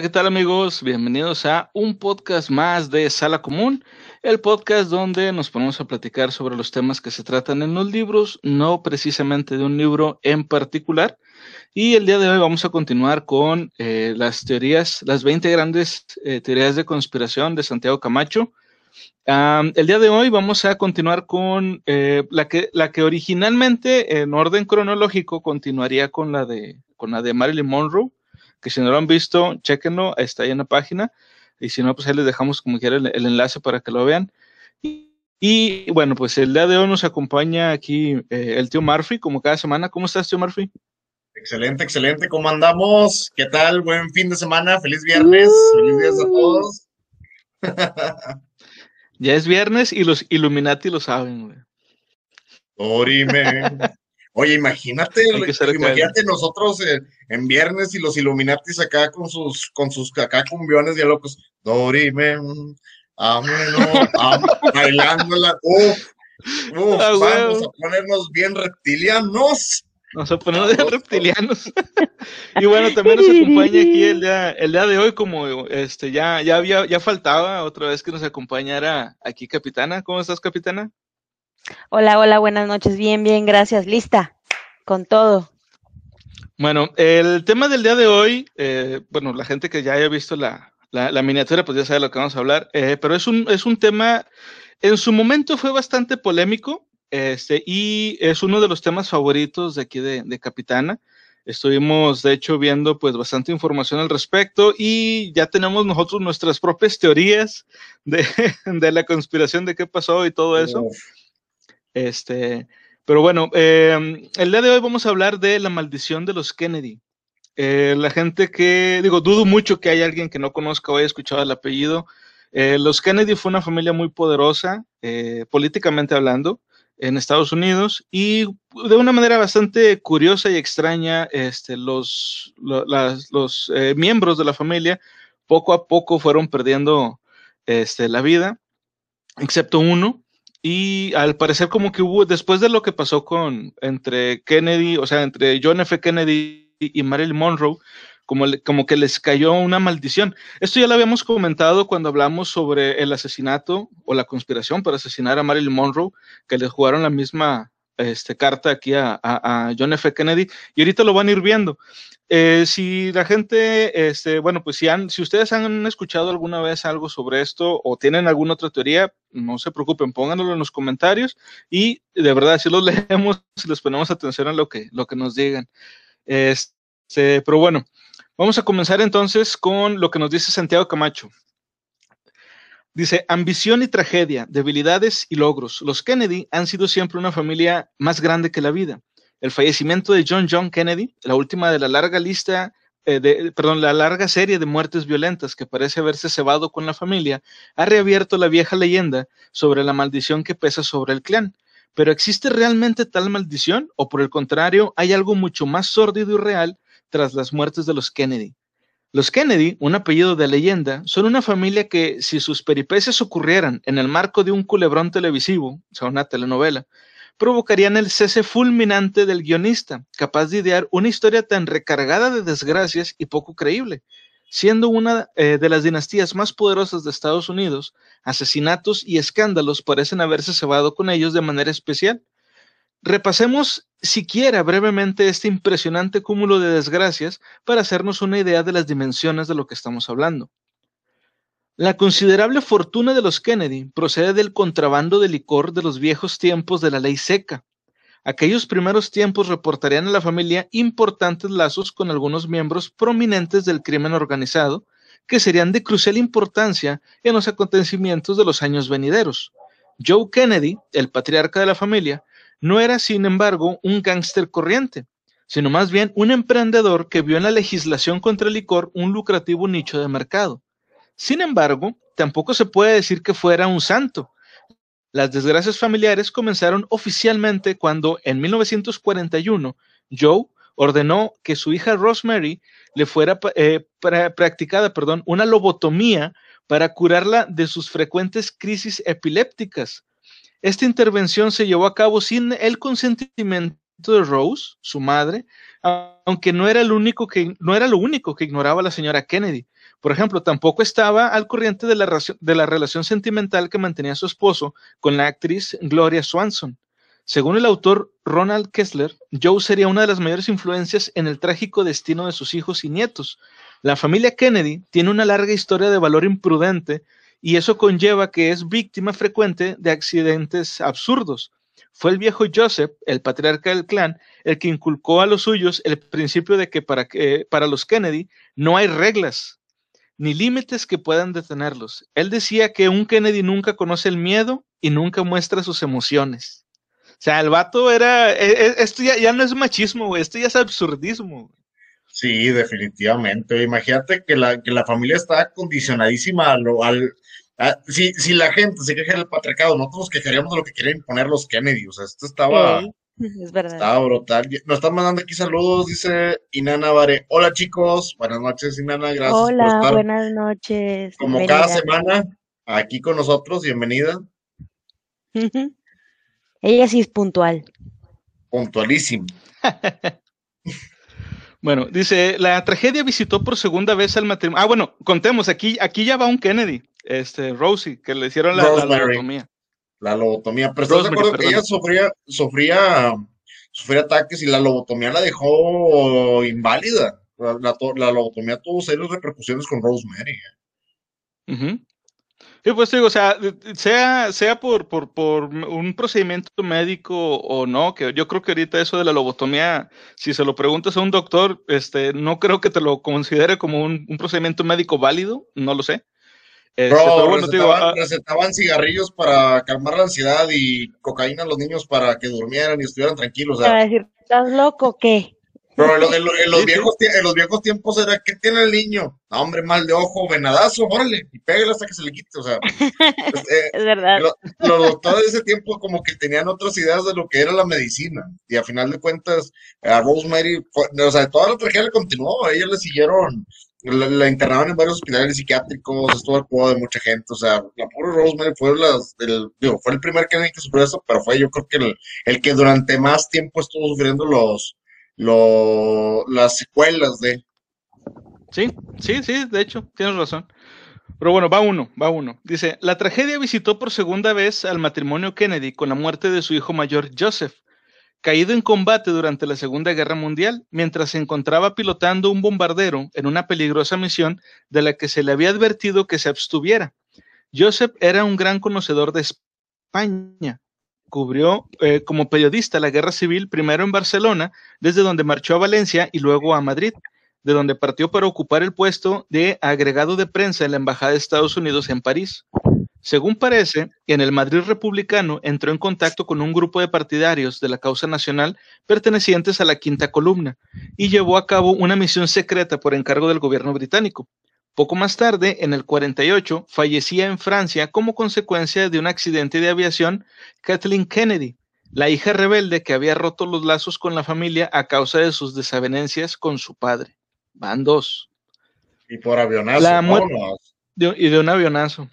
¿qué tal amigos? Bienvenidos a un podcast más de Sala Común, el podcast donde nos ponemos a platicar sobre los temas que se tratan en los libros, no precisamente de un libro en particular. Y el día de hoy vamos a continuar con eh, las teorías, las 20 grandes eh, teorías de conspiración de Santiago Camacho. el día de hoy vamos a continuar con eh, la, que, la que originalmente en orden cronológico continuaría con la de, con la de Marilyn Monroe que si no lo han visto, chequenlo, está ahí en la página. Y si no, pues ahí les dejamos como quiera el, enlace para que lo vean. Y, bueno, pues el día de hoy nos acompaña aquí eh, el tío Murphy, como cada semana. ¿Cómo estás, tío Murphy? Excelente, excelente. ¿Cómo andamos? ¿Qué tal? Buen fin de semana. Feliz viernes. Feliz días a todos. ya es viernes y los Illuminati lo saben, güey. Dorime. Oye, imagínate, imagínate nosotros en viernes y los Illuminatis acá con sus, con sus acá cumbiones ya locos. Dorime, vámonos, bailándola. Uf, uf, ah, vamos a ponernos bien reptilianos. Vamos a ponernos bien reptilianos. y bueno, también nos acompaña aquí el día, el día de hoy, como este ya, ya había, ya faltaba otra vez que nos acompañara aquí Capitana. ¿Cómo estás, Capitana? Hola, hola, buenas noches. Bien, bien, gracias. Lista, con todo. Bueno, el tema del día de hoy, eh, bueno, la gente que ya haya visto la, miniatura, pues ya sabe lo que vamos a hablar, eh, pero es un, es un tema, en su momento fue bastante polémico, este, y es uno de los temas favoritos de aquí de, de Capitana. Estuvimos, de hecho, viendo pues bastante información al respecto y ya tenemos nosotros nuestras propias teorías de, de la conspiración de qué pasó y todo eso. Este, pero bueno, em, el día de hoy vamos a hablar de la maldición de los Kennedy. Eh, la gente que, digo, dudo mucho que haya alguien que no conozca o haya escuchado el apellido. Eh, los Kennedy fue una familia muy poderosa, eh, políticamente hablando, en Estados Unidos y de una manera bastante curiosa y extraña, este, los, los miembros de la familia poco a poco fueron perdiendo este, la vida, excepto uno, y al parecer como que hubo, después de lo que pasó con, entre Kennedy, o sea, entre John F. Kennedy y Marilyn Monroe, como, como que les cayó una maldición. Esto ya lo habíamos comentado cuando hablamos sobre el asesinato o la conspiración para asesinar a Marilyn Monroe, que le jugaron la misma este, carta aquí a, a, John F. Kennedy, y ahorita lo van a ir viendo. Eh, si la gente, este, bueno, pues si, han, si ustedes han escuchado alguna vez algo sobre esto o tienen alguna otra teoría, no se preocupen, pónganlo en los comentarios y de verdad, si los leemos, si les ponemos atención a lo que, lo que nos digan. Este, pero bueno, vamos a comenzar entonces con lo que nos dice Santiago Camacho. Dice, ambición y tragedia, debilidades y logros. Los Kennedy han sido siempre una familia más grande que la vida el fallecimiento de John John Kennedy, la última de la larga lista, eh, de, perdón, la larga serie de muertes violentas que parece haberse cebado con la familia, ha reabierto la vieja leyenda sobre la maldición que pesa sobre el clan. Pero ¿existe realmente tal maldición? ¿O por el contrario, hay algo mucho más sórdido y real tras las muertes de los Kennedy? Los Kennedy, un apellido de leyenda, son una familia que, si sus peripecias ocurrieran en el marco de un culebrón televisivo, o sea, una telenovela, provocarían el cese fulminante del guionista, capaz de idear una historia tan recargada de desgracias y poco creíble. Siendo una eh, de las dinastías más poderosas de Estados Unidos, asesinatos y escándalos parecen haberse cebado con ellos de manera especial. Repasemos siquiera brevemente este impresionante cúmulo de desgracias para hacernos una idea de las dimensiones de lo que estamos hablando. La considerable fortuna de los Kennedy procede del contrabando de licor de los viejos tiempos de la ley seca. Aquellos primeros tiempos reportarían a la familia importantes lazos con algunos miembros prominentes del crimen organizado, que serían de crucial importancia en los acontecimientos de los años venideros. Joe Kennedy, el patriarca de la familia, no era, sin embargo, un gángster corriente, sino más bien un emprendedor que vio en la legislación contra el licor un lucrativo nicho de mercado. Sin embargo, tampoco se puede decir que fuera un santo. Las desgracias familiares comenzaron oficialmente cuando en 1941 Joe ordenó que su hija Rosemary le fuera eh, practicada perdón, una lobotomía para curarla de sus frecuentes crisis epilépticas. Esta intervención se llevó a cabo sin el consentimiento de Rose, su madre, aunque no era, el único que, no era lo único que ignoraba la señora Kennedy Por ejemplo, tampoco estaba al corriente de la, de la relación sentimental que mantenía su esposo con la actriz Gloria Swanson. Según el autor Ronald Kessler, Joe sería una de las mayores influencias en el trágico destino de sus hijos y nietos. La familia Kennedy tiene una larga historia de valor imprudente y eso conlleva que es víctima frecuente de accidentes absurdos. Fue el viejo Joseph, el patriarca del clan, el que inculcó a los suyos el principio de que para, que, para los Kennedy no hay reglas ni límites que puedan detenerlos. Él decía que un Kennedy nunca conoce el miedo y nunca muestra sus emociones. O sea, el vato era, e, e, esto ya, no es machismo, güey, esto ya es absurdismo. Sí, definitivamente. Imagínate que la, que la familia está condicionadísima al, si, si, la gente se queja del patriarcado, nosotros nos quejaríamos de lo que quieren imponer los Kennedy. O sea, esto estaba, es verdad. estaba brutal. Nos están mandando aquí saludos, dice Inana Vare. Hola chicos, buenas noches Inana, gracias Hola, por estar. buenas noches. Como cada semana, aquí con nosotros, bienvenida. Ella sí es puntual. Puntualísimo. bueno, dice, la tragedia visitó por segunda vez al matrimonio. Ah, bueno, contemos, aquí, aquí ya va un Kennedy, este, Rosie, que le hicieron la, lobotomía. La lobotomía, pero ¿estás de acuerdo que ella sufría, sufría, sufría ataques y la lobotomía la dejó inválida? La, lobotomía tuvo serias repercusiones con Rosemary. ¿eh? Sí, pues digo, o sea, sea, sea por, por, por, un procedimiento médico o no, que yo creo que ahorita eso de la lobotomía, si se lo preguntas a un doctor, este, no creo que te lo considere como un, procedimiento médico válido, no lo sé. Este, bueno, recetaban, ah, recetaban, cigarrillos para calmar la ansiedad y cocaína a los niños para que durmieran y estuvieran tranquilos. Sea, decir, ¿estás loco o qué? Pero en, los viejos, en los viejos tiempos era, ¿qué tiene el niño? hombre, mal de ojo, venadazo, órale, y pégale hasta que se le quite, o sea. Pues, eh, es verdad. los doctores de ese tiempo como que tenían otras ideas de lo que era la medicina, y a final de cuentas, a Rosemary, o sea, toda la tragedia le continuó, a ella le siguieron, la, internaban en varios hospitales psiquiátricos, estuvo al cuidado de mucha gente, o sea, la pobre Rosemary fue, el, primer que sufrió eso, pero fue yo creo que el, el que durante más tiempo estuvo sufriendo los lo, las secuelas de. Sí, sí, sí, de hecho, tienes razón. Pero bueno, va uno, va uno. Dice, la tragedia visitó por segunda vez al matrimonio Kennedy con la muerte de su hijo mayor Joseph, caído en combate durante la Segunda Guerra Mundial, mientras se encontraba pilotando un bombardero en una peligrosa misión de la que se le había advertido que se abstuviera. Joseph era un gran conocedor de España, cubrió eh, como periodista la guerra civil primero en Barcelona, desde donde marchó a Valencia y luego a Madrid, de donde partió para ocupar el puesto de agregado de prensa en la Embajada de Estados Unidos en París. Según parece, en el Madrid republicano entró en contacto con un grupo de partidarios de la causa nacional pertenecientes a la Quinta Columna y llevó a cabo una misión secreta por encargo del gobierno británico. Poco más tarde, en el 48, fallecía en Francia como consecuencia de un accidente de aviación Kathleen Kennedy, la hija rebelde que había roto los lazos con la familia a causa de sus desavenencias con su padre. Van dos. Y por avionazo. y de un avionazo.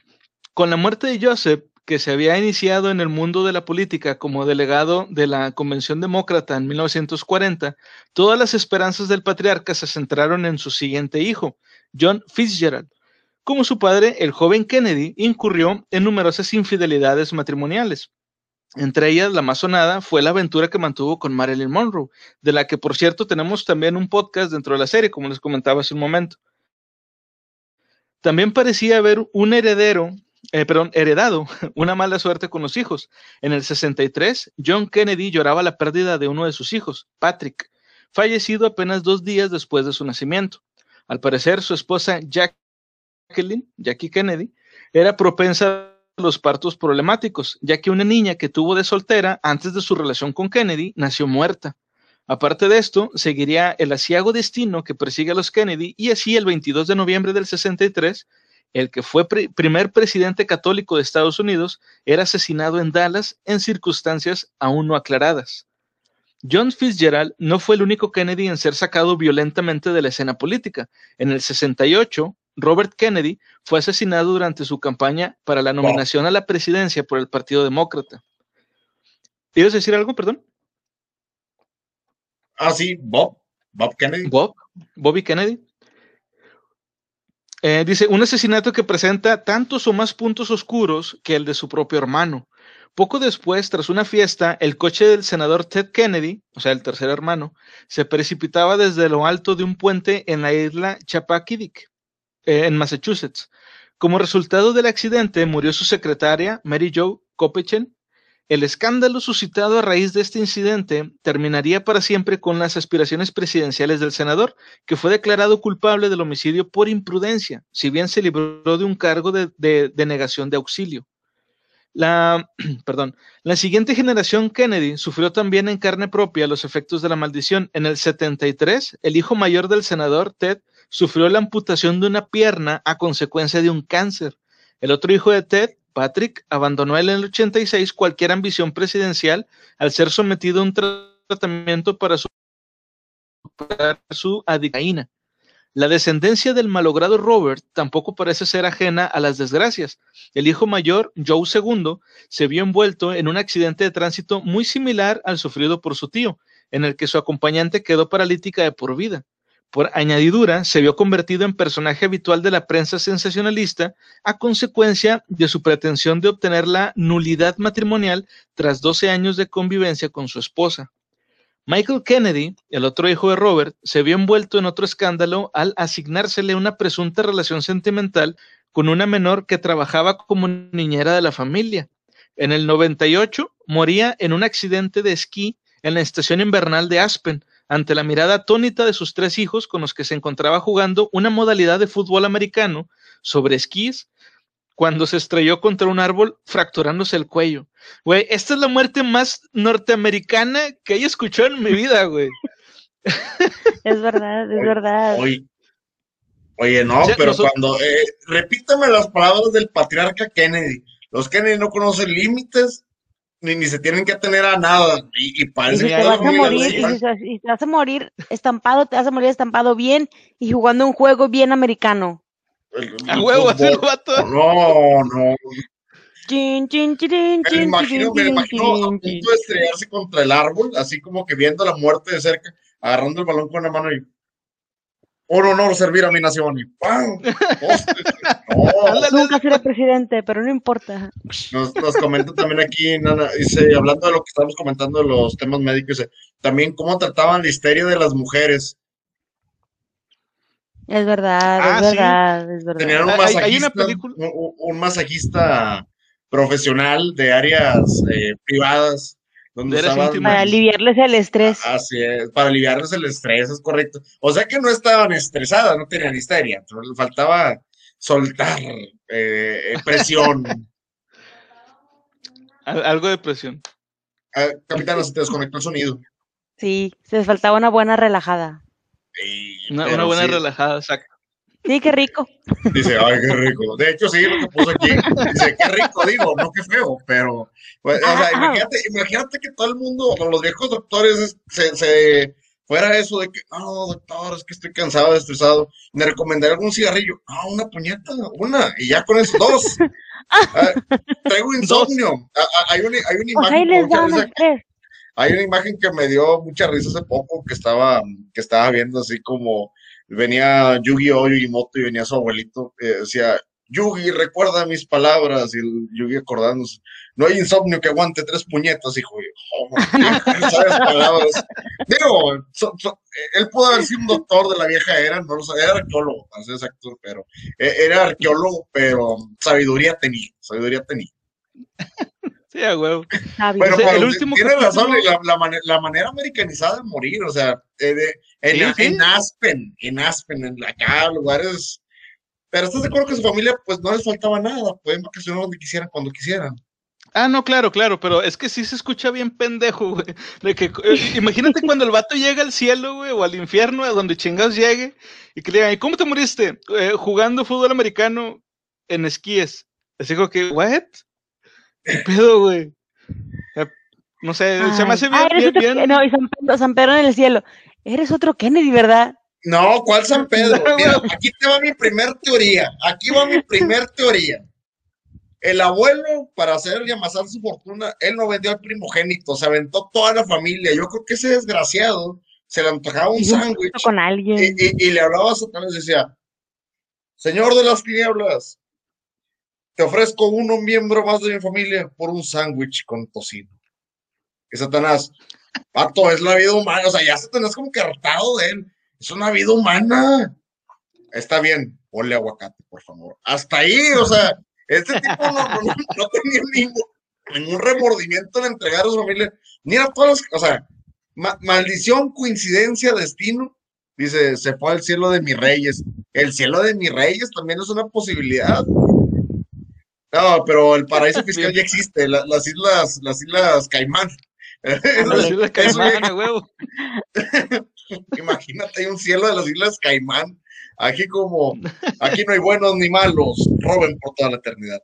Con la muerte de Joseph, que se había iniciado en el mundo de la política como delegado de la Convención Demócrata en 1940, todas las esperanzas del patriarca se centraron en su siguiente hijo, John Fitzgerald. Como su padre, el joven Kennedy incurrió en numerosas infidelidades matrimoniales. Entre ellas, la más sonada fue la aventura que mantuvo con Marilyn Monroe, de la que, por cierto, tenemos también un podcast dentro de la serie, como les comentaba hace un momento. También parecía haber un heredero, eh, perdón, heredado una mala suerte con los hijos. En el 63, John Kennedy lloraba la pérdida de uno de sus hijos, Patrick, fallecido apenas dos días después de su nacimiento. Al parecer, su esposa Jacqueline, Jackie Kennedy, era propensa a los partos problemáticos, ya que una niña que tuvo de soltera antes de su relación con Kennedy nació muerta. Aparte de esto, seguiría el asiago destino que persigue a los Kennedy y así el 22 de noviembre del 63, el que fue primer presidente católico de Estados Unidos, era asesinado en Dallas en circunstancias aún no aclaradas. John Fitzgerald no fue el único Kennedy en ser sacado violentamente de la escena política. En el 68, Robert Kennedy fue asesinado durante su campaña para la nominación a la presidencia por el Partido Demócrata. ¿Quieres decir algo, perdón? Ah, sí, Bob. Bob Kennedy. Bob. Bobby Kennedy. Eh, dice, un asesinato que presenta tantos o más puntos oscuros que el de su propio hermano. Poco después, tras una fiesta, el coche del senador Ted Kennedy, o sea, el tercer hermano, se precipitaba desde lo alto de un puente en la isla Chappaquiddick, eh, en Massachusetts. Como resultado del accidente, murió su secretaria, Mary Jo Copechen, el escándalo suscitado a raíz de este incidente terminaría para siempre con las aspiraciones presidenciales del senador, que fue declarado culpable del homicidio por imprudencia, si bien se libró de un cargo de, de, negación de auxilio. La, perdón, la siguiente generación Kennedy sufrió también en carne propia los efectos de la maldición. En el 73, el hijo mayor del senador, Ted, sufrió la amputación de una pierna a consecuencia de un cáncer. El otro hijo de Ted, Patrick abandonó en el 86 cualquier ambición presidencial al ser sometido a un tratamiento para superar su adicción. La descendencia del malogrado Robert tampoco parece ser ajena a las desgracias. El hijo mayor, Joe II, se vio envuelto en un accidente de tránsito muy similar al sufrido por su tío, en el que su acompañante quedó paralítica de por vida. Por añadidura, se vio convertido en personaje habitual de la prensa sensacionalista a consecuencia de su pretensión de obtener la nulidad matrimonial tras 12 años de convivencia con su esposa. Michael Kennedy, el otro hijo de Robert, se vio envuelto en otro escándalo al asignársele una presunta relación sentimental con una menor que trabajaba como niñera de la familia. En el 98 moría en un accidente de esquí en la estación invernal de Aspen, ante la mirada atónita de sus tres hijos con los que se encontraba jugando una modalidad de fútbol americano sobre esquís cuando se estrelló contra un árbol fracturándose el cuello. Güey, esta es la muerte más norteamericana que haya escuchado en mi vida, güey. Es verdad, es verdad. Oye, no, pero cuando... Eh, repítame las palabras del patriarca Kennedy. Los Kennedy no conocen límites ni, se tienen que atener a nada. Y, parece que te vas a morir, y, te vas a morir estampado, te vas a morir estampado bien y jugando un juego bien americano. a huevo, así el vato. No, no. Chin, chin, chin, me imagino, me imagino a punto de estrellarse contra el árbol, así como que viendo la muerte de cerca, agarrando el balón con la mano y por honor servir a mi nación. Y ¡pam! Nunca seré presidente, pero no importa. Nos, nos comenta también aquí, Nana, dice, hablando de lo que estamos comentando de los temas médicos, dice, también cómo trataban la histeria de las mujeres. Es verdad, es, ah, verdad es verdad, Tenían un masajista, un masajista profesional de áreas eh, privadas para aliviarles el estrés. Así es, para aliviarles el estrés, es correcto. O sea que no estaban estresadas, no tenían histeria, le faltaba soltar eh, presión. Algo de presión. Ah, capitán, se te desconectó el sonido. Sí, se les faltaba una buena relajada. una, buena relajada, exacto. Sí, qué rico. Dice, ay, qué rico. De hecho, sí, lo que puso aquí. Dice, qué rico, digo, no qué feo, pero, pues, o sea, imagínate, imagínate que todo el mundo, con los viejos doctores, se, se fuera eso de que, no, doctor, es que estoy cansado, estresado, me recomendaría algún cigarrillo. Ah, una puñeta, una, y ya con eso, dos. Ah, traigo insomnio. Ah, ah, hay, una, hay una imagen. hay una imagen que me dio mucha risa hace poco que estaba, que estaba viendo así como venía Yugi o Yugimoto y venía su abuelito, eh, decía, Yugi, recuerda mis palabras, y el Yugi acordándose, no hay insomnio que aguante tres puñetas, hijo, oh, ¿sabes palabras? Digo, él pudo haber sido un doctor de la vieja era, no lo sabía, era arqueólogo, para ser exacto, pero eh, era arqueólogo, pero sabiduría tenía, sabiduría tenía. Sí, a huevo. Pero, el último tiene razón, la, manera americanizada de morir, o sea, eh, en, Aspen, en Aspen, en acá, lugares. Pero estás de acuerdo que su familia, pues no les faltaba nada, pueden vacacionar donde quisieran, cuando quisieran. Ah, no, claro, claro, pero es que sí se escucha bien pendejo, güey. De que, eh, imagínate cuando el vato llega al cielo, güey, o al infierno, a donde chingados llegue, y que le digan, ¿y cómo te moriste? Eh, jugando fútbol americano en esquíes. Así como que, ¿what? ¿Qué pedo, güey? No sé, se me hace bien. Ah, bien, No, y San Pedro, en el cielo. Eres otro Kennedy, ¿verdad? No, ¿cuál San Pedro? Mira, aquí te va mi primer teoría. Aquí va mi primer teoría. El abuelo, para hacer y amasar su fortuna, él no vendió al primogénito, se aventó toda la familia. Yo creo que ese desgraciado se le antojaba un sándwich. con alguien. Y, le hablaba a Satanás y decía: Señor de las tinieblas, te ofrezco uno miembro más de mi familia por un sándwich con tocino. Y Satanás, pato, es la vida humana, o sea, ya Satanás como que hartado de él, es una vida humana. Está bien, ponle aguacate, por favor. Hasta ahí, o sea, este tipo no, tenía ningún, remordimiento en entregar a su familia. Mira todas las, o sea, maldición, coincidencia, destino. Dice, se fue al cielo de mis reyes. El cielo de mis reyes también es una posibilidad. No, pero el paraíso fiscal ya existe, las islas, las islas Caimán. las islas Caimán, huevo. Imagínate, hay un cielo de las islas Caimán. Aquí como, aquí no hay buenos ni malos, roben por toda la eternidad.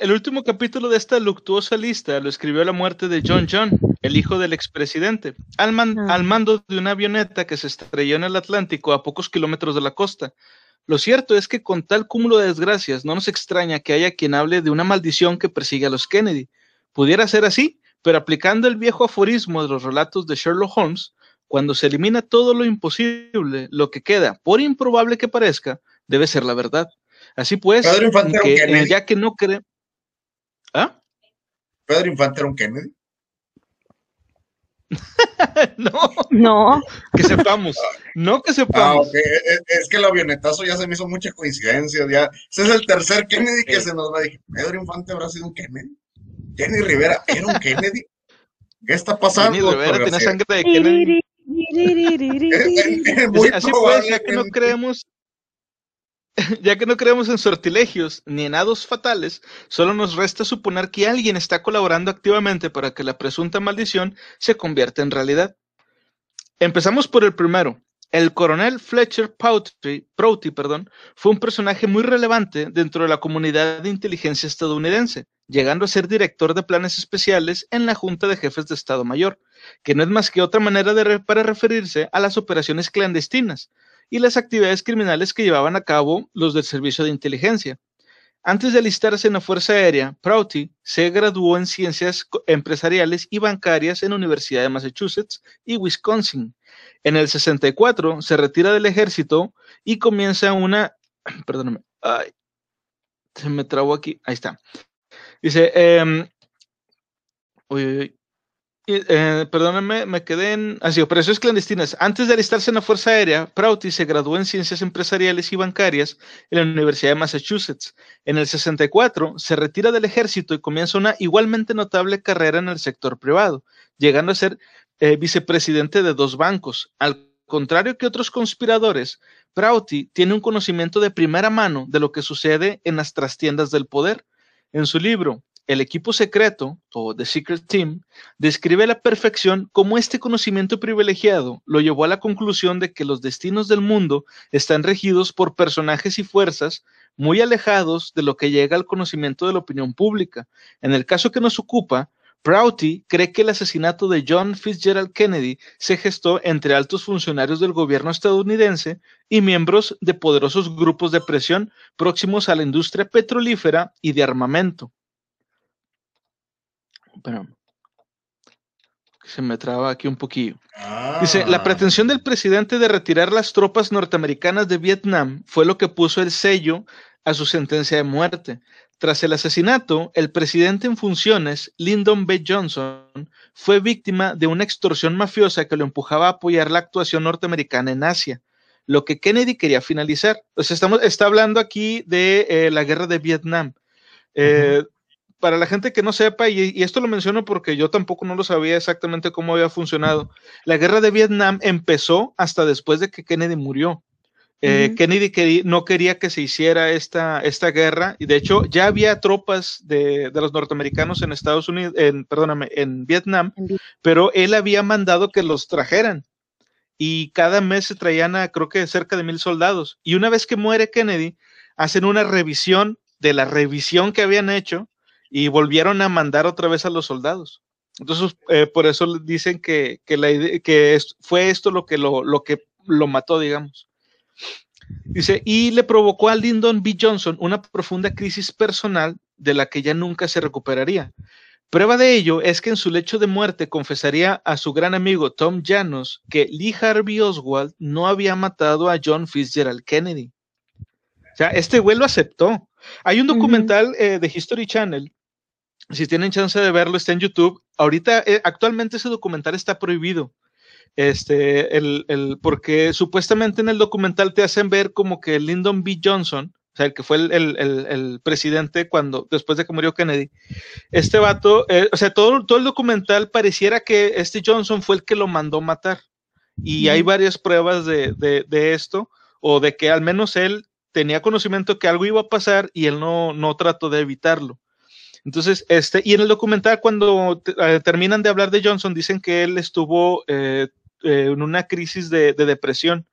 el, último capítulo de esta luctuosa lista lo escribió la muerte de John John, el hijo del expresidente, al, ah. al mando de una avioneta que se estrelló en el Atlántico a pocos kilómetros de la costa. Lo cierto es que con tal cúmulo de desgracias no nos extraña que haya quien hable de una maldición que persigue a los Kennedy. Pudiera ser así, pero aplicando el viejo aforismo de los relatos de Sherlock Holmes, cuando se elimina todo lo imposible, lo que queda, por improbable que parezca, debe ser la verdad. Así pues, ya que no cree... ¿Ah? ¿Pedro Infante era un Kennedy? no. No. Que sepamos. No que sepamos. Ah, es, que el avionetazo ya se me hizo mucha coincidencia. Ya. Ese es el tercer Kennedy que se nos va. Dije, Pedro Infante habrá sido un Kennedy. Jenny Rivera era un Kennedy. ¿Qué está pasando? Jenny Rivera tiene sangre de Kennedy. Así pues, ya que no creemos, ya que no creemos en sortilegios ni en hados fatales, solo nos resta suponer que alguien está colaborando activamente para que la presunta maldición se convierta en realidad. Empezamos por el primero. El coronel Fletcher Prouty, perdón, fue un personaje muy relevante dentro de la comunidad de inteligencia estadounidense, llegando a ser director de planes especiales en la Junta de Jefes de Estado Mayor, que no es más que otra manera para referirse a las operaciones clandestinas y las actividades criminales que llevaban a cabo los del Servicio de Inteligencia. Antes de alistarse en la Fuerza Aérea, Prouty se graduó en Ciencias Empresariales y Bancarias en la Universidad de Massachusetts y Wisconsin. En el 64 se retira del ejército y comienza una... Perdóname. Ay, se me trabó aquí. Ahí está. Dice... Eh, uy, uy, uy. Eh, perdónenme, me quedé en. Así, operaciones clandestinas. Antes de alistarse en la Fuerza Aérea, Prouty se graduó en Ciencias Empresariales y Bancarias en la Universidad de Massachusetts. En el 64 se retira del ejército y comienza una igualmente notable carrera en el sector privado, llegando a ser eh, vicepresidente de dos bancos. Al contrario que otros conspiradores, Prouty tiene un conocimiento de primera mano de lo que sucede en las trastiendas del poder. En su libro, el equipo secreto, o The Secret Team, describe a la perfección cómo este conocimiento privilegiado lo llevó a la conclusión de que los destinos del mundo están regidos por personajes y fuerzas muy alejados de lo que llega al conocimiento de la opinión pública. En el caso que nos ocupa, Prouty cree que el asesinato de John Fitzgerald Kennedy se gestó entre altos funcionarios del gobierno estadounidense y miembros de poderosos grupos de presión próximos a la industria petrolífera y de armamento se me traba aquí un poquillo. Dice, la ah. pretensión del presidente de retirar las tropas norteamericanas de Vietnam fue lo que puso el sello a su sentencia de muerte. Tras el asesinato, el presidente en funciones, Lyndon B. Johnson, fue víctima de una extorsión mafiosa que lo empujaba a apoyar la actuación norteamericana en Asia, lo que Kennedy quería finalizar. Entonces, estamos, está hablando aquí de eh, la guerra de Vietnam. Eh, para la gente que no sepa, y, esto lo menciono porque yo tampoco no lo sabía exactamente cómo había funcionado, la guerra de Vietnam empezó hasta después de que Kennedy murió. Eh, Kennedy no quería que se hiciera esta, esta guerra y de hecho ya había tropas de, los norteamericanos en Estados Unidos, en, perdóname, en Vietnam, pero él había mandado que los trajeran y cada mes se traían a creo que cerca de mil soldados. Y una vez que muere Kennedy hacen una revisión de la revisión que habían hecho y volvieron a mandar otra vez a los soldados. Entonces, eh, por eso dicen que, la que fue esto lo que lo, lo que lo mató, digamos. Dice, y le provocó a Lyndon B. Johnson una profunda crisis personal de la que ya nunca se recuperaría. Prueba de ello es que en su lecho de muerte confesaría a su gran amigo Tom Janos que Lee Harvey Oswald no había matado a John Fitzgerald Kennedy. O sea, este güey lo aceptó. Hay un documental eh, de History Channel, si tienen chance de verlo, está en YouTube. Ahorita, eh, actualmente ese documental está prohibido. Este, el, el, porque supuestamente en el documental te hacen ver como que Lyndon B. Johnson, o sea, el que fue el, el, presidente cuando, después de que murió Kennedy, este vato, eh, o sea, todo, todo el documental pareciera que este Johnson fue el que lo mandó matar. Y hay varias pruebas de, de, de, esto, o de que al menos él tenía conocimiento que algo iba a pasar y él no, no trató de evitarlo. Entonces, este, y en el documental, cuando eh, terminan de hablar de Johnson, dicen que él estuvo eh, en una crisis de, de, depresión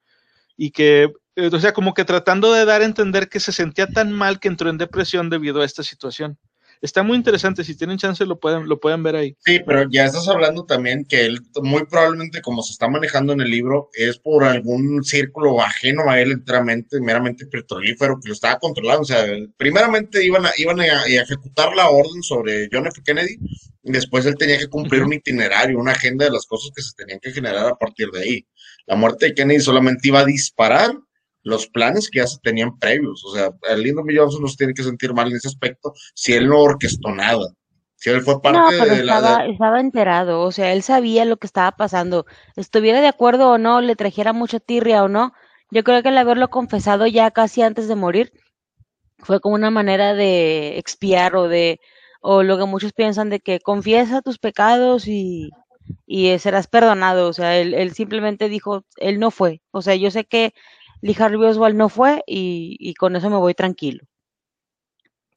y que eh, o sea, como que tratando de dar a entender que se sentía tan mal que entró en depresión debido a esta situación. Está muy interesante, si tienen chance lo pueden, lo pueden ver ahí. Sí, pero ya estás hablando también que él, muy probablemente como se está manejando en el libro, es por algún círculo ajeno a él enteramente, meramente petrolífero, que lo estaba controlando. O sea, primeramente iban a, iban a, ejecutar la orden sobre John F. Kennedy, y después él tenía que cumplir un itinerario, una agenda de las cosas que se tenían que generar a partir de ahí. La muerte de Kennedy solamente iba a disparar los planes que ya se tenían previos. O sea, el Lindo Johnson no se tiene que sentir mal en ese aspecto si él no orquestó nada. Si él fue parte no, pero de estaba, la. estaba enterado, o sea, él sabía lo que estaba pasando. Estuviera de acuerdo o no, le trajera mucha tirria o no. Yo creo que el haberlo confesado ya casi antes de morir fue como una manera de expiar o de, o lo que muchos piensan de que confiesa tus pecados y, y serás perdonado. O sea, él, él simplemente dijo, él no fue. O sea, yo sé que Lee Harvey Oswald no fue y, y con eso me voy tranquilo.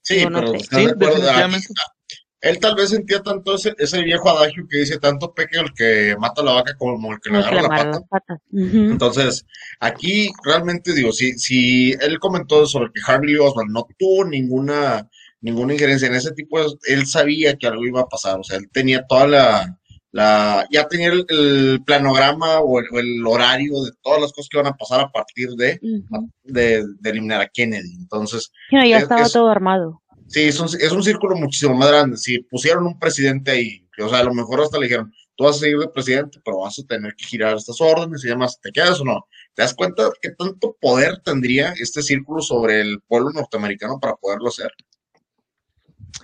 Sí, no pero sé. ¿estás Sí, de acuerdo? definitivamente. Aquí- él tal vez sentía tanto ese, ese viejo adagio que dice tanto peque el que mata a la vaca como el que le agarra la pata. Entonces, aquí realmente digo, si, si él comentó sobre que Harvey Lee Oswald no tuvo ninguna, ninguna injerencia en ese tipo de, él sabía que algo iba a pasar, o sea, él tenía toda la, la ya tenía el, el planograma o el, horario de todas las cosas que iban a pasar a partir de, Ujú. de, de eliminar a Kennedy. Entonces, no, ya Es- estaba es- todo armado. Sí, es un, es un círculo muchísimo más grande. Si pusieron un presidente ahí, o sea, a lo mejor hasta le dijeron, tú vas a seguir de presidente, pero vas a tener que girar estas órdenes y demás, ¿te quedas o no? ¿Te das cuenta qué tanto poder tendría este círculo sobre el pueblo norteamericano para poderlo hacer?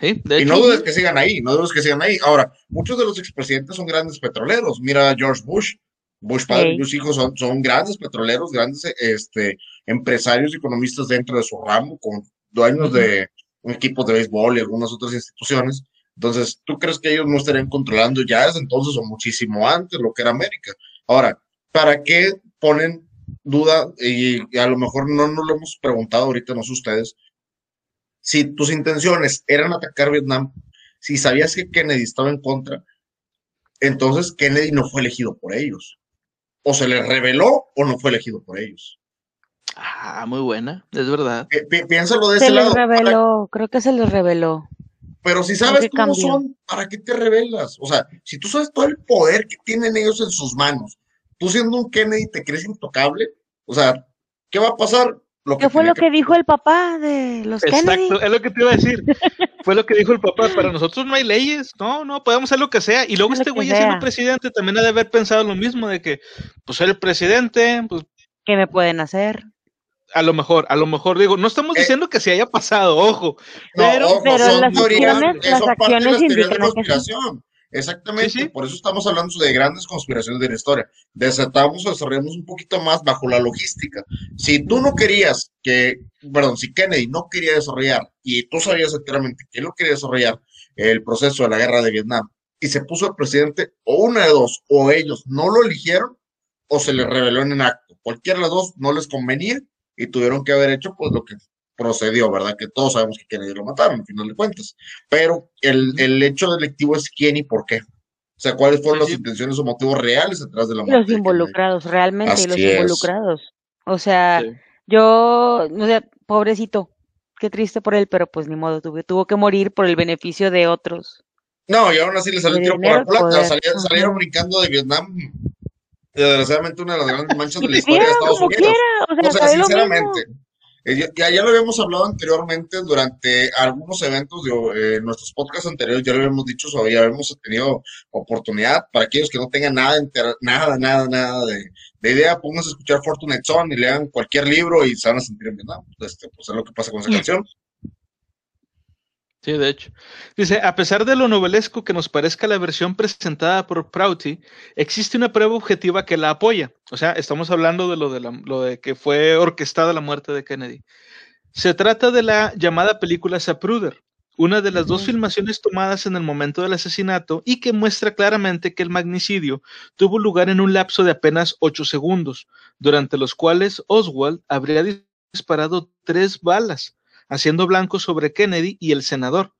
Sí, de Y hecho, no dudes que sigan ahí, no dudes que sigan ahí. Ahora, muchos de los expresidentes son grandes petroleros. Mira a George Bush. Bush padre y Sí. Bush hijos son, son grandes petroleros, grandes este, empresarios y economistas dentro de su ramo, con dueños de equipos de béisbol y algunas otras instituciones. Entonces, ¿tú crees que ellos no estarían controlando ya desde entonces o muchísimo antes lo que era América? Ahora, ¿para qué ponen duda? Y, y a lo mejor no nos lo hemos preguntado ahorita, no sé ustedes, si tus intenciones eran atacar Vietnam, si sabías que Kennedy estaba en contra, entonces Kennedy no fue elegido por ellos. O se les reveló o no fue elegido por ellos. Ah, muy buena, es verdad. Pi- pi- piénsalo de Se ese les lado. para- reveló, creo que se les reveló. pero si sabes cómo cambió? son, ¿para qué te revelas? O sea, si tú sabes todo el poder que tienen ellos en sus manos, tú siendo un Kennedy te crees intocable, o sea, ¿qué va a pasar? Lo ¿Qué fue lo que dijo el papá de los Kennedy? Exacto, es lo que te iba a decir. Fue lo que dijo el papá. Para nosotros no hay leyes, no, no, podemos hacer lo que sea. Y luego Lo este que güey siendo presidente también ha de haber pensado lo mismo, de que, pues ser el presidente, pues ¿Qué me pueden hacer? a lo mejor, a lo mejor digo, no estamos Eh, diciendo que se haya pasado, ojo, No, pero, ojo, pero las teorías, acciones- las acciones indican que. Exactamente, Sí, sí. por eso estamos hablando de grandes conspiraciones de la historia. Desatamos o desarrollamos un poquito más bajo la logística. Si tú no querías que, perdón, si Kennedy no quería desarrollar, y tú sabías enteramente que él no quería desarrollar el proceso de la guerra de Vietnam, y se puso el presidente, o una de dos, o ellos no lo eligieron, o se les reveló en el acto. Cualquiera de las dos no les convenía, y tuvieron que haber hecho pues lo que procedió, ¿verdad? Que todos sabemos que Kennedy lo mataron, al final de cuentas. Pero el, el hecho delictivo es quién y por qué. O sea, cuáles fueron Sí, las intenciones o motivos reales detrás de la muerte. los involucrados, realmente, los es. involucrados. O sea, Sí. yo, no sé, pobrecito, qué triste por él, pero pues ni modo, tuvo, tuvo que morir por el beneficio de otros. No, y aún así le salió el De tiro por la culata. Salieron, salieron brincando de Vietnam. Desgraciadamente una de las grandes manchas de la historia de Estados como Unidos. quiera, o sea, O sea, sabe lo mismo. sinceramente. Eh, ya, ya, lo habíamos hablado anteriormente durante algunos eventos de eh, nuestros podcasts anteriores, ya lo habíamos dicho, ya habíamos tenido oportunidad para aquellos que no tengan nada, nada, nada, nada de, idea, pónganse a escuchar Fortunate Son y lean cualquier libro y se van a sentir bien, ¿no? Este, pues es lo que pasa con esa canción. Sí, de hecho. Dice, a pesar de lo novelesco que nos parezca la versión presentada por Prouty, existe una prueba objetiva que la apoya. O sea, estamos hablando de lo de, lo de que fue orquestada la muerte de Kennedy. Se trata de la llamada película Zapruder, una de las dos filmaciones tomadas en el momento del asesinato y que muestra claramente que el magnicidio tuvo lugar en un lapso de apenas ocho segundos, durante los cuales Oswald habría disparado tres balas haciendo blanco sobre Kennedy y el senador.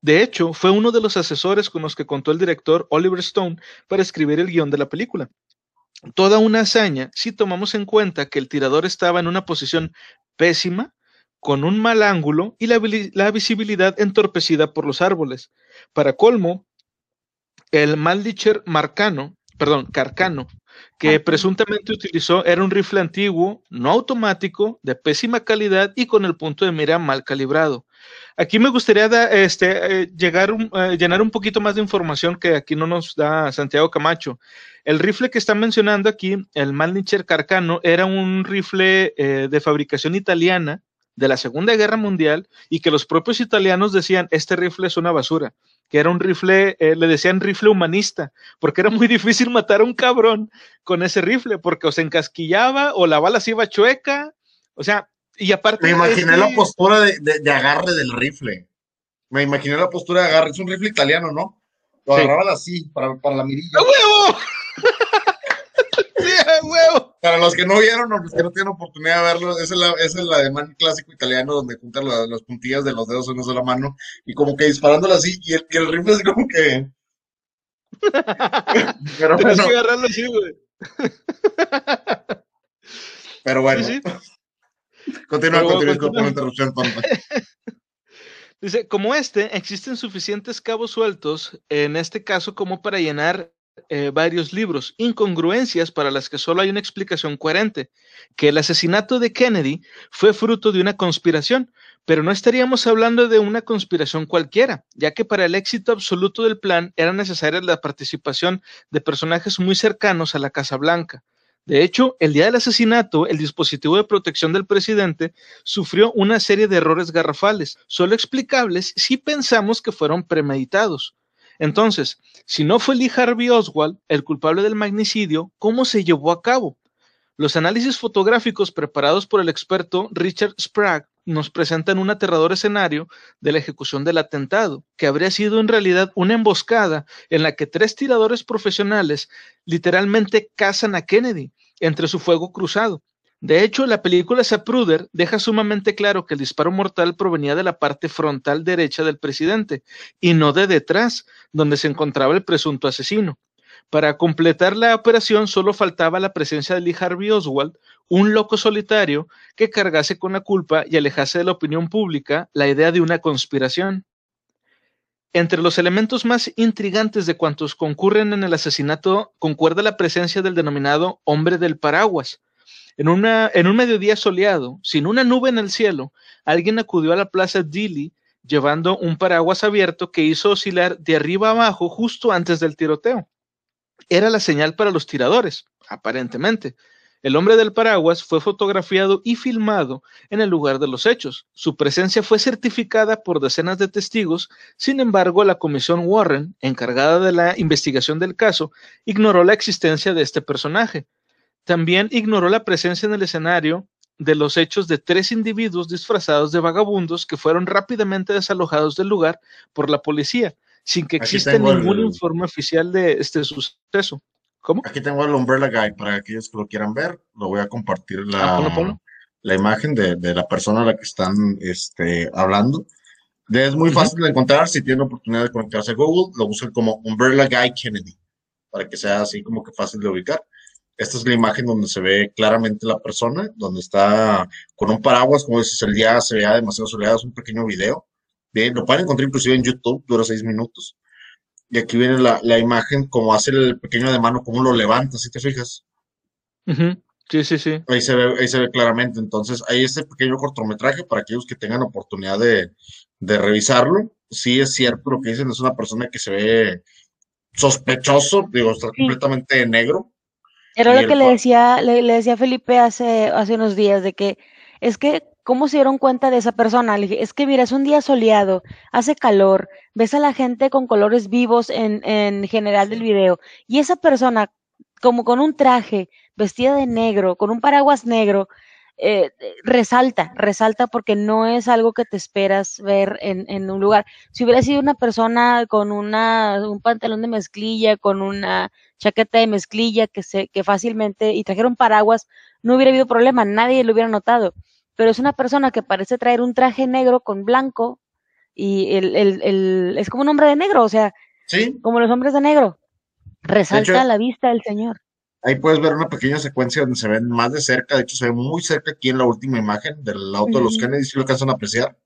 De hecho, fue uno de los asesores con los que contó el director Oliver Stone para escribir el guion de la película. Toda una hazaña si tomamos en cuenta que el tirador estaba en una posición pésima, con un mal ángulo y la, visibilidad entorpecida por los árboles. Para colmo, el Malditcher Marcano, perdón, Carcano, que presuntamente utilizó era un rifle antiguo, no automático, de pésima calidad y con el punto de mira mal calibrado. Aquí me gustaría este, eh, llegar eh, llenar un poquito más de información que aquí no nos da Santiago Camacho. El rifle que están mencionando aquí, el Malnicher Carcano, era un rifle eh, de fabricación italiana de la Segunda Guerra Mundial y que los propios italianos decían, este rifle es una basura que era un rifle, eh, le decían rifle humanista, porque era muy difícil matar a un cabrón con ese rifle, porque o se encasquillaba o la bala se iba chueca, o sea, y aparte... Me imaginé la postura de, agarre del rifle, me imaginé la postura de agarre, es un rifle italiano, ¿no? Lo agarraban así, para, para la mirilla. ¡A huevo! Para los que no vieron o los que no tienen oportunidad de verlo, esa es, la, es el ademán clásico italiano donde juntan las puntillas de los dedos en una sola mano y como que disparándolo así y el, el rifle es como que... Pero Tienes que agarrarlo así, güey. Pero bueno. Continúa, continúa, con la interrupción, Dice, como este, existen suficientes cabos sueltos, en este caso, como para llenar eh, varios libros, incongruencias para las que solo hay una explicación coherente, que el asesinato de Kennedy fue fruto de una conspiración, pero no estaríamos hablando de una conspiración cualquiera, ya que para el éxito absoluto del plan era necesaria la participación de personajes muy cercanos a la Casa Blanca. De hecho, el día del asesinato, el dispositivo de protección del presidente sufrió una serie de errores garrafales, solo explicables si pensamos que fueron premeditados. Entonces, si no fue Lee Harvey Oswald el culpable del magnicidio, ¿cómo se llevó a cabo? Los análisis fotográficos preparados por el experto Richard Sprague nos presentan un aterrador escenario de la ejecución del atentado, que habría sido en realidad una emboscada en la que tres tiradores profesionales literalmente cazan a Kennedy entre su fuego cruzado. De hecho, la película Zapruder deja sumamente claro que el disparo mortal provenía de la parte frontal derecha del presidente y no de detrás, donde se encontraba el presunto asesino. Para completar la operación solo faltaba la presencia de Lee Harvey Oswald, un loco solitario que cargase con la culpa y alejase de la opinión pública la idea de una conspiración. Entre los elementos más intrigantes de cuantos concurren en el asesinato concuerda la presencia del denominado hombre del paraguas, en, un mediodía soleado, sin una nube en el cielo, alguien acudió a la plaza Dili llevando un paraguas abierto que hizo oscilar de arriba abajo justo antes del tiroteo. Era la señal para los tiradores, aparentemente. El hombre del paraguas fue fotografiado y filmado en el lugar de los hechos. Su presencia fue certificada por decenas de testigos, sin embargo, la comisión Warren, encargada de la investigación del caso, ignoró la existencia de este personaje. También ignoró la presencia en el escenario de los hechos de tres individuos disfrazados de vagabundos que fueron rápidamente desalojados del lugar por la policía, sin que exista ningún informe oficial de este suceso. ¿Cómo? Aquí tengo el Umbrella Guy para aquellos que lo quieran ver. Lo voy a compartir la, ah, la imagen de, la persona a la que están este, hablando. Es muy fácil de encontrar. Si tienen oportunidad de conectarse a Google, lo buscan como Umbrella Guy Kennedy, para que sea así como que fácil de ubicar. Esta es la imagen donde se ve claramente la persona, donde está con un paraguas, como dices, el día se vea demasiado soleado, es un pequeño video. Bien, lo pueden encontrar inclusive en YouTube, dura seis minutos. Y aquí viene la, imagen, como hace el pequeño de mano, cómo lo levanta, si te fijas. Sí, sí, sí. Ahí se ve, ahí se ve claramente. Entonces, hay este pequeño cortometraje para aquellos que tengan oportunidad de, de revisarlo. Sí es cierto lo que dicen, es una persona que se ve sospechoso, digo, está completamente negro. Era lo que le decía, le, decía Felipe hace, hace unos días, de que es que, ¿cómo se dieron cuenta de esa persona? Le dije, es que mira, es un día soleado, hace calor, ves a la gente con colores vivos en, en general del video, y esa persona, como con un traje, vestida de negro, con un paraguas negro, eh, resalta, resalta porque no es algo que te esperas ver en, en, un lugar. Si hubiera sido una persona con una, un pantalón de mezclilla, con una chaqueta de mezclilla que, se, que fácilmente, y trajera un paraguas, no hubiera habido problema, nadie lo hubiera notado. Pero es una persona que parece traer un traje negro con blanco y el, el, el es como un hombre de negro, o sea, ¿Sí? como los hombres de negro. Resalta a la vista del Señor. Ahí puedes ver una pequeña secuencia donde se ven más de cerca, de hecho se ve muy cerca aquí en la última imagen del auto de los Kennedy, si lo alcanzan a apreciar.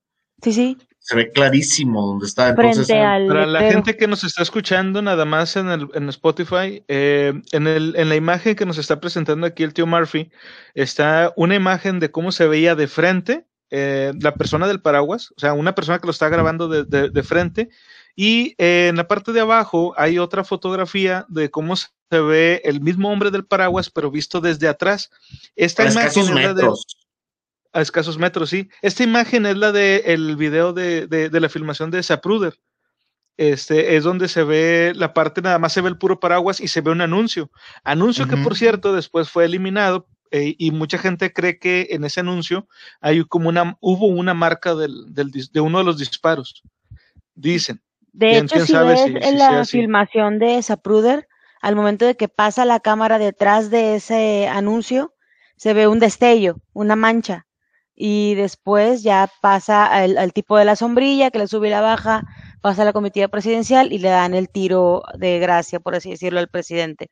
Sí, sí. Se ve clarísimo dónde está. Entonces, para la gente que nos está escuchando nada más en, el, en Spotify, eh, en, el, en la imagen que nos está presentando aquí el tío Murphy, está una imagen de cómo se veía de frente eh, la persona del paraguas, o sea, una persona que lo está grabando de, de, de frente, y eh, en la parte de abajo hay otra fotografía de cómo se ve el mismo hombre del paraguas, pero visto desde atrás. Esta a imagen escasos es la de, metros. a escasos metros, sí. Esta imagen es la del el video de, de, de, la filmación de Zapruder. Este es donde se ve la parte, nada más se ve el puro paraguas y se ve un anuncio. Anuncio uh -huh. que, por cierto, después fue eliminado eh, y mucha gente cree que en ese anuncio hay como una, hubo una marca del, del, de uno de los disparos. Dicen. De hecho, ¿quién si ves si, en si la filmación de Zapruder, al momento de que pasa la cámara detrás de ese anuncio, se ve un destello, una mancha. Y después ya pasa al, tipo de la sombrilla que le sube y la baja, pasa a la comitiva presidencial y le dan el tiro de gracia, por así decirlo, al presidente.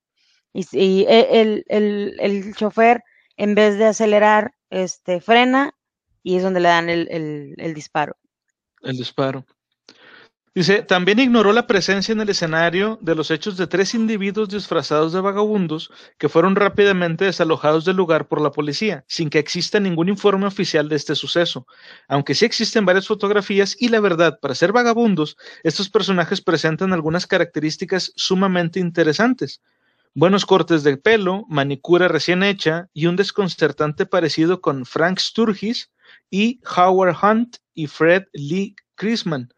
Y, y el, el, el, chofer, en vez de acelerar, este, frena y es donde le dan el, el disparo. El disparo. Dice, también ignoró la presencia en el escenario de los hechos de tres individuos disfrazados de vagabundos que fueron rápidamente desalojados del lugar por la policía, sin que exista ningún informe oficial de este suceso. Aunque sí existen varias fotografías y la verdad, para ser vagabundos, estos personajes presentan algunas características sumamente interesantes. Buenos cortes de pelo, manicura recién hecha y un desconcertante parecido con Frank Sturgis y Howard Hunt y Fred Lee Chrisman,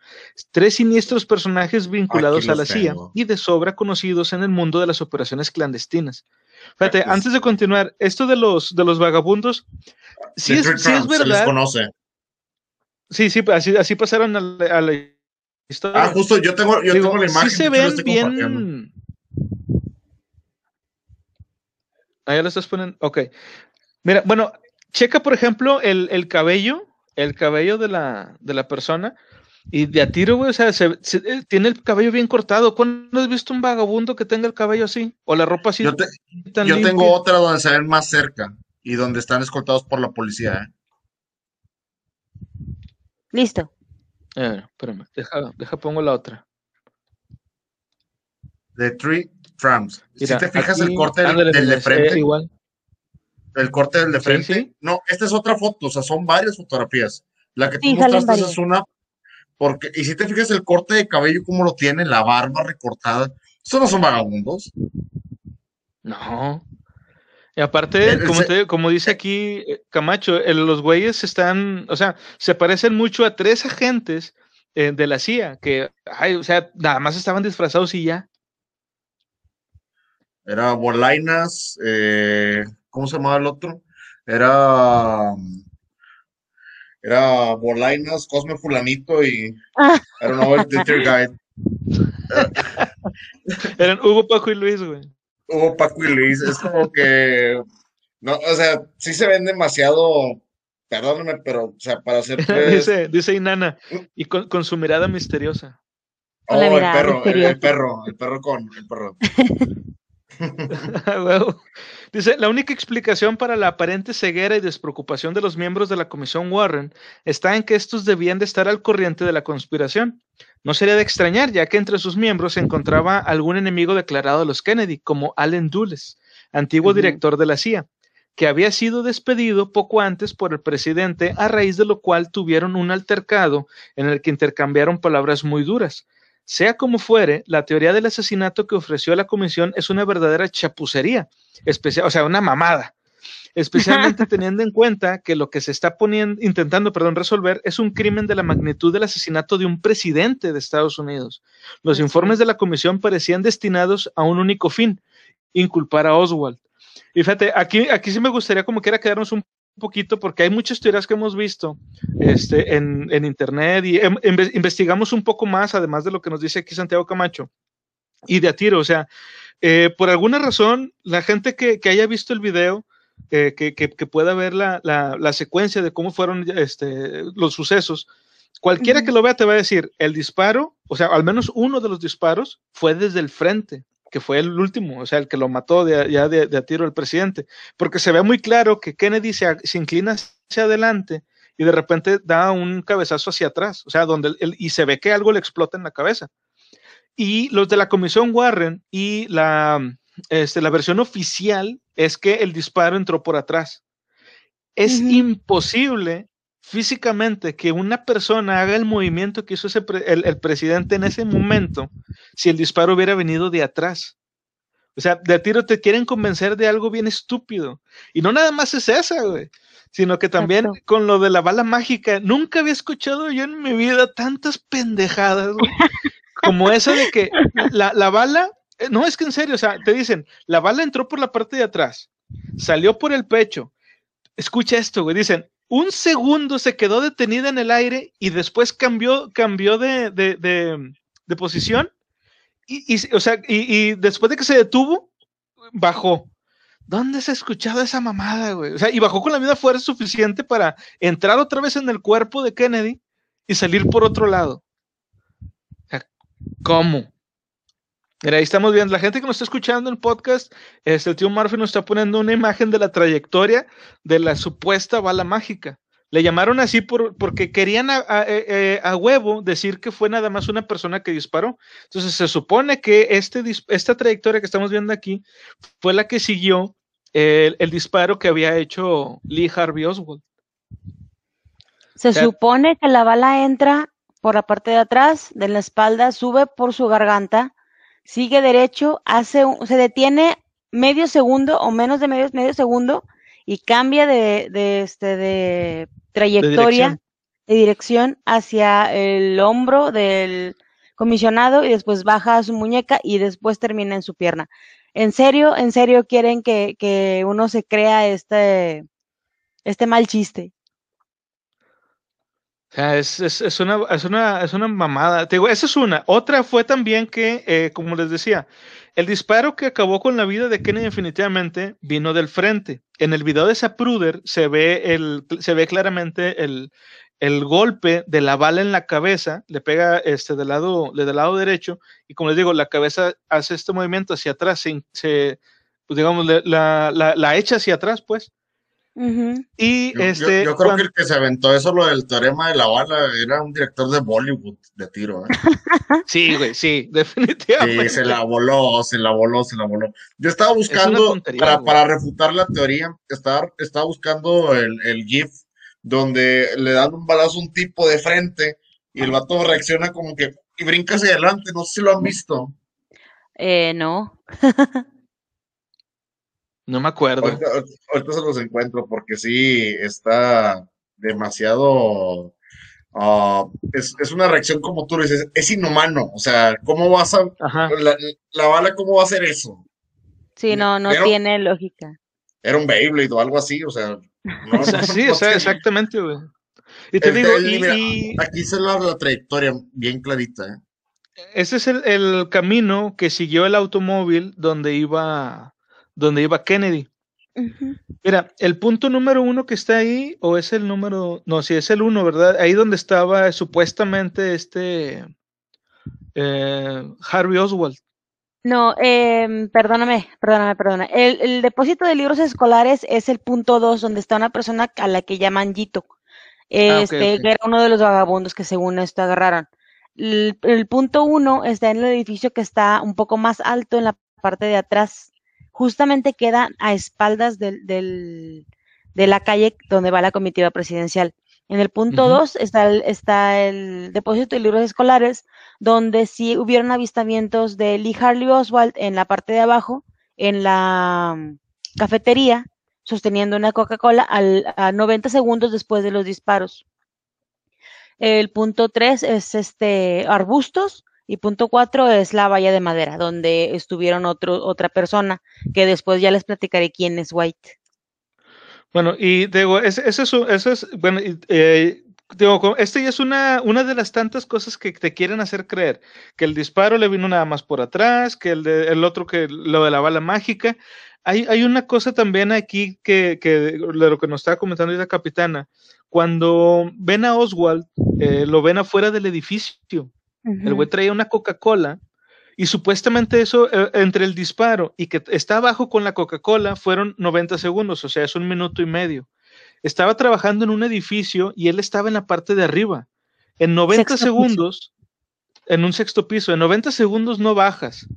tres siniestros personajes vinculados a la CIA tengo. y de sobra conocidos en el mundo de las operaciones clandestinas. Fíjate, antes de continuar, esto de los, de los vagabundos, sí es, sí es verdad. conoce. Sí, sí, así, así pasaron a la, a la, historia. Ah, justo, yo tengo, yo Digo, tengo la imagen. Sí se ven bien. Ah, ya lo estás poniendo. Ok. Mira, bueno, checa, por ejemplo, el, el cabello el cabello de la, de la persona y de a tiro, güey, o sea, se, se, eh, tiene el cabello bien cortado. ¿Cuándo has visto un vagabundo que tenga el cabello así? O la ropa así. Yo, te, yo tengo otra donde se ven más cerca y donde están escoltados por la policía, ¿eh? Listo. Eh, espérame, deja, deja pongo la otra. The Three Trams. Mira, si te fijas aquí, el corte del, ándale, del de frente. Eh, igual el corte del de frente. ¿Sí, sí? No, esta es otra foto, o sea, son varias fotografías. La que tú sí, mostraste es una, porque, y si te fijas el corte de cabello, cómo lo tiene, la barba recortada, ¿estos no son vagabundos? No. Y aparte, el, como, te, como, dice aquí eh, Camacho, el, los güeyes están, o sea, se parecen mucho a tres agentes eh, de la CIA, que, ay, o sea, nada más estaban disfrazados y ya. Era Bolainas, eh, ¿cómo se llamaba el otro? Era era Bolainas, Cosme Fulanito y. I don't know, el Teacher Guide. Eran Hugo, Paco y Luis, güey. Hugo, Paco y Luis, es como que no, o sea, sí se ven demasiado, perdóname, pero, o sea, para hacer dice, dice Inana, y con, con, su mirada misteriosa. Oh, el perro, el, el, perro, el perro con el perro. dice, la única explicación para la aparente ceguera y despreocupación de los miembros de la Comisión Warren está en que estos debían de estar al corriente de la conspiración. No sería de extrañar, ya que entre sus miembros se encontraba algún enemigo declarado de los Kennedy, como Allen Dulles, antiguo uh -huh. director de la CIA, que había sido despedido poco antes por el presidente, a raíz de lo cual tuvieron un altercado en el que intercambiaron palabras muy duras. Sea como fuere, la teoría del asesinato que ofreció la comisión es una verdadera chapucería, especial, o sea, una mamada especialmente teniendo en cuenta que lo que se está poniendo, intentando, perdón, resolver es un crimen de la magnitud del asesinato de un presidente de Estados Unidos. Los informes de la comisión parecían destinados a un único fin, inculpar a Oswald. Y fíjate, aquí, aquí sí me gustaría como quiera quedarnos un poquito porque hay muchas teorías que hemos visto este, en, internet y em, investigamos un poco más, además de lo que nos dice aquí Santiago Camacho, y de a tiro, o sea, eh, por alguna razón, la gente que, que haya visto el video, que, pueda ver la, secuencia de cómo fueron este, los sucesos. Cualquiera que lo vea te va a decir, el disparo, o sea, al menos uno de los disparos fue desde el frente, que fue el último, o sea, el que lo mató de, ya de, a tiro el presidente, porque se ve muy claro que Kennedy se, inclina hacia adelante y de repente da un cabezazo hacia atrás, o sea, donde y se ve que algo le explota en la cabeza. Y los de la comisión Warren y la, este, la versión oficial es que el disparo entró por atrás. Es imposible físicamente que una persona haga el movimiento que hizo el, presidente en ese momento si el disparo hubiera venido de atrás. O sea, de tiro te quieren convencer de algo bien estúpido. Y no nada más es esa, güey. Sino que también con lo de la bala mágica, nunca había escuchado yo en mi vida tantas pendejadas, como esa de que la, la bala eh, no, es que en serio, o sea, te dicen, la bala entró por la parte de atrás, salió por el pecho. Escucha esto, güey. Dicen, un segundo se quedó detenida en el aire y después cambió, cambió de, de, de, posición. Y, y, o sea, y, y, después de que se detuvo, bajó. ¿Dónde se ha escuchado esa mamada, güey? O sea, y bajó con la misma fuerza suficiente para entrar otra vez en el cuerpo de Kennedy y salir por otro lado. ¿Cómo? Mira, ahí estamos viendo, la gente que nos está escuchando en el podcast, este, el tío Murphy nos está poniendo una imagen de la trayectoria de la supuesta bala mágica. Le llamaron así por, porque querían a, eh, eh, a, huevo decir que fue nada más una persona que disparó. Entonces se supone que este, esta trayectoria que estamos viendo aquí fue la que siguió el, el disparo que había hecho Lee Harvey Oswald. Se supone que la bala entra por la parte de atrás de la espalda, sube por su garganta sigue derecho, hace se detiene medio segundo o menos de medio, medio segundo y cambia de, de, este, de trayectoria, de dirección. hacia el hombro del comisionado y después baja a su muñeca y después termina en su pierna. ¿En serio, en serio quieren que, que uno se crea este, este mal chiste? Es, es, es, una, es, una, es una mamada. Te digo, esa es una. Otra fue también que, eh, como les decía, el disparo que acabó con la vida de Kennedy definitivamente vino del frente. En el video de Zapruder se ve, el, se ve claramente el, el golpe de la bala en la cabeza, le pega este del lado, del lado derecho, y como les digo, la cabeza hace este movimiento hacia atrás, se, se pues digamos, la, la, la, echa hacia atrás, pues. Y yo, este. Yo, creo que el que se aventó eso, lo del teorema de la bala, era un director de Bollywood de tiro. ¿eh? sí, güey, sí, definitivamente. Sí, se la voló, se la voló, se la voló. Yo estaba buscando, para, para, refutar la teoría, estaba, estaba buscando el, el GIF donde le dan un balazo a un tipo de frente y el vato reacciona como que y brinca hacia adelante. No sé si lo han visto. Eh, no. No me acuerdo. Ahorita, se los encuentro porque sí está demasiado. Ah, es, es, una reacción como tú dices, es inhumano. O sea, ¿cómo vas a. La, la, bala, ¿cómo va a hacer eso? Sí, no, no tiene lógica. Era un Beyblade o algo así, o sea. No, sí, o sea, exactamente, güey. Y te digo, y, aquí se la, la trayectoria bien clarita. ¿eh? Ese es el, el camino que siguió el automóvil donde iba donde iba Kennedy. Mira, el punto número uno que está ahí, o es el número, no, sí es el uno, ¿verdad? Ahí donde estaba supuestamente este eh, Harvey Oswald. No, eh, perdóname, perdóname, perdóname. El, depósito de libros escolares es el punto dos, donde está una persona a la que llaman Gito. Ah, este, que era uno de los vagabundos que según esto agarraron. el punto uno está en el edificio que está un poco más alto en la parte de atrás justamente queda a espaldas del, del, de la calle donde va la comitiva presidencial. En el punto 2 está, el, está el depósito de libros escolares, donde sí hubieron avistamientos de Lee Harley Oswald en la parte de abajo, en la mm, cafetería, sosteniendo una Coca-Cola a 90 segundos después de los disparos. El punto 3 es este arbustos y punto 4 es la valla de madera, donde estuvieron otro, otra persona, que después ya les platicaré quién es White. Bueno, y digo, ese, es, es, bueno, eh, digo, este ya es una, una de las tantas cosas que te quieren hacer creer, que el disparo le vino nada más por atrás, que el, de, el otro que lo de la bala mágica. Hay, hay una cosa también aquí que, que de lo que nos estaba comentando la capitana, cuando ven a Oswald, eh, lo ven afuera del edificio. El güey traía una Coca-Cola y supuestamente eso, eh, entre el disparo y que está abajo con la Coca-Cola, fueron 90 segundos, o sea, es un minuto y medio. Estaba trabajando en un edificio y él estaba en la parte de arriba. En 90 segundos, en un sexto piso, en 90 segundos no bajas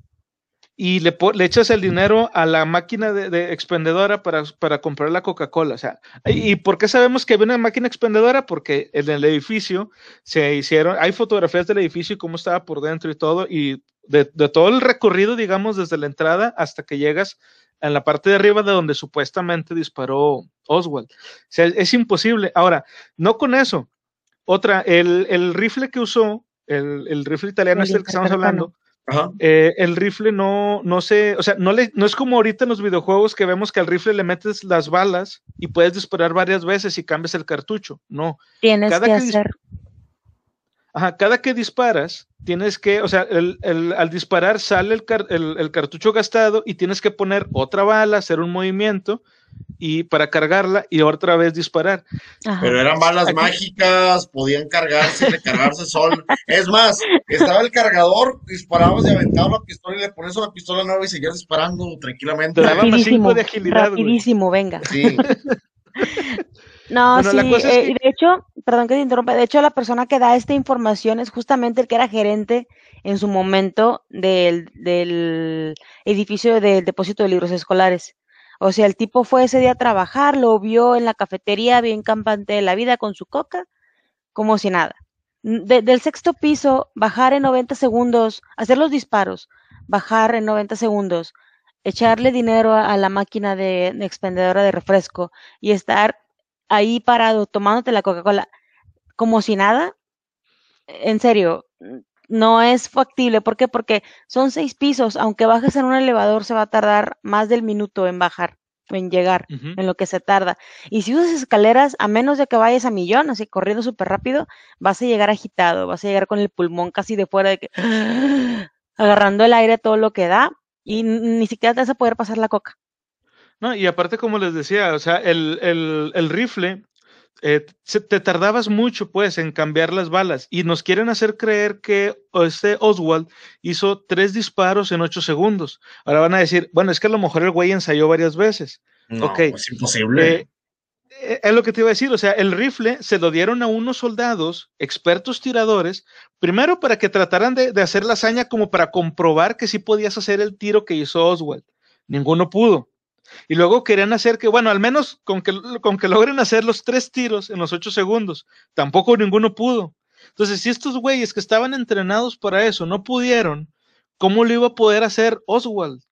y le, le, echas el dinero a la máquina de, expendedora para, para, comprar la Coca-Cola. O sea, ¿y por qué sabemos que había una máquina expendedora? Porque en el edificio se hicieron, hay fotografías del edificio y cómo estaba por dentro y todo, y de, todo el recorrido, digamos, desde la entrada hasta que llegas en la parte de arriba de donde supuestamente disparó Oswald. O sea, es imposible. Ahora, no con eso. Otra, el, el rifle que usó, el, el rifle italiano es el que estamos hablando, eh, el rifle no, no sé, o sea, no, le, no es como ahorita en los videojuegos que vemos que al rifle le metes las balas y puedes disparar varias veces y cambias el cartucho. No. Tienes cada que, hacer. Ajá, cada que disparas, tienes que, o sea, el, el, al disparar sale el, el, cartucho gastado y tienes que poner otra bala, hacer un movimiento y para cargarla y otra vez disparar. Pero eran balas mágicas, podían cargarse, recargarse sol. Es más, estaba el cargador, disparabas y aventabas la pistola y le pones una pistola nueva y seguías disparando tranquilamente. Rapidísimo, de agilidad, rapidísimo, venga. Sí. No, sí, eh, de hecho, perdón que te interrumpa, de hecho la persona que da esta información es justamente el que era gerente en su momento del, del edificio del depósito de libros escolares. O sea, el tipo fue ese día a trabajar, lo vio en la cafetería, bien campante de la vida con su coca, como si nada. del sexto piso, bajar en 90 segundos, hacer los disparos, bajar en 90 segundos, echarle dinero a, la máquina de, expendedora de refresco y estar ahí parado tomándote la Coca-Cola como si nada, en serio, no es factible. ¿Por qué? Porque son seis pisos. Aunque bajes en un elevador, se va a tardar más del minuto en bajar, en llegar, en lo que se tarda. Y si usas escaleras, a menos de que vayas a millón, así corriendo súper rápido, vas a llegar agitado, vas a llegar con el pulmón casi de fuera, de que, agarrando el aire todo lo que da, y ni siquiera te vas a poder pasar la coca. No, y aparte, como les decía, o sea, el, el, el rifle eh, te tardabas mucho, pues, en cambiar las balas y nos quieren hacer creer que este Oswald hizo tres disparos en ocho segundos. Ahora van a decir, bueno, es que a lo mejor el güey ensayó varias veces. No, es imposible. Eh, eh, es lo que te iba a decir, o sea, el rifle se lo dieron a unos soldados, expertos tiradores, primero para que trataran de, de hacer la hazaña como para comprobar que sí podías hacer el tiro que hizo Oswald. Ninguno pudo. Y luego querían hacer que, bueno, al menos con que, con que logren hacer los tres tiros en los ocho segundos. Tampoco ninguno pudo. Entonces, si estos güeyes que estaban entrenados para eso no pudieron, ¿cómo lo iba a poder hacer Oswald?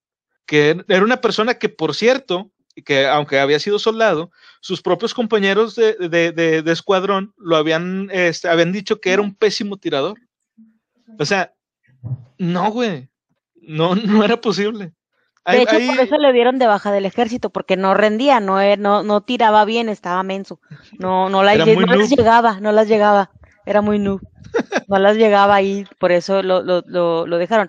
Que era una persona que, por cierto, que aunque había sido soldado, sus propios compañeros de, de, de, escuadrón lo habían, este, habían dicho que era un pésimo tirador. O sea, no, güey, no, no era posible. De hecho, por eso le dieron de baja del ejército, porque no rendía, no, eh, no, no tiraba bien, estaba menso. No, no, la, no las llegaba, no las llegaba. Era muy noob. No las llegaba ahí, por eso lo, lo, lo, dejaron.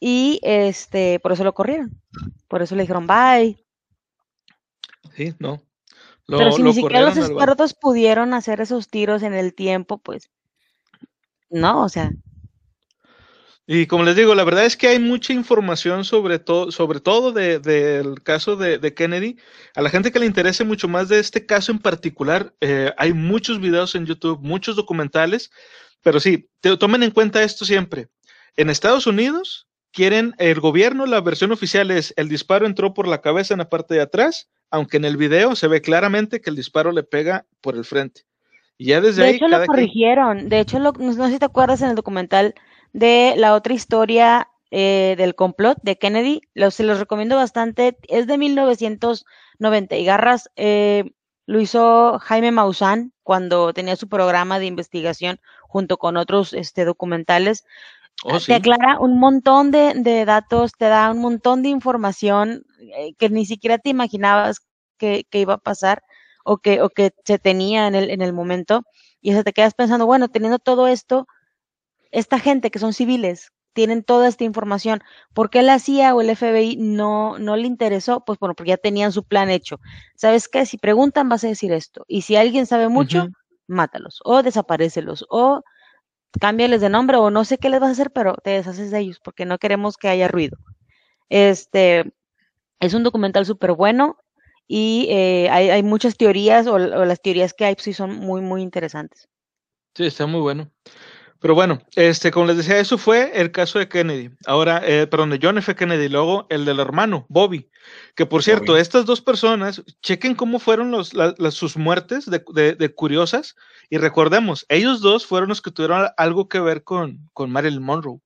Y este, por eso lo corrieron. Por eso le dijeron bye. Sí, no. Pero si ni siquiera los expertos pudieron hacer esos tiros en el tiempo, pues. No, o sea, y como les digo, la verdad es que hay mucha información sobre todo, sobre todo del caso de, Kennedy. A la gente que le interese mucho más de este caso en particular, eh, hay muchos videos en YouTube, muchos documentales, pero sí, tomen en cuenta esto siempre. En Estados Unidos, quieren, el gobierno, la versión oficial es el disparo entró por la cabeza en la parte de atrás, aunque en el video se ve claramente que el disparo le pega por el frente. Y ya desde de ahí. hecho, lo corrigieron. De hecho, no, sé si te acuerdas en el documental de la otra historia eh, del complot de Kennedy. se los recomiendo bastante. Es de 1990 y garras. Eh, lo hizo Jaime Maussan cuando tenía su programa de investigación junto con otros este, documentales. Oh, te aclara un montón de, datos, te da un montón de información eh, que ni siquiera te imaginabas que, iba a pasar o que, o que se tenía en el, en el momento. Y eso te quedas pensando, bueno, teniendo todo esto, esta gente que son civiles, tienen toda esta información. ¿Por qué la CIA o el FBI no, no le interesó? Pues bueno, porque ya tenían su plan hecho. ¿Sabes qué? Si preguntan, vas a decir esto. Y si alguien sabe mucho, mátalos o desaparecelos o cámbiales de nombre o no sé qué les vas a hacer, pero te deshaces de ellos porque no queremos que haya ruido. Este es un documental súper bueno y eh, hay, muchas teorías o, las teorías que hay pues, sí son muy, muy interesantes. Sí, está muy bueno. Pero bueno, este, como les decía, eso fue el caso de Kennedy. Ahora, eh, perdón, de John F. Kennedy, luego el del hermano, Bobby. Que por cierto, estas dos personas, chequen cómo fueron los, sus muertes de, curiosas. Y recordemos, ellos dos fueron los que tuvieron algo que ver con, con Marilyn Monroe.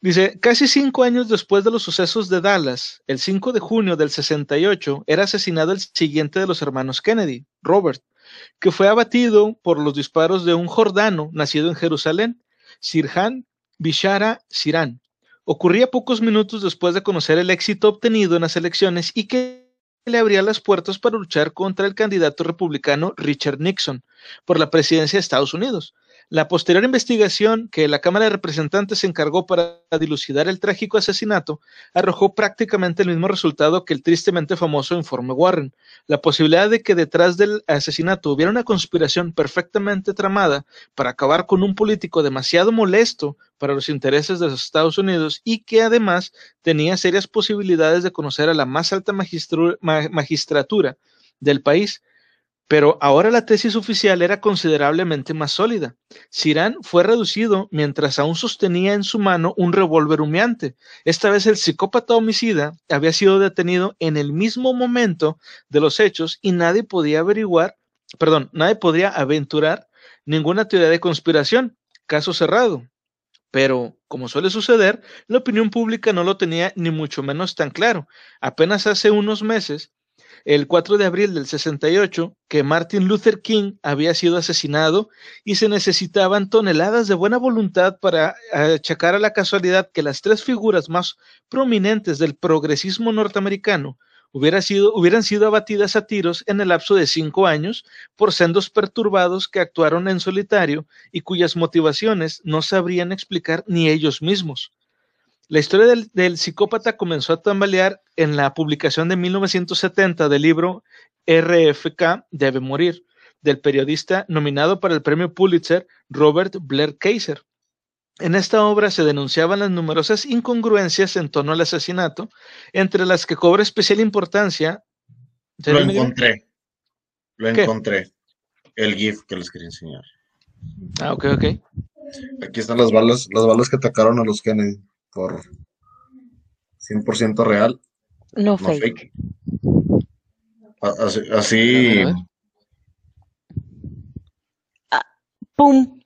Dice, casi cinco años después de los sucesos de Dallas, el 5 de junio del 68, era asesinado el siguiente de los hermanos Kennedy, Robert que fue abatido por los disparos de un jordano nacido en Jerusalén, Sirhan Bishara Sirán. Ocurría pocos minutos después de conocer el éxito obtenido en las elecciones y que le abría las puertas para luchar contra el candidato republicano Richard Nixon por la presidencia de Estados Unidos. La posterior investigación que la Cámara de Representantes se encargó para dilucidar el trágico asesinato arrojó prácticamente el mismo resultado que el tristemente famoso informe Warren. La posibilidad de que detrás del asesinato hubiera una conspiración perfectamente tramada para acabar con un político demasiado molesto para los intereses de los Estados Unidos y que además tenía serias posibilidades de conocer a la más alta magistratura del país pero ahora la tesis oficial era considerablemente más sólida. Sirán fue reducido mientras aún sostenía en su mano un revólver humeante. Esta vez el psicópata homicida había sido detenido en el mismo momento de los hechos y nadie podía averiguar, perdón, nadie podía aventurar ninguna teoría de conspiración. Caso cerrado. Pero, como suele suceder, la opinión pública no lo tenía ni mucho menos tan claro. Apenas hace unos meses, el 4 de abril del 68 que Martin Luther King había sido asesinado y se necesitaban toneladas de buena voluntad para achacar a la casualidad que las tres figuras más prominentes del progresismo norteamericano sido, hubieran sido abatidas a tiros en el lapso de cinco años por sendos perturbados que actuaron en solitario y cuyas motivaciones no sabrían explicar ni ellos mismos. La historia del, psicópata comenzó a tambalear en la publicación de 1970 del libro RFK Debe Morir, del periodista nominado para el premio Pulitzer Robert Blair Kaiser. En esta obra se denunciaban las numerosas incongruencias en torno al asesinato, entre las que cobra especial importancia. Lo encontré. Lo encontré. El GIF que les quería enseñar. Ah, ok, ok. Aquí están las balas, las balas que atacaron a los Kennedy por 100% real. No, fake. Así. Ah, ¡Pum!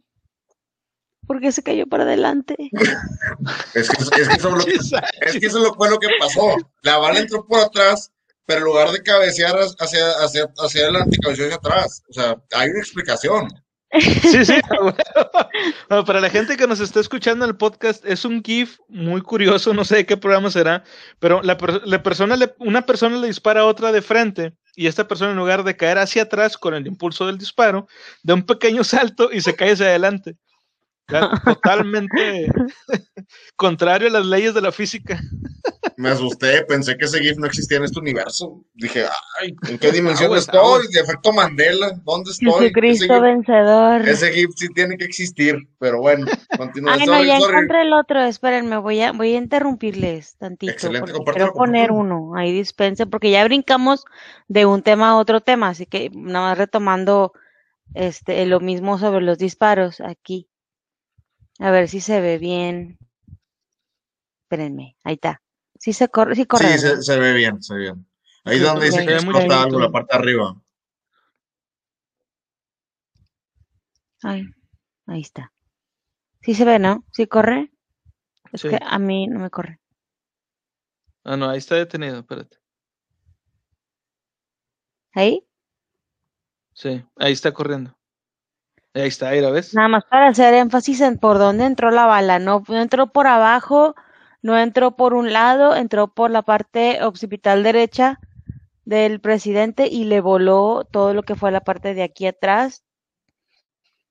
Porque se cayó para adelante. es, que, eso es lo bueno que pasó. La bala entró por atrás, pero en lugar de cabecear hacia, hacia, hacia adelante, cabeceó hacia atrás. O sea, hay una explicación. Sí, sí. para la gente que nos está escuchando en el podcast, es un GIF muy curioso, no sé de qué programa será, pero la, persona una persona le dispara a otra de frente y esta persona en lugar de caer hacia atrás con el impulso del disparo, da un pequeño salto y se cae hacia adelante. totalmente contrario a las leyes de la física. Me asusté, pensé que ese GIF no existía en este universo. Dije, ay, ¿en qué dimensión estoy? De efecto Mandela, ¿dónde estoy? Jesucristo vencedor. Ese GIF sí tiene que existir, pero bueno, continúa. Ay, no, ya encontré el otro, espérenme, voy a, voy a interrumpirles tantito. Excelente, quiero poner uno, ahí dispense, porque ya brincamos de un tema a otro tema, así que nada más retomando este, lo mismo sobre los disparos aquí. A ver si se ve bien. Espérenme, ahí está. Sí se corre, sí corre. Sí, se, ve bien, se ve bien. Ahí es donde dice que explota algo, la parte de arriba. Ay, ahí está. Sí se ve, ¿no? ¿Sí corre? Es que a mí no me corre. Ah, no, ahí está detenido, espérate. ¿Ahí? Sí, ahí está corriendo. Ahí está, ahí la ves. Nada más para hacer énfasis en por dónde entró la bala. No, entró por abajo, no entró por un lado, entró por la parte occipital derecha del presidente y le voló todo lo que fue la parte de aquí atrás.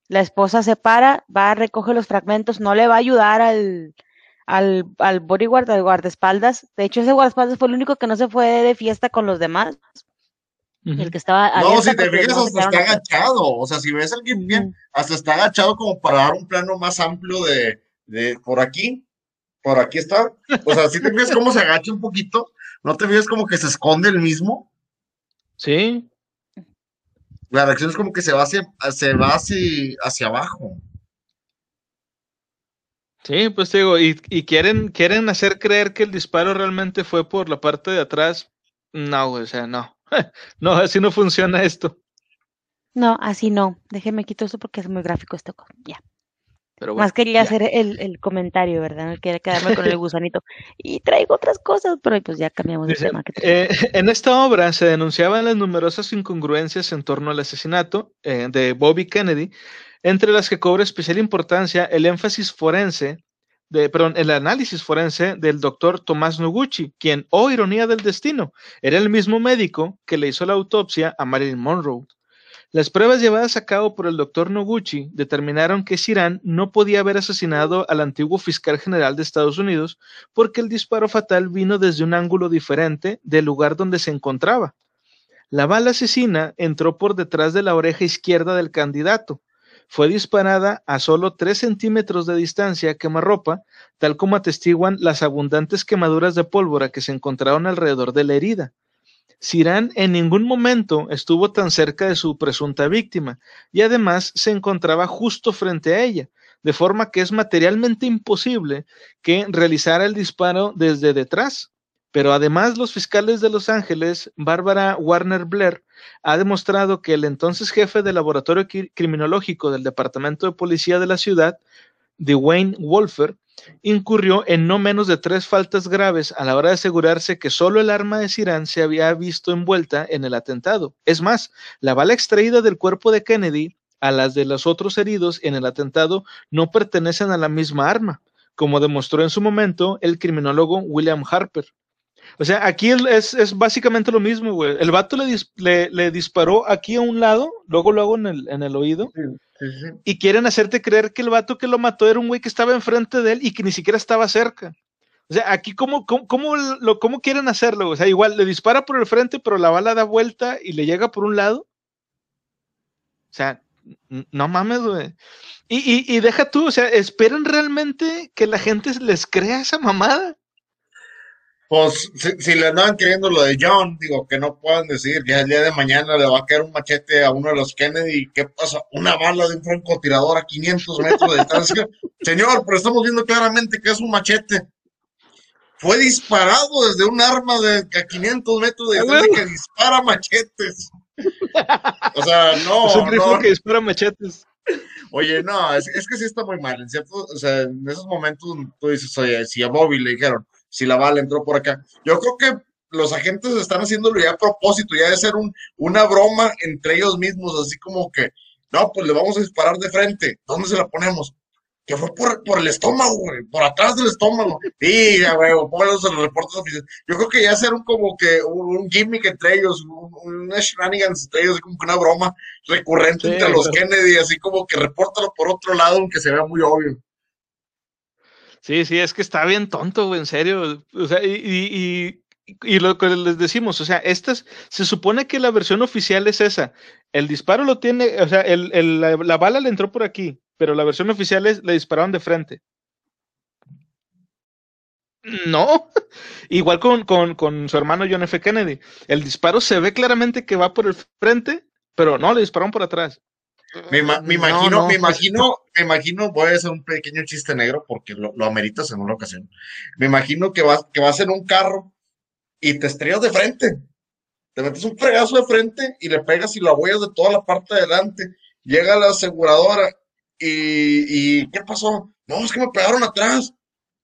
La esposa se para, va a recoger los fragmentos, no le va a ayudar al, al, al bodyguard, al guardaespaldas. De hecho, ese guardaespaldas fue el único que no se fue de fiesta con los demás. El que estaba. No, si te fijas, hasta está agachado. O sea, si ves a alguien bien, hasta está agachado como para dar un plano más amplio de, de por aquí. Por aquí está. O sea, si te fijas cómo se agacha un poquito. ¿No te fijas como que se esconde el mismo? Sí. La reacción es como que se va hacia, se va hacia, hacia abajo. Sí, pues digo, y, y, quieren, quieren hacer creer que el disparo realmente fue por la parte de atrás. No, o sea, no. no, así no funciona esto. No, así no. Déjeme quito eso porque es muy gráfico esto. Ya. Pero Más quería hacer el, el, comentario, ¿verdad? No quería quedarme con el gusanito. Y traigo otras cosas, pero pues ya cambiamos de tema. Eh, en esta obra se denunciaban las numerosas incongruencias en torno al asesinato eh, de Bobby Kennedy, entre las que cobra especial importancia el énfasis forense, perdón, el análisis forense del doctor Tomás Noguchi, quien, oh ironía del destino, era el mismo médico que le hizo la autopsia a Marilyn Monroe. Las pruebas llevadas a cabo por el doctor Noguchi determinaron que Sirán no podía haber asesinado al antiguo fiscal general de Estados Unidos porque el disparo fatal vino desde un ángulo diferente del lugar donde se encontraba. La bala asesina entró por detrás de la oreja izquierda del candidato, fue disparada a solo 3 centímetros de distancia a quemarropa, tal como atestiguan las abundantes quemaduras de pólvora que se encontraron alrededor de la herida. Sirán en ningún momento estuvo tan cerca de su presunta víctima y además se encontraba justo frente a ella, de forma que es materialmente imposible que realizara el disparo desde detrás. Pero además los fiscales de Los Ángeles, Bárbara Warner Blair, ha demostrado que el entonces jefe del laboratorio criminológico del Departamento de Policía de la ciudad, Dwayne Wolfer, incurrió en no menos de tres faltas graves a la hora de asegurarse que solo el arma de Sirán se había visto envuelta en el atentado. Es más, la bala extraída del cuerpo de Kennedy a las de los otros heridos en el atentado no pertenecen a la misma arma, como demostró en su momento el criminólogo William Harper. O sea, aquí es, es básicamente lo mismo, güey. El vato le, le, disparó aquí a un lado, luego luego en el, en el oído. Y quieren hacerte creer que el vato que lo mató era un güey que estaba enfrente de él y que ni siquiera estaba cerca. O sea, aquí cómo, cómo, cómo, lo, cómo quieren hacerlo. O sea, igual le dispara por el frente, pero la bala da vuelta y le llega por un lado. O sea, no mames, güey. Y, y, y deja tú, o sea, esperan realmente que la gente les crea esa mamada pues si, le andaban queriendo lo de John, digo, que no puedan decir que el día de mañana le va a caer un machete a uno de los Kennedy, ¿qué pasa? Una bala de un francotirador a 500 metros de distancia. Señor, pero estamos viendo claramente que es un machete. Fue disparado desde un arma de a 500 metros de distancia que dispara machetes. O sea, no. Es un rifle que dispara machetes. Oye, no, es, es, que sí está muy mal, en cierto, o sea, en esos momentos tú dices, oye, si a Bobby le dijeron, si la bala entró por acá. Yo creo que los agentes están haciéndolo ya a propósito, ya de ser un, una broma entre ellos mismos, así como que, no, pues le vamos a disparar de frente, ¿dónde se la ponemos? Que fue por, por el estómago, güey, por atrás del estómago. Sí, güey, pónganlos en los reportes oficiales. Yo creo que ya ser un como que un, gimmick entre ellos, un, un, shenanigans entre ellos, como que una broma recurrente entre los Kennedy, así como que repórtalo por otro lado, aunque se vea muy obvio. Sí, sí, es que está bien tonto, en serio. O sea, y, y, y, lo que les decimos, o sea, estas, se supone que la versión oficial es esa. El disparo lo tiene, o sea, el, el, la, bala le entró por aquí, pero la versión oficial es, le dispararon de frente. No, igual con, con, con, su hermano John F. Kennedy. El disparo se ve claramente que va por el frente, pero no, le dispararon por atrás. Me, imagino, me imagino, me imagino, voy a hacer un pequeño chiste negro porque lo, lo ameritas en una ocasión. Me imagino que vas, que vas en un carro y te estrellas de frente. Te metes un fregazo de frente y le pegas y lo huellas de toda la parte de adelante. Llega la aseguradora y, y ¿qué pasó? No, es que me pegaron atrás.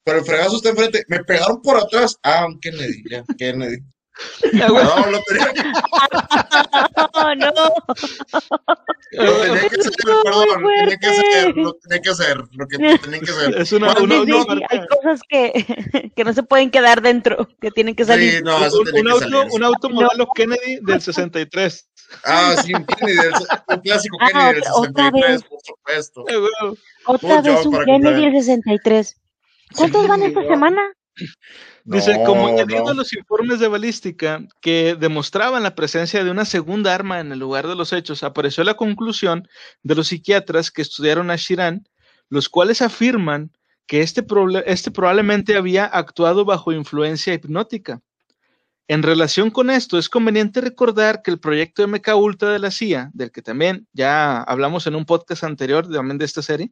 Pero el fregazo está enfrente. Me pegaron por atrás. Ah, Kennedy, ya, Kennedy. No, lo tenía que... no, no. Lo tenía que hacer, perdón, lo tenía que hacer, lo tenía que hacer, lo que tenía que hacer. Es una, una, sí, sí, hay cosas que, que no se pueden quedar dentro, que tienen que salir. Sí, no, eso un, un, auto, salir. un auto modelo no. Kennedy del 63. Ah, sí, un Kennedy, del, un clásico ah, Kennedy del 63, por supuesto. Otra vez un Kennedy del 63. ¿Cuántos van esta semana? Dice, como añadiendo no. los informes de balística que demostraban la presencia de una segunda arma en el lugar de los hechos, apareció la conclusión de los psiquiatras que estudiaron a Shiran, los cuales afirman que este, este probablemente había actuado bajo influencia hipnótica. En relación con esto, es conveniente recordar que el proyecto MK Ultra de la CIA, del que también ya hablamos en un podcast anterior también de esta serie,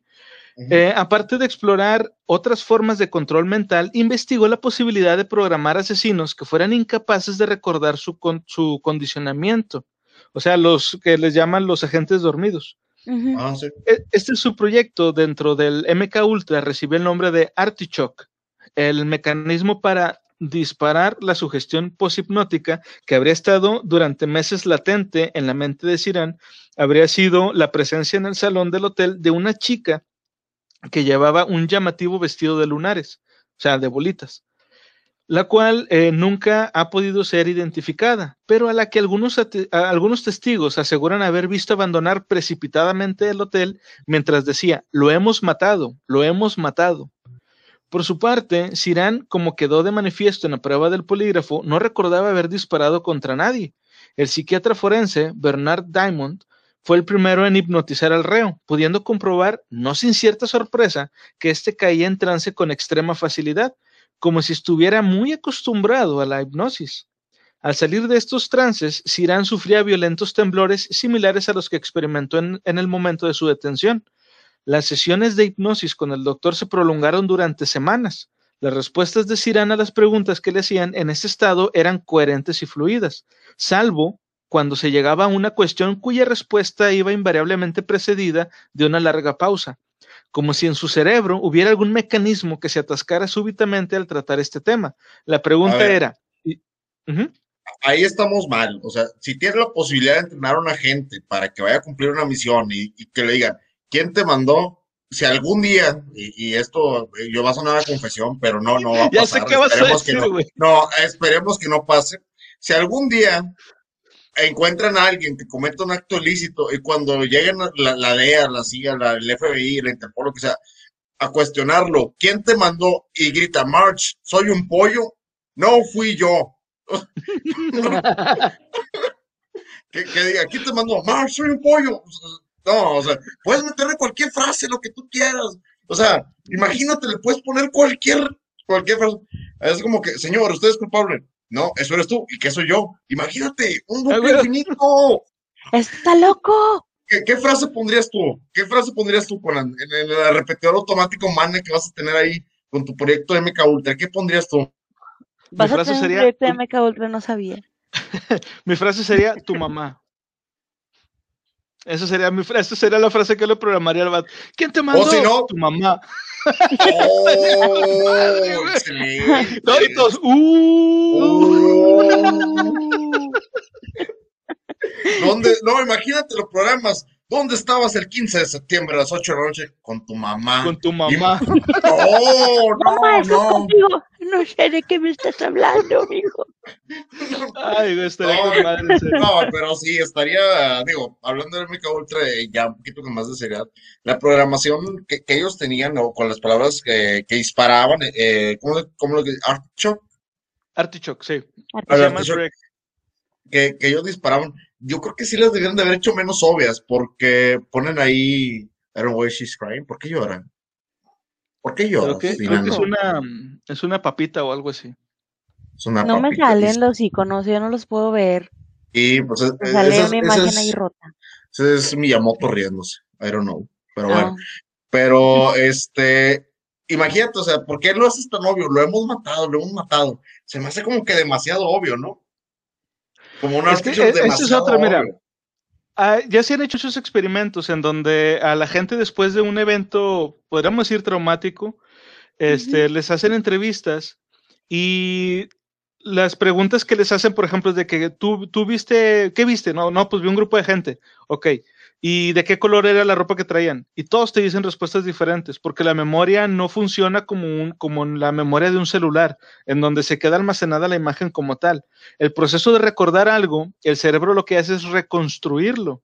eh, aparte de explorar otras formas de control mental, investigó la posibilidad de programar asesinos que fueran incapaces de recordar su, con, su condicionamiento, o sea, los que les llaman los agentes dormidos. Uh -huh. ah, sí. E, este es su proyecto dentro del MK Ultra, recibe el nombre de Artichoke, el mecanismo para disparar la sugestión poshipnótica que habría estado durante meses latente en la mente de Sirán, habría sido la presencia en el salón del hotel de una chica que llevaba un llamativo vestido de lunares, o sea, de bolitas, la cual eh, nunca ha podido ser identificada, pero a la que algunos, algunos testigos aseguran haber visto abandonar precipitadamente el hotel mientras decía, lo hemos matado, lo hemos matado. Por su parte, Sirán, como quedó de manifiesto en la prueba del polígrafo, no recordaba haber disparado contra nadie. El psiquiatra forense, Bernard Diamond, fue el primero en hipnotizar al reo, pudiendo comprobar, no sin cierta sorpresa, que éste caía en trance con extrema facilidad, como si estuviera muy acostumbrado a la hipnosis. Al salir de estos trances, Sirán sufría violentos temblores similares a los que experimentó en, el momento de su detención. Las sesiones de hipnosis con el doctor se prolongaron durante semanas. Las respuestas de Sirán a las preguntas que le hacían en ese estado eran coherentes y fluidas, salvo cuando se llegaba a una cuestión cuya respuesta iba invariablemente precedida de una larga pausa, como si en su cerebro hubiera algún mecanismo que se atascara súbitamente al tratar este tema. La pregunta era... Y, uh -huh. Ahí estamos mal. O sea, si tienes la posibilidad de entrenar a una gente para que vaya a cumplir una misión y, y que le digan, ¿quién te mandó? Si algún día, y, y, esto, yo va a sonar a confesión, pero no, no va a pasar. Ya sé qué vas esperemos a decir, que no, no, esperemos que no pase. Si algún día encuentran a alguien que cometa un acto ilícito y cuando lleguen la, DEA, la CIA, la, el FBI, la Interpol, lo que sea, a cuestionarlo, ¿quién te mandó? Y grita, March, ¿soy un pollo? No fui yo. que, diga, ¿quién te mandó? March, soy un pollo. No, o sea, puedes meterle cualquier frase, lo que tú quieras. O sea, imagínate, le puedes poner cualquier, cualquier frase. Es como que, señor, usted es culpable. No, eso eres tú. ¿Y qué soy yo? Imagínate, un bucle infinito. ¡Está loco! ¿Qué, ¿Qué, frase pondrías tú? ¿Qué frase pondrías tú con en, el repetidor automático MANE que vas a tener ahí con tu proyecto MK Ultra? ¿Qué pondrías tú? ¿Vas Mi frase a tener sería, un proyecto de MK Ultra? No sabía. Mi frase sería tu mamá. Esa sería mi frase, esa sería la frase que le programaría al bat. ¿Quién te mandó? O si no, tu mamá. Oh. Doritos, uh. ¿Dónde? No, imagínate los programas. ¿Dónde estabas el 15 de septiembre a las 8 de la noche? Con tu mamá. Con tu mamá. Y... Oh, no, Mamá, no. Contigo. No sé de qué me estás hablando, mijo. Ay, güey, estaría No, con madre. No, pero sí, estaría, digo, hablando de Mica Ultra, eh, ya un poquito con más de seriedad, la programación que, que ellos tenían, o con las palabras que, que disparaban, eh, ¿cómo, cómo lo que Artichoke, Artichoke, sí. Artichoke. Que, que ellos disparaban, yo creo que sí las debieron de haber hecho menos obvias, porque ponen ahí, I don't know why she's crying, ¿por qué lloran? ¿Por qué lloran? Creo que, creo que es una es una papita o algo así. Es una No me salen los iconos, yo no los puedo ver. Y pues es- Me sale esa, una esa imagen es, ahí rota. Ese es Miyamoto riéndose. I don't know. Pero bueno. Ah. Pero, este, imagínate, o sea, ¿por qué lo haces tan obvio? Lo hemos matado, lo hemos matado. Se me hace como que demasiado obvio, ¿no? Como una es que, e, es otra, mira. Ah, ya se han hecho esos experimentos en donde a la gente después de un evento, podríamos decir traumático, este, les hacen entrevistas y las preguntas que les hacen, por ejemplo, es de que tú, tú viste, ¿qué viste? No, no, pues vi un grupo de gente. Ok. ¿Y de qué color era la ropa que traían? Y todos te dicen respuestas diferentes, porque la memoria no funciona como, un, como la memoria de un celular, en donde se queda almacenada la imagen como tal. El proceso de recordar algo, el cerebro lo que hace es reconstruirlo.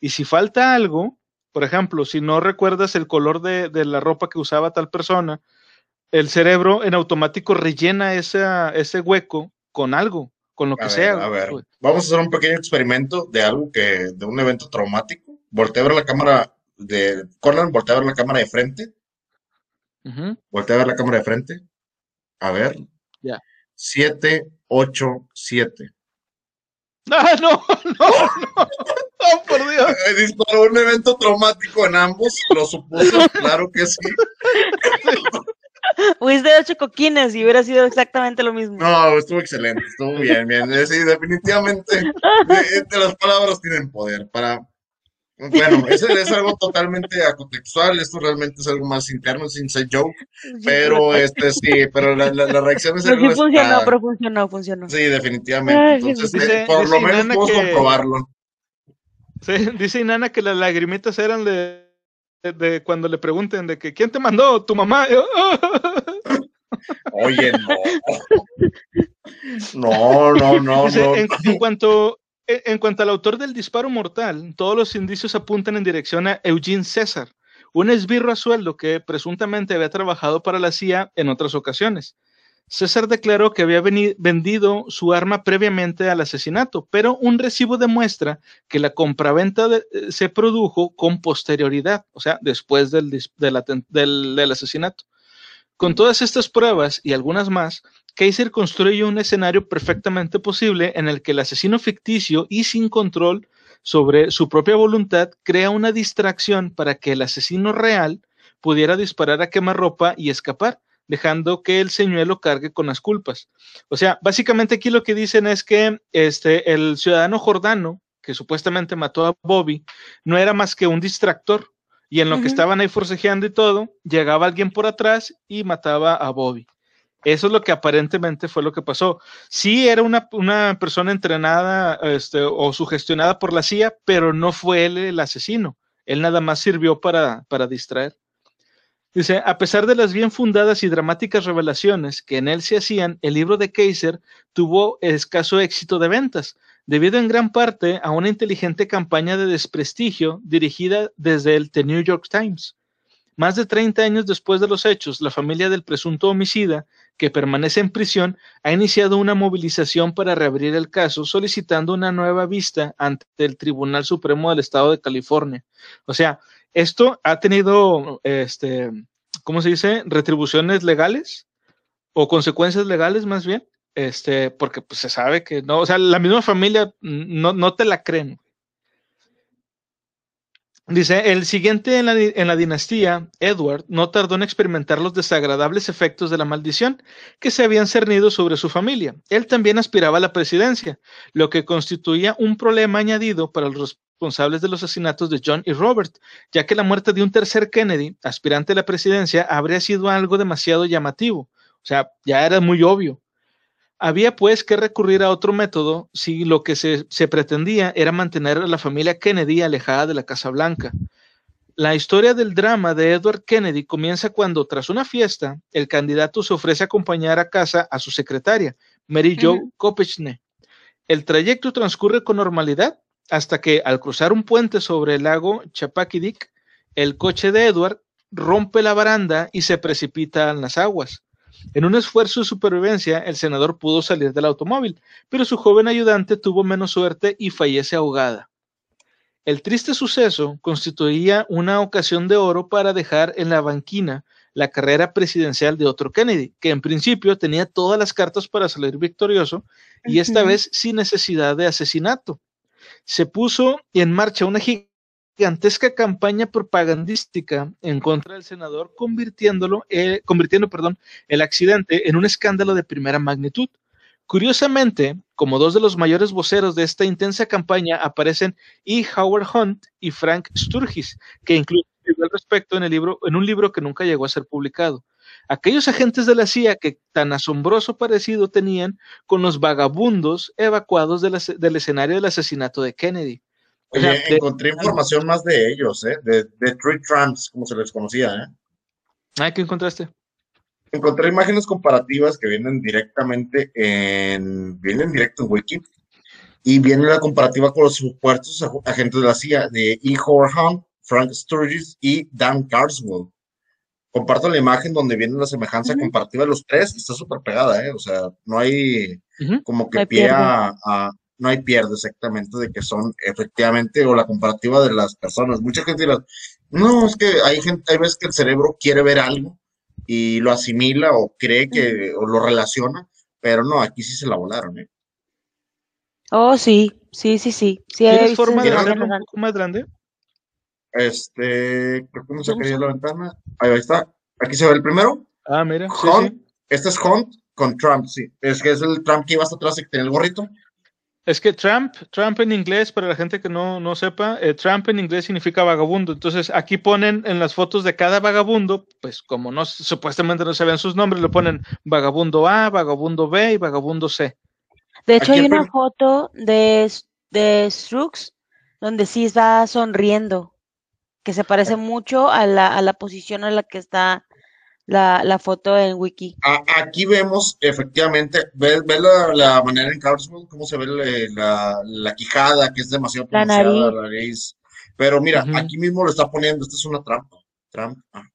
Y si falta algo, por ejemplo, si no recuerdas el color de, de la ropa que usaba tal persona, el cerebro en automático rellena ese hueco con algo, con lo que sea. A ver, vamos a hacer un pequeño experimento de algo que, de un evento traumático. Voltea a ver la cámara de, Corlan, voltea a ver la cámara de frente. Voltea a ver la cámara de frente. A ver. Ya. 7, 8, 7. Ah, no, no, no. Por Dios. Disparó un evento traumático en ambos, lo supuso, claro que sí. Fuiste ocho coquines y hubiera sido exactamente lo mismo. No, estuvo excelente, estuvo bien, bien. Sí, definitivamente las palabras tienen poder para. Bueno, ese es algo totalmente acontextual, esto realmente es algo más interno, es inside joke, pero este sí, pero la, la, reacción es algo... Sí funcionó, pero funcionó, funcionó. Sí, definitivamente, entonces eh, por lo menos podemos comprobarlo. Sí, dice Inana que las lagrimitas eran de de cuando le pregunten de que quién te mandó, tu mamá. Oye, no. No, no, no, no. En, cuanto, en, cuanto al autor del disparo mortal, todos los indicios apuntan en dirección a Eugene César, un esbirro a sueldo que presuntamente había trabajado para la CIA en otras ocasiones. César declaró que había vendido su arma previamente al asesinato, pero un recibo demuestra que la compraventa eh, se produjo con posterioridad, o sea, después del, asesinato. Con todas estas pruebas y algunas más, Kaiser construye un escenario perfectamente posible en el que el asesino ficticio y sin control sobre su propia voluntad crea una distracción para que el asesino real pudiera disparar a quemarropa y escapar dejando que el señuelo cargue con las culpas. O sea, básicamente aquí lo que dicen es que este, el ciudadano jordano, que supuestamente mató a Bobby, no era más que un distractor. Y en lo que estaban ahí forcejeando y todo, llegaba alguien por atrás y mataba a Bobby. Eso es lo que aparentemente fue lo que pasó. Sí era una, una persona entrenada este, o sugestionada por la CIA, pero no fue él el asesino. Él nada más sirvió para, para distraer. Dice, a pesar de las bien fundadas y dramáticas revelaciones que en él se hacían, el libro de Kaiser tuvo escaso éxito de ventas, debido en gran parte a una inteligente campaña de desprestigio dirigida desde el The New York Times. Más de 30 años después de los hechos, la familia del presunto homicida, que permanece en prisión, ha iniciado una movilización para reabrir el caso, solicitando una nueva vista ante el Tribunal Supremo del Estado de California. O sea, esto ha tenido, este, ¿cómo se dice? Retribuciones legales o consecuencias legales más bien, este, porque pues, se sabe que no, o sea, la misma familia no, no te la creen. Dice, el siguiente en la, en la, dinastía, Edward, no tardó en experimentar los desagradables efectos de la maldición que se habían cernido sobre su familia. Él también aspiraba a la presidencia, lo que constituía un problema añadido para los responsables de los asesinatos de John y Robert, ya que la muerte de un tercer Kennedy, aspirante a la presidencia, habría sido algo demasiado llamativo. O sea, ya era muy obvio. Había pues que recurrir a otro método si lo que se, pretendía era mantener a la familia Kennedy alejada de la Casa Blanca. La historia del drama de Edward Kennedy comienza cuando, tras una fiesta, el candidato se ofrece a acompañar a casa a su secretaria, Mary Jo Kopechne. El trayecto transcurre con normalidad hasta que, al cruzar un puente sobre el lago Chappaquiddick, el coche de Edward rompe la baranda y se precipita en las aguas. En un esfuerzo de supervivencia, el senador pudo salir del automóvil, pero su joven ayudante tuvo menos suerte y fallece ahogada. El triste suceso constituía una ocasión de oro para dejar en la banquina la carrera presidencial de otro Kennedy, que en principio tenía todas las cartas para salir victorioso y esta vez sin necesidad de asesinato. Se puso en marcha una gigantesca campaña propagandística en contra del senador, convirtiéndolo, eh, convirtiendo, perdón, el accidente en un escándalo de primera magnitud. Curiosamente, como dos de los mayores voceros de esta intensa campaña aparecen E. Howard Hunt y Frank Sturgis, que incluso al respecto en, el libro, en un libro que nunca llegó a ser publicado. Aquellos agentes de la CIA que tan asombroso parecido tenían con los vagabundos evacuados del escenario del asesinato de Kennedy. Oye, encontré información más de ellos, ¿eh? de, de Three Tramps, como se les conocía. ¿eh? Ah, ¿qué encontraste? Encontré imágenes comparativas que vienen directamente en, vienen directo en Wiki, y viene la comparativa con los supuestos agentes de la CIA, de E. Howard Hunt, Frank Sturgis y Dan Carswell. Comparto la imagen donde viene la semejanza comparativa de los tres, está súper pegada, ¿eh? O sea, no hay como que pie a, no hay pierde exactamente de que son efectivamente o la comparativa de las personas. Mucha gente dirá, no, es que hay gente, hay veces que el cerebro quiere ver algo y lo asimila o cree que, o lo relaciona, pero no, aquí sí se la volaron, ¿eh? Oh, sí, sí, sí, sí. sí ¿Tienes forma de verlo un poco más grande? Este, creo que no se quería la ventana. Ahí está. Aquí se ve el primero. Ah, mira. Hunt. Este es Hunt con Trump, sí. Es que es el Trump que iba hasta atrás y que tiene el gorrito. Es que Trump, Trump en inglés, para la gente que no, no sepa, eh, Trump en inglés significa vagabundo. Entonces aquí ponen en las fotos de cada vagabundo, pues como no supuestamente no se ven sus nombres, le ponen vagabundo A, vagabundo B y vagabundo C. De hecho, hay una foto de, de Strux donde sí está sonriendo, que se parece mucho a la, a la posición en la que está la, la foto en Wiki. aquí vemos, efectivamente, ves, la, manera en Carlsbad, cómo se ve la, la, quijada, que es demasiado pronunciada, la nariz. Pero mira, aquí mismo lo está poniendo, esta es una trampa. Trampa.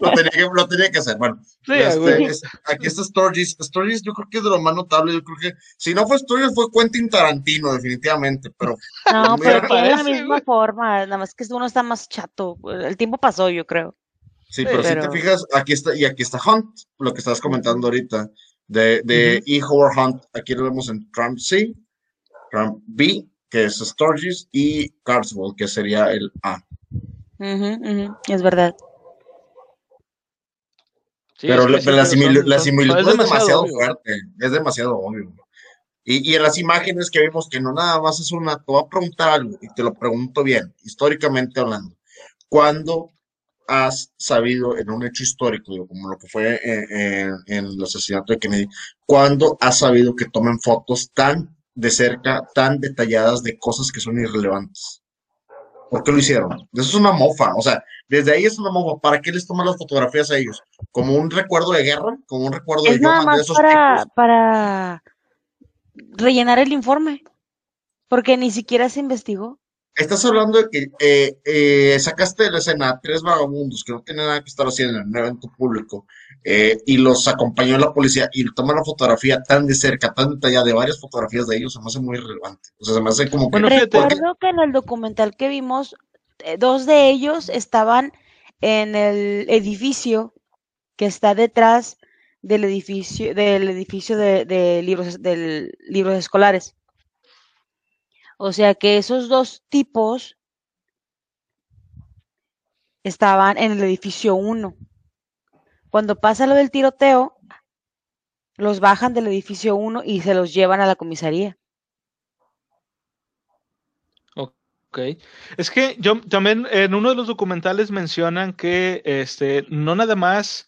Lo, tenía que, lo, tenía que, hacer. Bueno, este, aquí está Sturgis. Sturgis yo creo que es de lo más notable. Yo creo que si no fue Sturgis fue Quentin Tarantino, definitivamente. Pero no, pero tiene la misma forma. Nada más que uno está más chato. El tiempo pasó, yo creo. Sí, pero, si te fijas, aquí está, y aquí está Hunt, lo que estás comentando ahorita, de, de E. Howard Hunt. Aquí lo vemos en Trump C, Trump B, que es Sturgis, y Carswell, que sería el A. Es verdad. pero la, similitud es, demasiado, fuerte, es demasiado obvio. Y, y, en las imágenes que vimos que no nada más es una, te voy a preguntar algo y te lo pregunto bien, históricamente hablando. ¿Cuándo has sabido en un hecho histórico, como lo que fue en, en el asesinato de Kennedy, cuándo has sabido que tomen fotos tan de cerca, tan detalladas de cosas que son irrelevantes? ¿Por qué lo hicieron? Eso es una mofa, o sea, desde ahí es una mofa. ¿Para qué les toman las fotografías a ellos? ¿Como un recuerdo de guerra? ¿Como un recuerdo de nada más para, para rellenar el informe, porque ni siquiera se investigó. Estás hablando de que eh, eh, sacaste de la escena tres vagabundos que no tienen nada que estar haciendo en un evento público eh, y los acompañó la policía y toman la fotografía tan de cerca, tan detallada, de varias fotografías de ellos, se me hace muy relevante. O sea, se me hace como que... Recuerdo que en el documental que vimos, dos de ellos estaban en el edificio que está detrás del edificio, del edificio de, de libros, de libros escolares. O sea que esos dos tipos estaban en el edificio 1. Cuando pasa lo del tiroteo, los bajan del edificio 1 y se los llevan a la comisaría. Ok. Es que yo también en uno de los documentales mencionan que este no nada más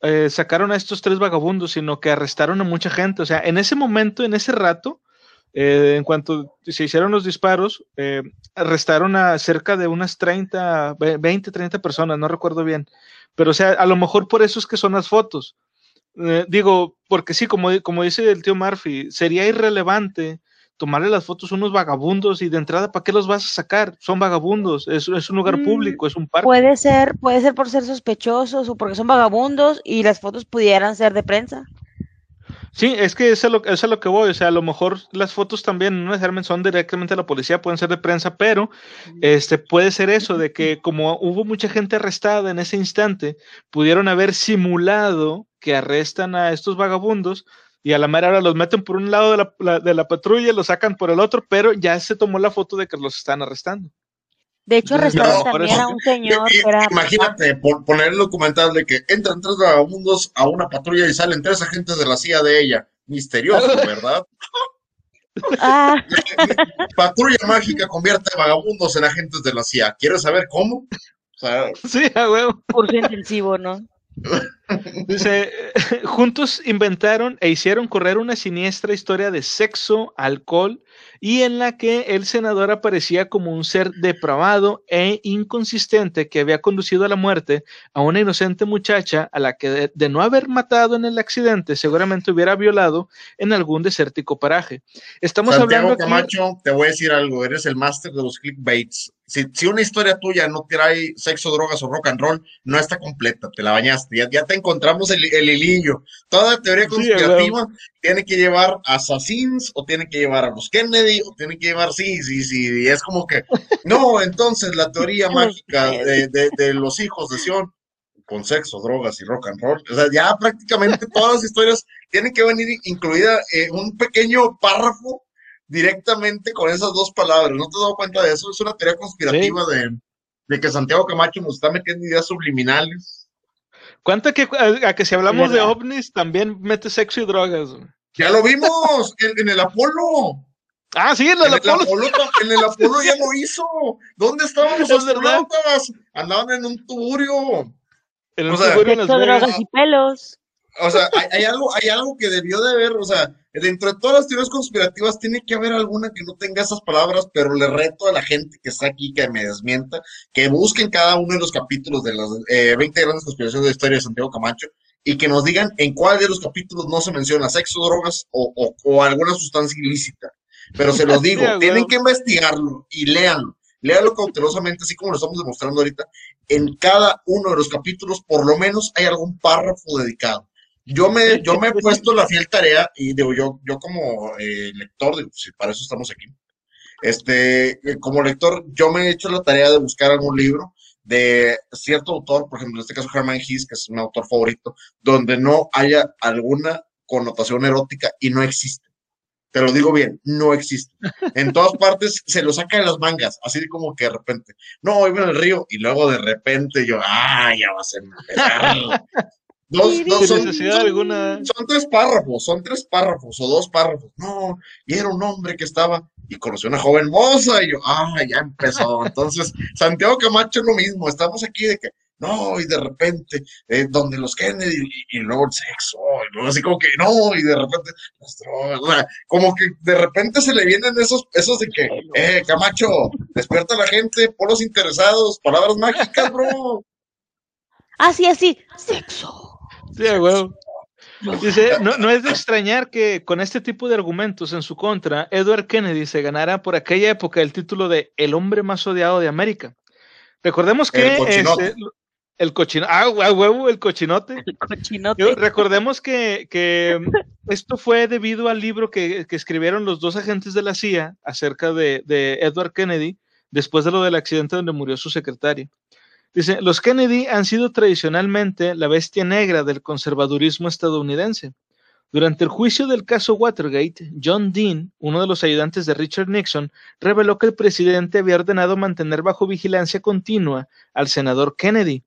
eh, sacaron a estos tres vagabundos, sino que arrestaron a mucha gente. O sea, en ese momento, en ese rato, eh, en cuanto se hicieron los disparos, eh, arrestaron a cerca de unas 30, 20, 30 personas, no recuerdo bien. Pero, o sea, a lo mejor por eso es que son las fotos. Eh, digo, porque sí, como, como dice el tío Murphy, sería irrelevante tomarle las fotos a unos vagabundos y de entrada, ¿para qué los vas a sacar? Son vagabundos, es, es un lugar mm, público, es un parque. Puede ser, puede ser por ser sospechosos o porque son vagabundos y las fotos pudieran ser de prensa. Sí, es que eso es, lo, es lo que voy. O sea, a lo mejor las fotos también no necesariamente son directamente de la policía, pueden ser de prensa, pero este puede ser eso, de que como hubo mucha gente arrestada en ese instante, pudieron haber simulado que arrestan a estos vagabundos y a la mera hora los meten por un lado de la, de la patrulla, los sacan por el otro, pero ya se tomó la foto de que los están arrestando. De hecho, arrestaron también a un señor. imagínate poner el documental de que entran tres vagabundos a una patrulla y salen tres agentes de la CIA de ella. Misterioso, ¿verdad? Ah. Patrulla mágica convierte a vagabundos en agentes de la CIA. ¿Quieres saber cómo? sí, a huevo. Curso intensivo, ¿no? Dice, juntos inventaron e hicieron correr una siniestra historia de sexo, alcohol y en la que el senador aparecía como un ser depravado e inconsistente que había conducido a la muerte a una inocente muchacha a la que de, no haber matado en el accidente seguramente hubiera violado en algún desértico paraje. Estamos hablando Camacho, te voy a decir algo, eres el máster de los clickbaits. Si, si, una historia tuya no trae sexo, drogas o rock and roll, no está completa, te la bañaste, ya, te encontramos el, el, hilillo. Toda teoría conspirativa tiene que llevar a Assassins o tiene que llevar a los Kennedy o tiene que llevar, sí, sí, sí, y es como que, no, entonces la teoría mágica de, de, los hijos de Sion con sexo, drogas y rock and roll, o sea, ya prácticamente todas las historias tienen que venir incluida eh, un pequeño párrafo directamente con esas dos palabras, ¿no te has dado cuenta de eso? Es una teoría conspirativa de, de que Santiago Camacho nos está metiendo ideas subliminales. ¿Cuánto que a, que si hablamos de ovnis también mete sexo y drogas? Ya lo vimos en, el Apolo. Ah, sí, en el, Apolo. en el Apolo ya lo hizo. ¿Dónde estaban los astronautas? Andaban en un tuburio. En un tuburio drogas y pelos. O sea, hay, algo, hay algo que debió de haber, o sea, dentro de todas las teorías conspirativas tiene que haber alguna que no tenga esas palabras, pero le reto a la gente que está aquí que me desmienta, que busquen cada uno de los capítulos de las 20 eh, grandes conspiraciones de la historia de Santiago Camacho y que nos digan en cuál de los capítulos no se menciona sexo, drogas o, o, alguna sustancia ilícita. Pero se los digo, tienen que investigarlo y léanlo. Léalo cautelosamente, así como lo estamos demostrando ahorita. En cada uno de los capítulos, por lo menos, hay algún párrafo dedicado. Yo me, yo me he puesto la fiel tarea y digo, yo, yo como eh, lector, digo, si para eso estamos aquí, este, eh, como lector, yo me he hecho la tarea de buscar algún libro de cierto autor, por ejemplo, en este caso Herman Hesse, que es mi autor favorito, donde no haya alguna connotación erótica y no existe. Te lo digo bien, no existe. En todas partes se lo saca de las mangas, así como que de repente, no, iba en el río y luego de repente yo, ah, ya va a ser Dos, dos, son, alguna... son, tres párrafos, son tres párrafos o dos párrafos. No, y era un hombre que estaba y conoció a una joven moza y yo, ah, ya empezó. Entonces, Santiago Camacho es lo mismo, estamos aquí de que, no, y de repente, eh, donde los Kennedy y, luego el sexo, y luego así como que, no, y de repente las drogas, o sea, como que de repente se le vienen esos, esos de que, eh, Camacho, despierta a la gente, polos interesados, palabras mágicas, bro. Así, así, sexo. Sí, Dice, no, es de extrañar que con este tipo de argumentos en su contra, Edward Kennedy se ganara por aquella época el título de el hombre más odiado de América. Recordemos que el cochinote, ah, huevo, el cochinote. recordemos que, esto fue debido al libro que, escribieron los dos agentes de la CIA acerca de, de Edward Kennedy después de lo del accidente donde murió su secretario. Dice, los Kennedy han sido tradicionalmente la bestia negra del conservadurismo estadounidense. Durante el juicio del caso Watergate, John Dean, uno de los ayudantes de Richard Nixon, reveló que el presidente había ordenado mantener bajo vigilancia continua al senador Kennedy.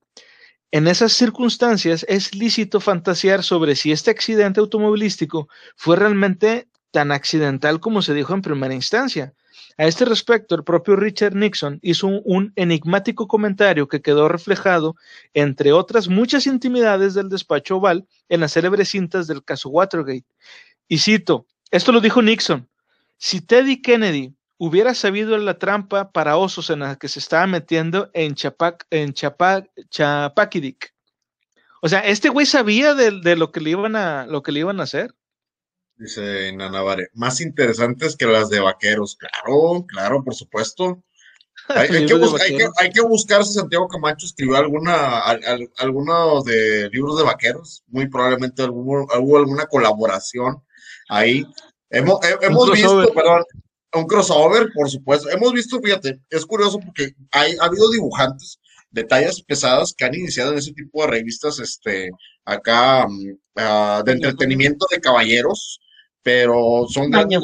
En esas circunstancias es lícito fantasear sobre si este accidente automovilístico fue realmente tan accidental como se dijo en primera instancia, a este respecto, el propio Richard Nixon hizo un, enigmático comentario que quedó reflejado, entre otras muchas intimidades del despacho oval, en las célebres cintas del caso Watergate. Y cito, esto lo dijo Nixon, si Teddy Kennedy hubiera sabido la trampa para osos en la que se estaba metiendo en, Chapac, en Chapaquidic. O sea, este güey sabía de, de, lo que le iban a lo que le iban a hacer. Dice Nanavare, más interesantes que las de vaqueros. Claro, claro, por supuesto. Hay, que, buscar si Santiago Camacho escribió alguna, alguno de libros de vaqueros. Muy probablemente hubo, alguna colaboración ahí. Hemos, hemos visto, perdón, un crossover, por supuesto. Hemos visto, fíjate, es curioso porque hay, ha habido dibujantes de tallas pesadas que han iniciado en ese tipo de revistas este, acá mm, ah, de entretenimiento de caballeros, pero son grandes.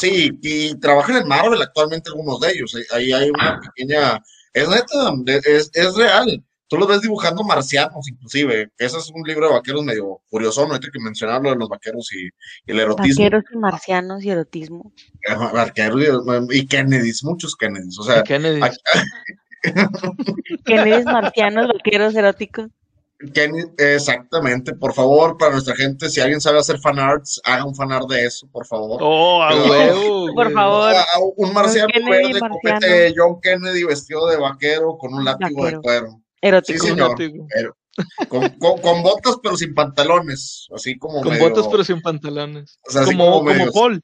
Sí, y trabajan en Marvel actualmente algunos de ellos. Ahí hay una pequeña. Es neta, es, es real. Tú los ves dibujando marcianos, inclusive. Ese es un libro de vaqueros medio curioso, no hay que mencionarlo de los vaqueros y, el erotismo. Vaqueros y marcianos y erotismo. Vaqueros y, Kennedys, muchos Kennedys. O sea, Kennedys. Kennedys marcianos, vaqueros eróticos. Exactamente, por favor, para nuestra gente, si alguien sabe hacer fanarts, haga un fanart de eso, por favor. Oh, a por favor. un marciano verde, copete John Kennedy vestido de vaquero con un látigo de cuero. Erótico. Sí, señor. con, botas pero sin pantalones, así como Con botas pero sin pantalones. como, como, Paul.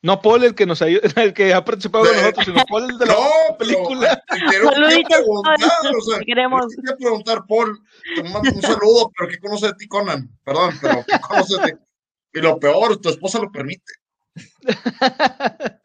No Paul el que nos ayuda, el que ha participado con nosotros, sino Paul el de la película. Pero, quiero preguntar, o sea, queremos. Quiero preguntar, Paul, te mando un saludo, pero ¿qué conoce de ti, Conan? Perdón, pero ¿qué conoce de ti? Y lo peor, tu esposa lo permite.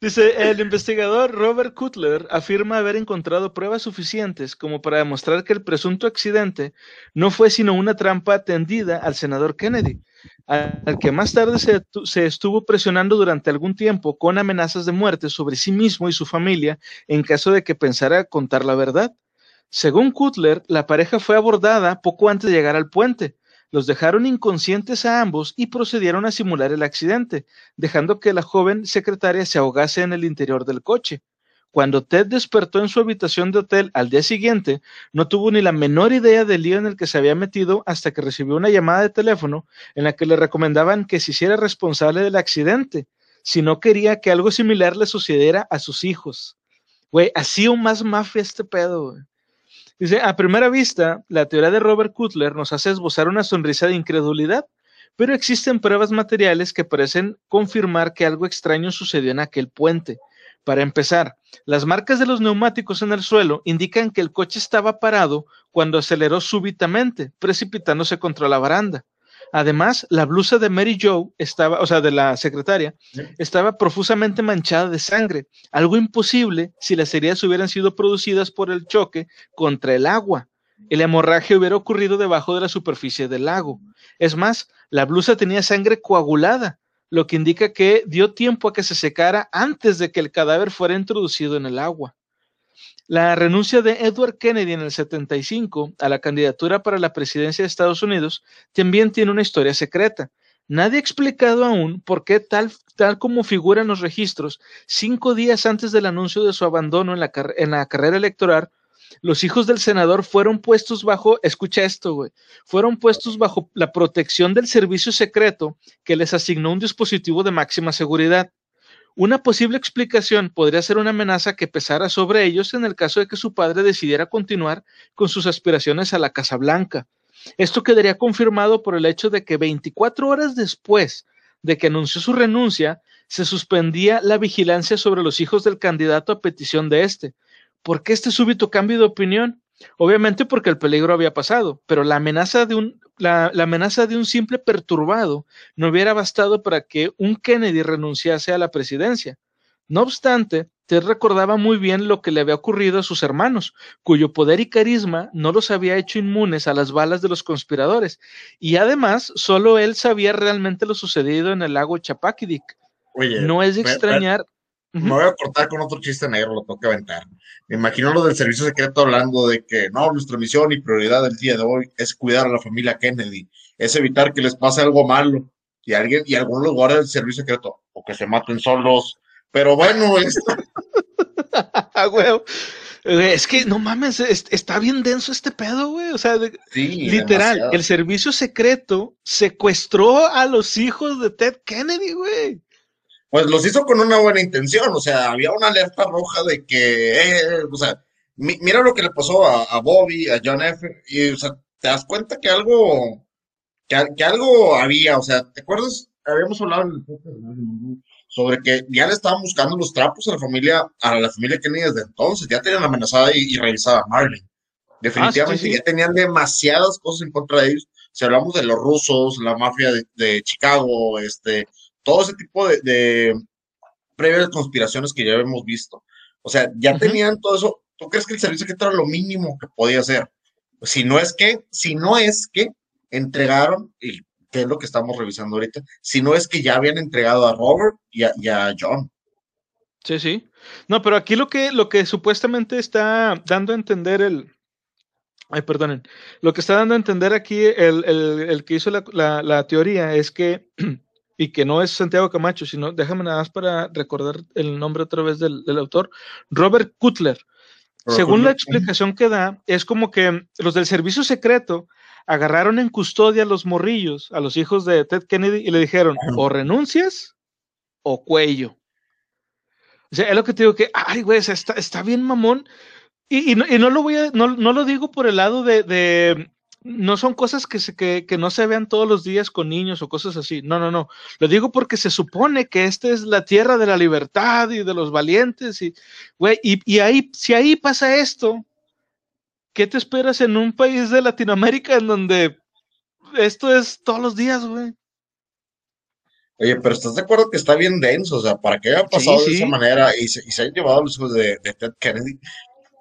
Dice, el investigador Robert Cutler afirma haber encontrado pruebas suficientes como para demostrar que el presunto accidente no fue sino una trampa tendida al senador Kennedy, al que más tarde se, se, estuvo presionando durante algún tiempo con amenazas de muerte sobre sí mismo y su familia en caso de que pensara contar la verdad. Según Cutler, la pareja fue abordada poco antes de llegar al puente, los dejaron inconscientes a ambos y procedieron a simular el accidente, dejando que la joven secretaria se ahogase en el interior del coche. Cuando Ted despertó en su habitación de hotel al día siguiente, no tuvo ni la menor idea del lío en el que se había metido hasta que recibió una llamada de teléfono en la que le recomendaban que se hiciera responsable del accidente, si no quería que algo similar le sucediera a sus hijos. Güey, así o más mafia este pedo, güey. Dice, a primera vista, la teoría de Robert Cutler nos hace esbozar una sonrisa de incredulidad, pero existen pruebas materiales que parecen confirmar que algo extraño sucedió en aquel puente. Para empezar, las marcas de los neumáticos en el suelo indican que el coche estaba parado cuando aceleró súbitamente, precipitándose contra la baranda. Además, la blusa de Mary Joe estaba, o sea, de la secretaria, estaba profusamente manchada de sangre, algo imposible si las heridas hubieran sido producidas por el choque contra el agua. El hemorragia hubiera ocurrido debajo de la superficie del lago. Es más, la blusa tenía sangre coagulada, lo que indica que dio tiempo a que se secara antes de que el cadáver fuera introducido en el agua. La renuncia de Edward Kennedy en el 75 a la candidatura para la presidencia de Estados Unidos también tiene una historia secreta. Nadie ha explicado aún por qué tal, tal como figura en los registros, cinco días antes del anuncio de su abandono en la, en la carrera electoral, los hijos del senador fueron puestos bajo, escucha esto, güey, fueron puestos bajo la protección del servicio secreto que les asignó un dispositivo de máxima seguridad. Una posible explicación podría ser una amenaza que pesara sobre ellos en el caso de que su padre decidiera continuar con sus aspiraciones a la Casa Blanca. Esto quedaría confirmado por el hecho de que 24 horas después de que anunció su renuncia, se suspendía la vigilancia sobre los hijos del candidato a petición de este. ¿Por qué este súbito cambio de opinión? Obviamente porque el peligro había pasado, pero la amenaza de un, la, amenaza de un simple perturbado no hubiera bastado para que un Kennedy renunciase a la presidencia. No obstante, Ted recordaba muy bien lo que le había ocurrido a sus hermanos, cuyo poder y carisma no los había hecho inmunes a las balas de los conspiradores, y además solo él sabía realmente lo sucedido en el lago Chapakidik. no es de extrañar. Me voy a cortar con otro chiste negro, lo tengo que aventar. Me imagino lo del servicio secreto hablando de que no, nuestra misión y prioridad del día de hoy es cuidar a la familia Kennedy, es evitar que les pase algo malo y alguien y algunos los guarda del servicio secreto o que se maten solos. Pero bueno, esto. Es que no mames, está bien denso este pedo, güey. O sea, literal, el servicio secreto secuestró a los hijos de Ted Kennedy, güey pues los hizo con una buena intención, o sea, había una alerta roja de que, eh, o sea, mira lo que le pasó a, Bobby, a John F., y, o sea, te das cuenta que algo, que, algo había, o sea, ¿te acuerdas? Habíamos hablado en el sobre que ya le estaban buscando los trapos a la familia, a la familia Kennedy desde entonces, ya tenían amenazada y, revisada a Marley. Definitivamente ya tenían demasiadas cosas en contra de ellos. Si hablamos de los rusos, la mafia de, de Chicago, este, todo ese tipo de, previas conspiraciones que ya hemos visto. O sea, ya tenían todo eso. ¿Tú crees que el servicio secreto era lo mínimo que podía hacer? Si no es que, si no es que entregaron, y que es lo que estamos revisando ahorita, si no es que ya habían entregado a Robert y a, John. Sí, sí. No, pero aquí lo que, lo que supuestamente está dando a entender el. Ay, perdonen. Lo que está dando a entender aquí el, que hizo la, teoría es que, y que no es Santiago Camacho, sino, déjame nada más para recordar el nombre otra vez del, autor, Robert Cutler. Según la explicación que da, es como que los del servicio secreto agarraron en custodia a los morrillos, a los hijos de Ted Kennedy, y le dijeron, o renuncias o cuello. O sea, es lo que te digo que, ay, güey, está, está bien mamón. Y, no, y, no, lo voy a, no, no, lo digo por el lado de, de no son cosas que, se, que, que, no se vean todos los días con niños o cosas así. No, no, no. Lo digo porque se supone que esta es la tierra de la libertad y de los valientes. Y, güey, y, y ahí, si ahí pasa esto, ¿qué te esperas en un país de Latinoamérica en donde esto es todos los días, güey? Oye, pero ¿estás de acuerdo que está bien denso? O sea, para que haya pasado de esa manera y se, y se hayan llevado los hijos de, Ted Kennedy,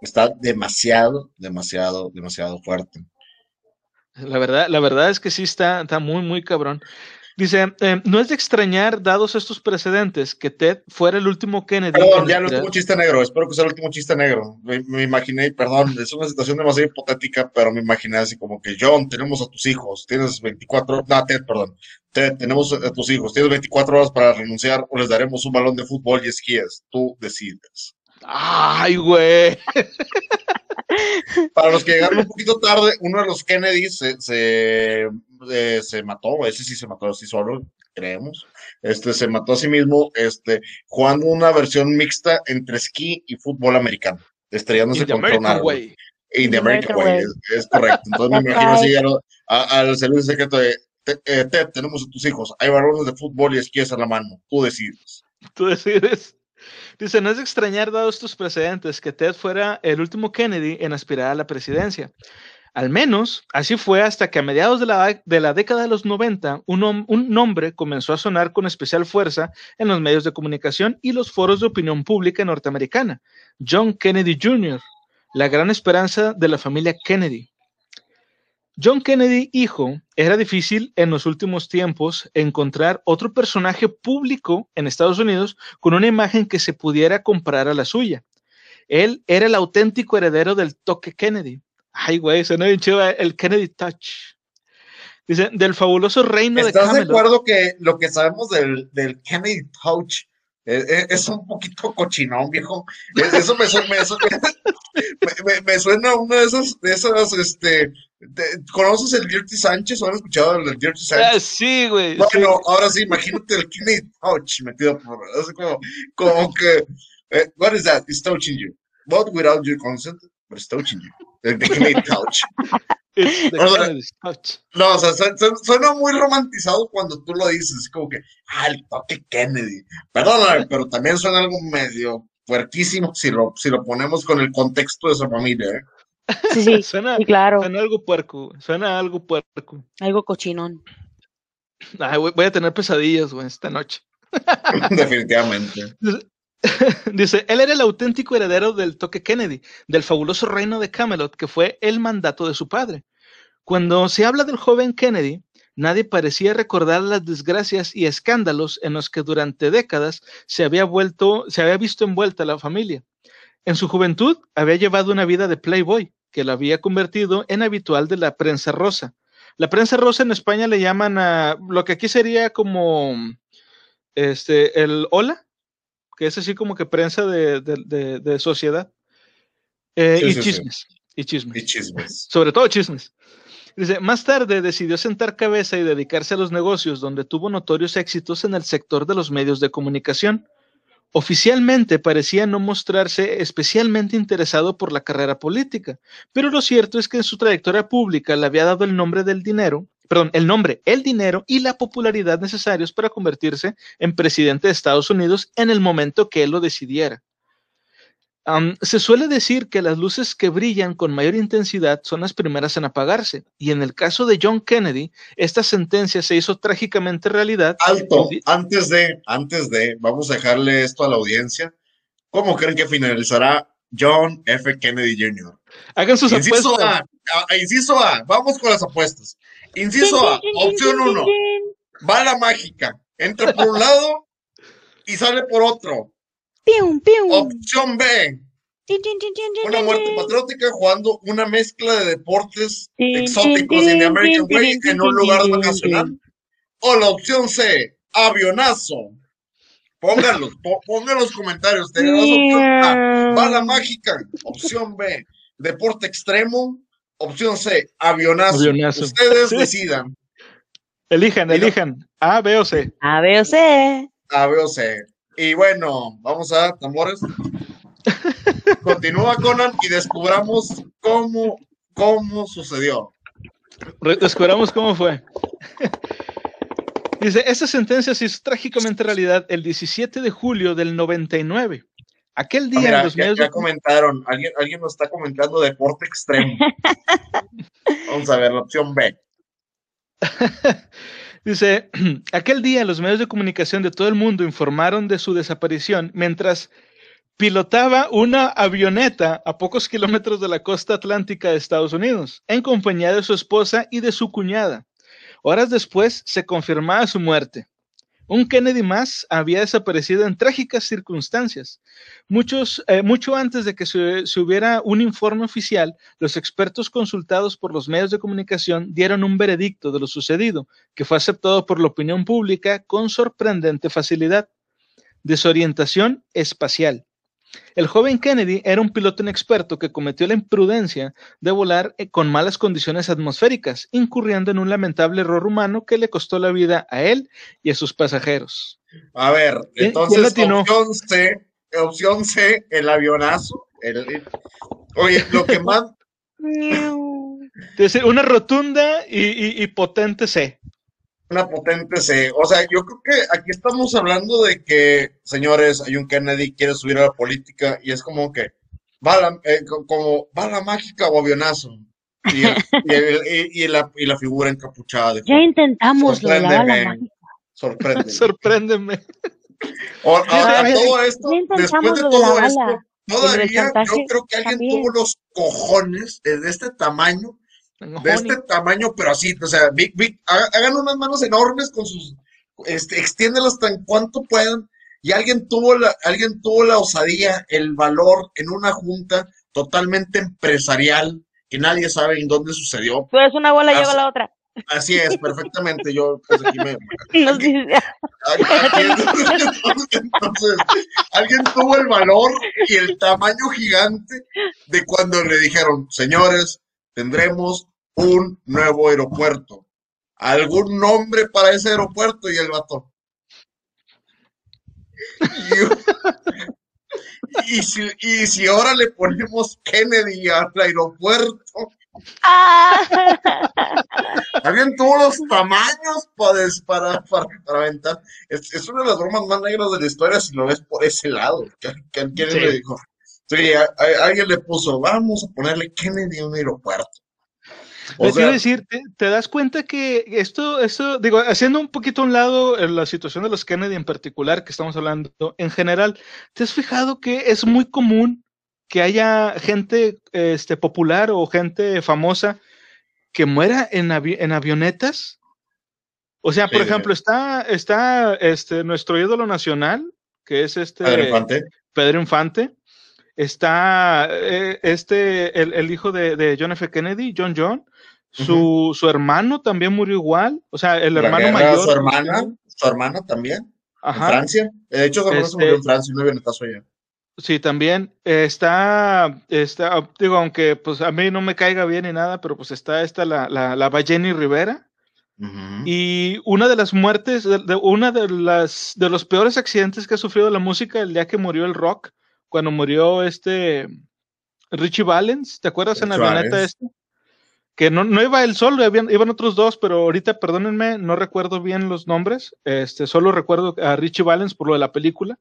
está demasiado, demasiado, demasiado fuerte. La verdad, la verdad es que sí está, está muy, muy cabrón. Dice, eh, no es de extrañar, dados estos precedentes, que Ted fuera el último Kennedy. Perdón, ya el último chiste negro, espero que sea el último chiste negro. Me, imaginé, perdón, es una situación demasiado hipotética, pero me imaginé así como que, John, tenemos a tus hijos, tienes 24, no, Ted, perdón, Ted, tenemos a tus hijos, tienes 24 horas para renunciar o les daremos un balón de fútbol y esquíes, tú decides. Ay, güey. Para los que llegaron un poquito tarde, uno de los Kennedy se, se, eh, se mató, ese sí se mató así solo, creemos. Este se mató a sí mismo, este, jugando una versión mixta entre esquí y fútbol americano, estrellándose contra un árbol. In the American, Way, Es, correcto. Entonces me imagino así al servicio secreto de eh, Ted, tenemos a tus hijos, hay varones de fútbol y esquíes a la mano, tú decides. Tú decides. Dice, no es de extrañar, dados estos precedentes, que Ted fuera el último Kennedy en aspirar a la presidencia. Al menos así fue hasta que a mediados de la, de la década de los 90 un, un, nombre comenzó a sonar con especial fuerza en los medios de comunicación y los foros de opinión pública norteamericana. John Kennedy Jr., la gran esperanza de la familia Kennedy. John Kennedy, hijo, era difícil en los últimos tiempos encontrar otro personaje público en Estados Unidos con una imagen que se pudiera comparar a la suya. Él era el auténtico heredero del toque Kennedy. Ay, güey, suena bien chido el Kennedy Touch. Dice, del fabuloso reino de ¿Estás de acuerdo que lo que sabemos del, del Kennedy Touch es, un poquito cochinón, viejo. Eso me, suena, me, me, suena uno de esos, de esas, este, ¿conoces el Dirty Sánchez o has escuchado el Dirty Sánchez? Ah, sí, güey. Bueno, ahora sí, imagínate el Kennedy Touch metido por, es como, como que, eh, what is that? It's touching you. But without your consent, but it's touching you. El Kennedy Touch. No, o sea, suena muy romantizado cuando tú lo dices, como que, ah, el toque Kennedy. Perdóname, pero también suena algo medio fuertísimo si lo, si lo ponemos con el contexto de esa familia, ¿eh? Sí, sí, suena, claro. Suena algo puerco, suena algo puerco. Algo cochinón. voy, a tener pesadillas, güey, esta noche. Definitivamente. Dice, él era el auténtico heredero del toque Kennedy, del fabuloso reino de Camelot, que fue el mandato de su padre. Cuando se habla del joven Kennedy, nadie parecía recordar las desgracias y escándalos en los que durante décadas se había vuelto, se había visto envuelta la familia. En su juventud había llevado una vida de playboy, que lo había convertido en habitual de la prensa rosa. La prensa rosa en España le llaman a lo que aquí sería como este el hola, que es así como que prensa de, sociedad. Eh, y, chismes, y, chismes, y chismes. Sobre todo chismes. Dice, más tarde decidió sentar cabeza y dedicarse a los negocios, donde tuvo notorios éxitos en el sector de los medios de comunicación. Oficialmente parecía no mostrarse especialmente interesado por la carrera política, pero lo cierto es que en su trayectoria pública le había dado el nombre del dinero perdón, el nombre, el dinero y la popularidad necesarios para convertirse en presidente de Estados Unidos en el momento que él lo decidiera. se suele decir que las luces que brillan con mayor intensidad son las primeras en apagarse, y en el caso de John Kennedy, esta sentencia se hizo trágicamente realidad. Alto, antes de, antes de, vamos a dejarle esto a la audiencia. ¿Cómo creen que finalizará John F. Kennedy Jr.? Hagan sus apuestas. inciso A, vamos con las apuestas. Inciso A, opción 1, bala mágica. Entra por un lado y sale por otro. Opción B, una muerte patriótica jugando una mezcla de deportes exóticos en The American Way en un lugar vacacional. O la opción C, avionazo. Pónganlos, pongan los comentarios. Tenemos opción A, bala mágica. Opción B, deporte extremo. Opción C, avionazo. Ustedes decidan. Elijan, elijan. A, B o C. A, B o C. A, B o C. Y bueno, vamos a tambores. Continúa Conan y descubramos cómo, cómo sucedió. Descubramos cómo fue. Dice, esta sentencia se hizo trágicamente realidad el 17 de julio del 99. Aquel ah, día los medios... Ya comentaron, alguien, alguien nos está comentando deporte extremo. Vamos a ver la opción B. Dice, aquel día los medios de comunicación de todo el mundo informaron de su desaparición mientras pilotaba una avioneta a pocos kilómetros de la costa atlántica de Estados Unidos, en compañía de su esposa y de su cuñada. Horas después se confirmaba su muerte. Un Kennedy más había desaparecido en trágicas circunstancias. Muchos, eh, mucho antes de que se, se, hubiera un informe oficial, los expertos consultados por los medios de comunicación dieron un veredicto de lo sucedido, que fue aceptado por la opinión pública con sorprendente facilidad. Desorientación espacial. El joven Kennedy era un piloto inexperto que cometió la imprudencia de volar eh, con malas condiciones atmosféricas, incurriendo en un lamentable error humano que le costó la vida a él y a sus pasajeros. A ver, entonces opción C, opción C, el avionazo. oye, lo que más... una rotunda y potente C una potente C. O sea, yo creo que aquí estamos hablando de que, señores, hay un Kennedy quiere subir a la política y es como que bala, eh, como bala mágica o avionazo. Y, y, la, y, la, figura encapuchada. De, ya intentamos la bala Sorpréndeme. Sorpréndeme. a, todo esto, después de todo esto, todavía yo creo que alguien tuvo los cojones de este tamaño de este tamaño, pero así, o sea, big, big, hagan unas manos enormes con sus, este, extiéndelas tan cuanto puedan, y alguien tuvo la, alguien tuvo la osadía, el valor en una junta totalmente empresarial, que nadie sabe en dónde sucedió. Pues una bola lleva la otra. Así es, perfectamente. Yo, pues aquí me. entonces, alguien tuvo el valor y el tamaño gigante de cuando le dijeron, señores, tendremos un nuevo aeropuerto. ¿Algún nombre para ese aeropuerto? Y el vato. Y, si, y si ahora le ponemos Kennedy al aeropuerto. Ah. Alguien tuvo los tamaños para, para, para, aventar. Es, es, una de las bromas más negras de la historia si lo ves por ese lado. ¿Quién le dijo? Sí, alguien le puso, vamos a ponerle Kennedy a un aeropuerto. O quiero decir, te, das cuenta que esto, esto, digo, haciendo un poquito a un lado la situación de los Kennedy en particular que estamos hablando, en general, ¿te has fijado que es muy común que haya gente este, popular o gente famosa que muera en, en avionetas? O sea, por ejemplo, está, está este, nuestro ídolo nacional, que es este Pedro Infante. Pedro Infante. Está eh, este, el, el hijo de, de, John F. Kennedy, John John, su, su hermano también murió igual, o sea, el hermano mayor. Su hermana, su hermana también. Ajá. En Francia. De hecho, su hermano se murió en este Francia, no viene allá. Sí, también está, está, digo, aunque pues a mí no me caiga bien ni nada, pero pues está esta la, la, la Balleni Rivera. Y una de las muertes, de, una de las de los peores accidentes que ha sufrido la música el día que murió el rock, cuando murió este Richie Valens, ¿te acuerdas en la avioneta este? Que no, no iba él solo, iban, otros dos, pero ahorita, perdónenme, no recuerdo bien los nombres, este, solo recuerdo a Richie Valens por lo de la película,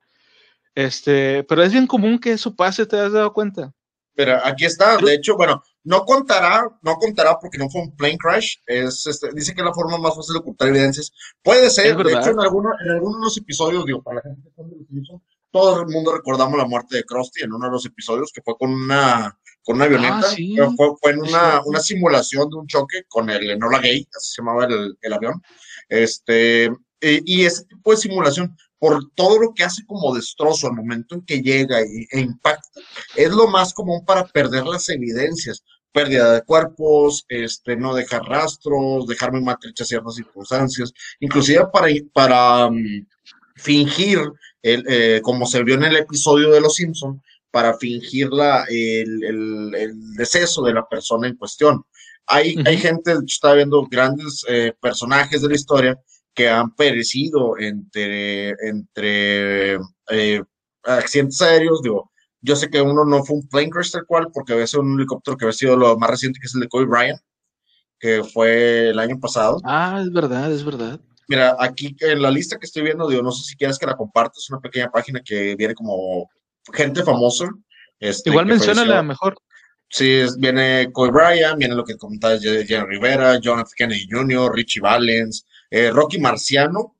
este, pero es bien común que eso pase, ¿te has dado cuenta? Pero aquí está, de hecho, bueno, no contará, no contará porque no fue un plane crash, es, este, dice que es la forma más fácil de ocultar evidencias, puede ser, de hecho, en, algunos en algunos episodios, digo, para la gente que todo el mundo recordamos la muerte de Krusty en uno de los episodios, que fue con una con una avioneta. Ah, fue, en una, una, simulación de un choque con el Enola Gay, así se llamaba el, el avión. Este, y ese tipo de simulación, por todo lo que hace como destrozo al momento en que llega y, e impacta, es lo más común para perder las evidencias. Pérdida de cuerpos, este, no dejar rastros, dejar muy maltrechas ciertas circunstancias, inclusive para, para mm, fingir, el, eh, como se vio en el episodio de Los Simpson, para fingir la, el, el, deceso de la persona en cuestión. Hay, hay gente, estaba viendo grandes eh, personajes de la historia que han perecido entre, entre eh, accidentes aéreos, digo, yo sé que uno no fue un plane crash tal cual, porque había sido un helicóptero que había sido lo más reciente, que es el de Kobe Bryant, que fue el año pasado. Ah, es verdad, es verdad. Mira, aquí en la lista que estoy viendo, digo, no sé si quieres que la compartas, una pequeña página que viene como gente famosa. Este, Igual menciona la mejor. Sí, viene Kobe Bryant, viene lo que comentabas, Jenny Rivera, John F. Kennedy Jr., Richie Valens, eh, Rocky Marciano,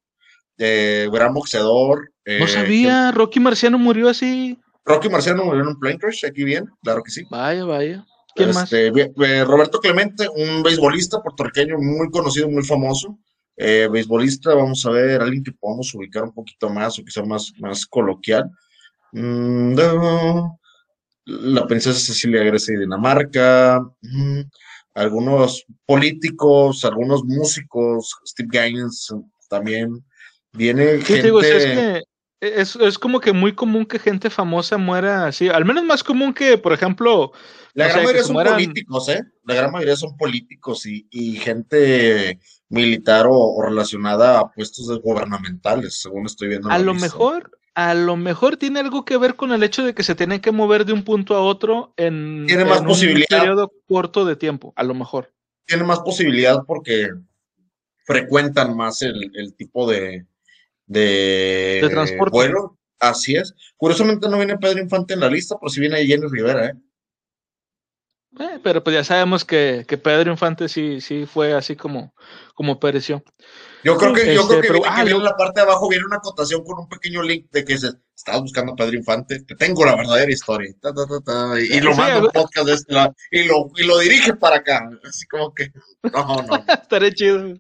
eh, gran boxeador. no eh, sabía, Rocky Marciano murió así. Rocky Marciano murió en un plane crash, aquí bien, claro que sí. Vaya, vaya. ¿Quién más? Este, eh, Roberto Clemente, un beisbolista puertorriqueño muy conocido, muy famoso. Eh, beisbolista, vamos a ver, alguien que podamos ubicar un poquito más o sea más, más coloquial. Mm, la princesa Cecilia Grecia de Dinamarca. Algunos políticos, algunos músicos, Steve Gaines también. Viene gente... es, es, como que muy común que gente famosa muera así, al menos más común que, por ejemplo... La gran mayoría son políticos, ¿eh? La gran mayoría son políticos y, y gente militar o, relacionada a puestos gubernamentales, según estoy viendo. A lo mejor, a lo mejor tiene algo que ver con el hecho de que se tienen que mover de un punto a otro en, tiene más un periodo corto de tiempo, a lo mejor. Tiene más posibilidad porque frecuentan más el, tipo de, de, de transporte. Bueno, así es. Curiosamente no viene Pedro Infante en la lista, pero sí viene Jenny Rivera, ¿eh? Eh, pero pues ya sabemos que, que, Pedro Infante sí, sí fue así como, como pereció. Yo creo que, yo creo que, este, ah, en la parte de abajo viene una acotación con un pequeño link de que se estabas buscando a Pedro Infante, te tengo la verdadera historia. y, lo manda un podcast de este lado, y lo, y lo dirige para acá. Así como que, no, no. Estaré chido.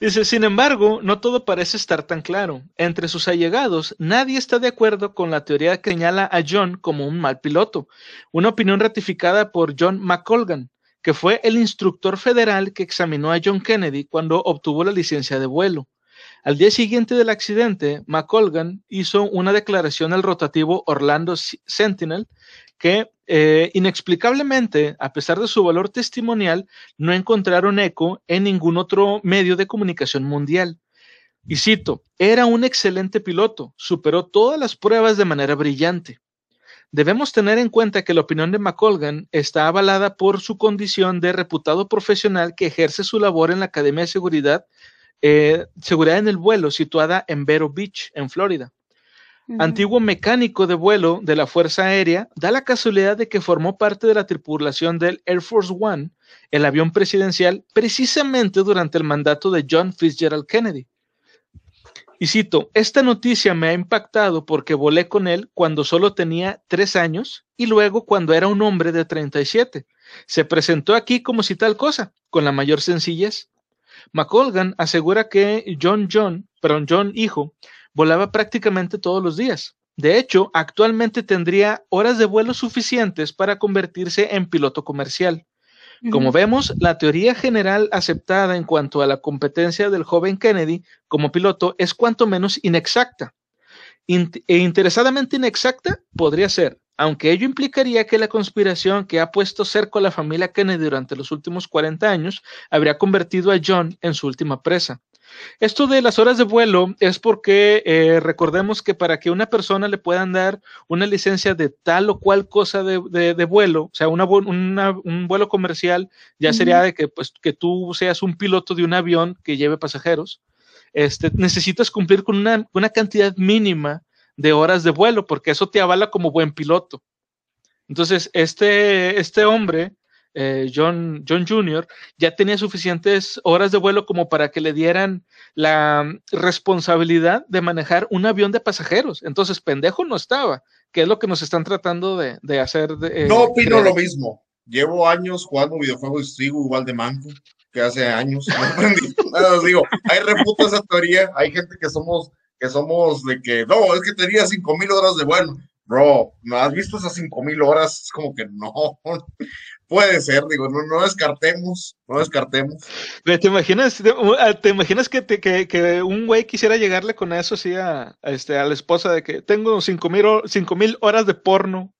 Dice, sin embargo, no todo parece estar tan claro. Entre sus allegados, nadie está de acuerdo con la teoría que señala a John como un mal piloto, una opinión ratificada por John McColgan, que fue el instructor federal que examinó a John Kennedy cuando obtuvo la licencia de vuelo. Al día siguiente del accidente, McColgan hizo una declaración al rotativo Orlando Sentinel que eh, inexplicablemente, a pesar de su valor testimonial, no encontraron eco en ningún otro medio de comunicación mundial. Y cito, era un excelente piloto, superó todas las pruebas de manera brillante. Debemos tener en cuenta que la opinión de McColgan está avalada por su condición de reputado profesional que ejerce su labor en la Academia de Seguridad, eh, Seguridad en el Vuelo, situada en Vero Beach, en Florida antiguo mecánico de vuelo de la Fuerza Aérea, da la casualidad de que formó parte de la tripulación del Air Force One, el avión presidencial, precisamente durante el mandato de John Fitzgerald Kennedy. Y cito, esta noticia me ha impactado porque volé con él cuando solo tenía tres años y luego cuando era un hombre de 37. Se presentó aquí como si tal cosa, con la mayor sencillez. McColgan asegura que John John, perdón, John hijo, volaba prácticamente todos los días. De hecho, actualmente tendría horas de vuelo suficientes para convertirse en piloto comercial. Como vemos, la teoría general aceptada en cuanto a la competencia del joven Kennedy como piloto es cuanto menos inexacta. e interesadamente inexacta podría ser, aunque ello implicaría que la conspiración que ha puesto cerco a la familia Kennedy durante los últimos 40 años habría convertido a John en su última presa. Esto de las horas de vuelo es porque eh, recordemos que para que una persona le puedan dar una licencia de tal o cual cosa de, vuelo, o sea, un vuelo comercial, ya sería de que, pues, que tú seas un piloto de un avión que lleve pasajeros, este, necesitas cumplir con una, una cantidad mínima de horas de vuelo, porque eso te avala como buen piloto. Entonces, este, este hombre eh, John, John Jr., ya tenía suficientes horas de vuelo como para que le dieran la responsabilidad de manejar un avión de pasajeros. Entonces, pendejo no estaba, que es lo que nos están tratando de, hacer. Eh, no opino lo mismo. Llevo años jugando videojuegos y sigo igual de manco que hace años. No digo, hay reputa esa teoría. Hay gente que somos, que somos de que, no, es que tenía cinco mil horas de vuelo. Bro, ¿no has visto esas cinco mil horas? Es como que no. Puede ser, digo, no, no descartemos, no descartemos. ¿Te imaginas, te, imaginas que, que, un güey quisiera llegarle con eso así a, este, a la esposa de que tengo cinco mil, cinco mil horas de porno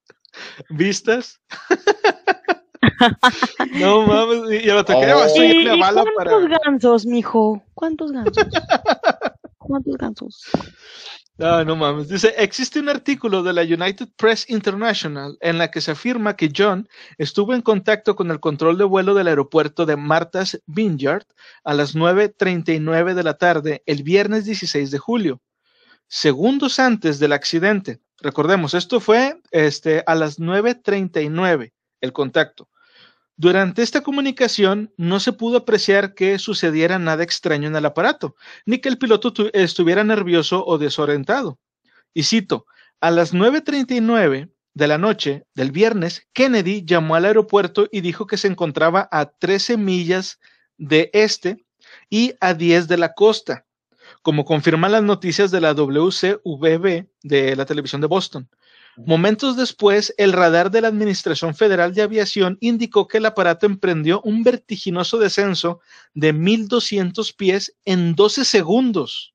vistas? no mames, y a toqué oh. ¿Y, bala ¿Cuántos gansos, mijo? ¿Cuántos gansos? ¿Cuántos gansos? No, no mames. Dice, existe un artículo de la United Press International en la que se afirma que John estuvo en contacto con el control de vuelo del aeropuerto de Martha's Vineyard a las 9.39 de la tarde el viernes 16 de julio, segundos antes del accidente. Recordemos, esto fue este, a las 9.39 el contacto. Durante esta comunicación no se pudo apreciar que sucediera nada extraño en el aparato, ni que el piloto estuviera nervioso o desorientado. Y cito, a las 9.39 de la noche del viernes, Kennedy llamó al aeropuerto y dijo que se encontraba a 13 millas de este y a 10 de la costa, como confirman las noticias de la WCVB de la televisión de Boston. Momentos después, el radar de la Administración Federal de Aviación indicó que el aparato emprendió un vertiginoso descenso de 1.200 pies en 12 segundos.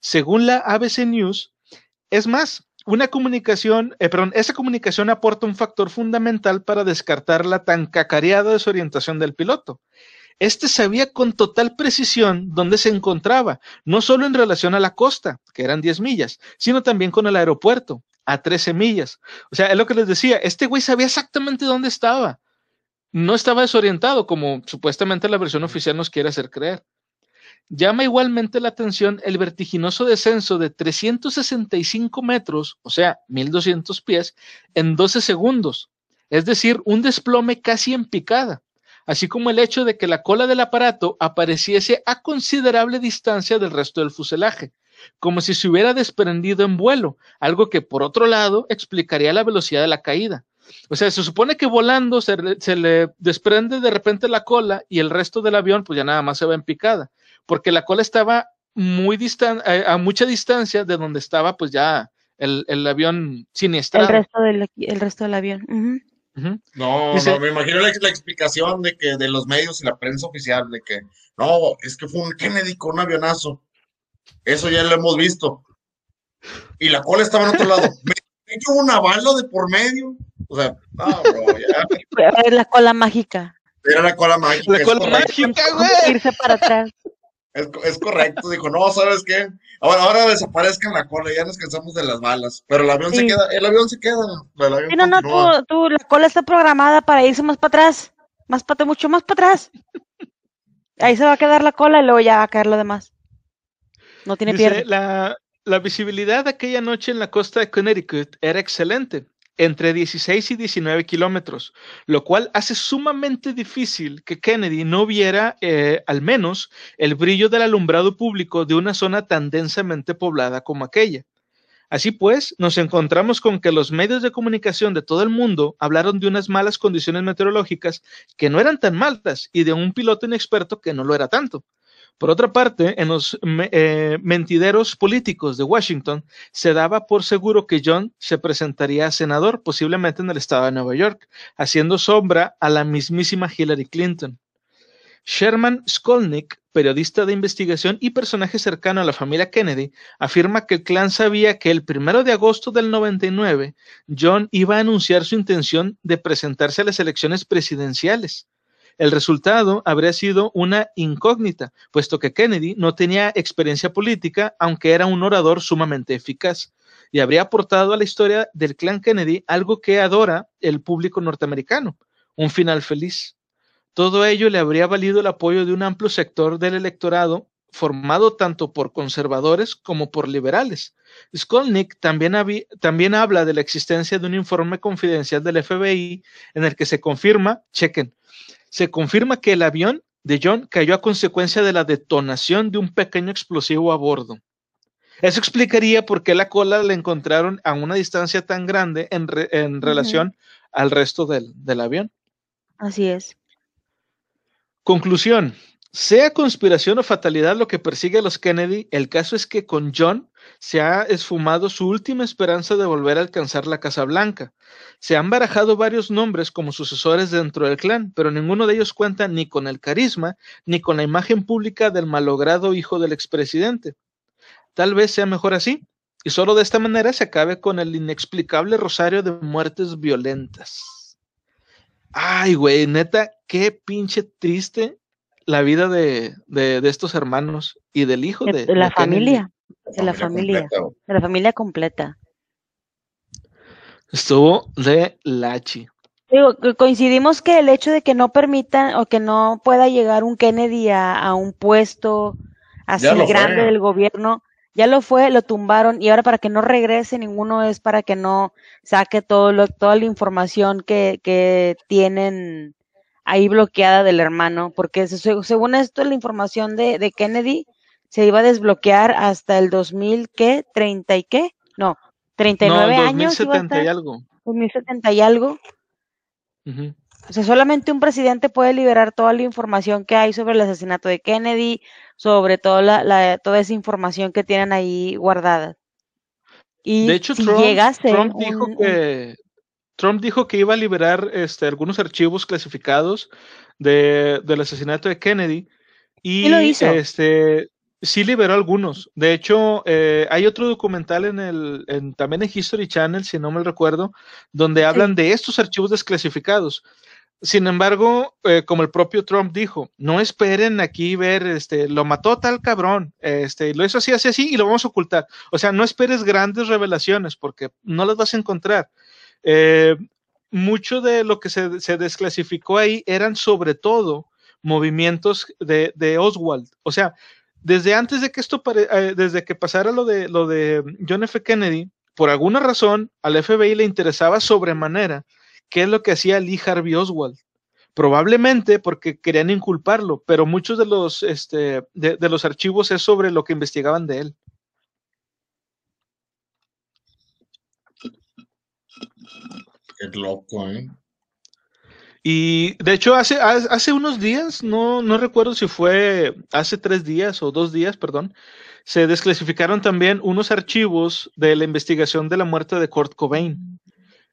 Según la ABC News, es más, una comunicación, eh, perdón, esa comunicación aporta un factor fundamental para descartar la tan cacareada desorientación del piloto. Este sabía con total precisión dónde se encontraba, no solo en relación a la costa, que eran 10 millas, sino también con el aeropuerto, a 13 millas. O sea, es lo que les decía, este güey sabía exactamente dónde estaba. No estaba desorientado, como supuestamente la versión oficial nos quiere hacer creer. Llama igualmente la atención el vertiginoso descenso de 365 metros, o sea, 1200 pies, en 12 segundos, es decir, un desplome casi en picada, así como el hecho de que la cola del aparato apareciese a considerable distancia del resto del fuselaje, como si se hubiera desprendido en vuelo, algo que por otro lado explicaría la velocidad de la caída. O sea, se supone que volando se, le desprende de repente la cola y el resto del avión pues ya nada más se va en picada, porque la cola estaba muy distan eh, a, mucha distancia de donde estaba pues ya el, avión siniestrado. El resto del, el resto del avión. No, no, me imagino la, la, explicación de que de los medios y la prensa oficial de que no, es que fue un Kennedy con un avionazo. Eso ya lo hemos visto. Y la cola estaba en otro lado. Me hecho una bala de por medio. O sea, no, bro, ya. La cola mágica. Era la cola mágica. La cola mágica, güey. Irse para atrás. Es, es, correcto, dijo, no, ¿sabes qué? Ahora, ahora desaparezcan la cola, ya nos cansamos de las balas, pero el avión se queda, el avión se queda. no, no, tú, tú, la cola está programada para irse más para atrás, más para mucho más para atrás. Ahí se va a quedar la cola y luego ya va a caer lo demás. No tiene Dice, La, la visibilidad aquella noche en la costa de Connecticut era excelente, entre 16 y 19 kilómetros, lo cual hace sumamente difícil que Kennedy no viera eh, al menos el brillo del alumbrado público de una zona tan densamente poblada como aquella. Así pues, nos encontramos con que los medios de comunicación de todo el mundo hablaron de unas malas condiciones meteorológicas que no eran tan malas y de un piloto inexperto que no lo era tanto. Por otra parte, en los eh, mentideros políticos de Washington se daba por seguro que John se presentaría a senador, posiblemente en el estado de Nueva York, haciendo sombra a la mismísima Hillary Clinton. Sherman Skolnick, periodista de investigación y personaje cercano a la familia Kennedy, afirma que el clan sabía que el primero de agosto del 99 John iba a anunciar su intención de presentarse a las elecciones presidenciales. El resultado habría sido una incógnita, puesto que Kennedy no tenía experiencia política, aunque era un orador sumamente eficaz, y habría aportado a la historia del clan Kennedy algo que adora el público norteamericano, un final feliz. Todo ello le habría valido el apoyo de un amplio sector del electorado formado tanto por conservadores como por liberales. Skolnick también, también, habla de la existencia de un informe confidencial del FBI en el que se confirma, chequen, se confirma que el avión de John cayó a consecuencia de la detonación de un pequeño explosivo a bordo. Eso explicaría por qué la cola la encontraron a una distancia tan grande en, relación al resto del, del avión. Así es. Conclusión. Sea conspiración o fatalidad lo que persigue a los Kennedy, el caso es que con John se ha esfumado su última esperanza de volver a alcanzar la Casa Blanca. Se han barajado varios nombres como sucesores dentro del clan, pero ninguno de ellos cuenta ni con el carisma ni con la imagen pública del malogrado hijo del expresidente. Tal vez sea mejor así, y solo de esta manera se acabe con el inexplicable rosario de muertes violentas. Ay, güey, neta, qué pinche triste la vida de, estos hermanos y del hijo de, la familia, de la familia, de la familia completa. Estuvo de lachi. Digo, coincidimos que el hecho de que no permitan o que no pueda llegar un Kennedy a, un puesto así grande del gobierno, ya lo fue, lo tumbaron y ahora para que no regrese ninguno es para que no saque todo lo, toda la información que, que tienen ahí bloqueada del hermano, porque según esto la información de, de, Kennedy se iba a desbloquear hasta el 2000, ¿qué? ¿30 y qué? No, 39 no, años. 2070 y algo. 2070 y algo. O sea, solamente un presidente puede liberar toda la información que hay sobre el asesinato de Kennedy, sobre toda, la, toda esa información que tienen ahí guardada. Y de hecho, si Trump, dijo que Trump dijo que iba a liberar este, algunos archivos clasificados de, del asesinato de Kennedy. Y lo hizo? este sí liberó algunos. De hecho, eh, hay otro documental en el, en, también en History Channel, si no me recuerdo, donde hablan de estos archivos desclasificados. Sin embargo, eh, como el propio Trump dijo, no esperen aquí ver, este, lo mató tal cabrón, este, lo hizo así, así, así, y lo vamos a ocultar. O sea, no esperes grandes revelaciones porque no las vas a encontrar. Eh, mucho de lo que se, desclasificó ahí eran sobre todo movimientos de, Oswald. O sea, desde antes de que esto, eh, desde que pasara lo de, lo de John F. Kennedy, por alguna razón al FBI le interesaba sobremanera qué es lo que hacía Lee Harvey Oswald. Probablemente porque querían inculparlo, pero muchos de los, este, de los archivos es sobre lo que investigaban de él. Qué loco, ¿eh? Y de hecho, hace, hace unos días, no, no recuerdo si fue hace tres días o dos días, perdón, se desclasificaron también unos archivos de la investigación de la muerte de Kurt Cobain.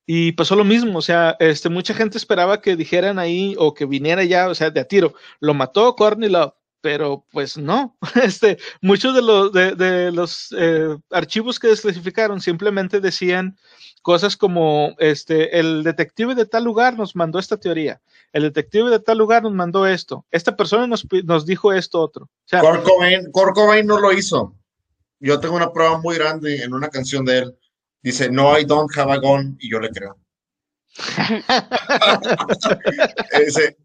Y pasó lo mismo, o sea, este, mucha gente esperaba que dijeran ahí o que viniera ya, o sea, de a tiro, lo mató Courtney Love, pero pues no, este, muchos de los, de, los eh, archivos que desclasificaron simplemente decían cosas como este, el detective de tal lugar nos mandó esta teoría, el detective de tal lugar nos mandó esto, esta persona nos, nos dijo esto otro. O no lo hizo. Yo tengo una prueba muy grande en una canción de él. Dice, no, I don't have a gun, y yo le creo. ese,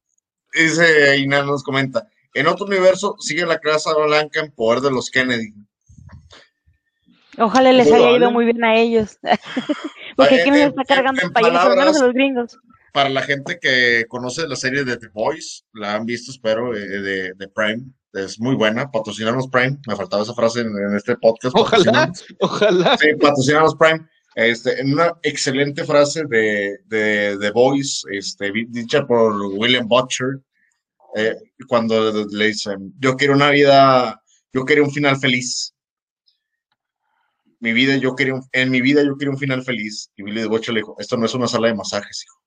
ese nos comenta, en otro universo sigue la Casa Blanca en poder de los Kennedy. Ojalá les haya ido muy bien a ellos. Porque ¿quién les está cargando el país? a los gringos. Para la gente que conoce la serie de The Boys, la han visto, espero, eh, de, de Prime. Es muy buena. Patrocinarnos Prime. Me faltaba esa frase en, este podcast. Ojalá, ojalá. Sí, patrocinarnos Prime. Este, en una excelente frase de, de The Voice, este, dicha por William Butcher, eh, cuando le dicen, yo quiero una vida, yo quiero un final feliz mi vida yo quería en mi vida yo quería un final feliz. Y Billy de Bocho le dijo, esto no es una sala de masajes, hijo.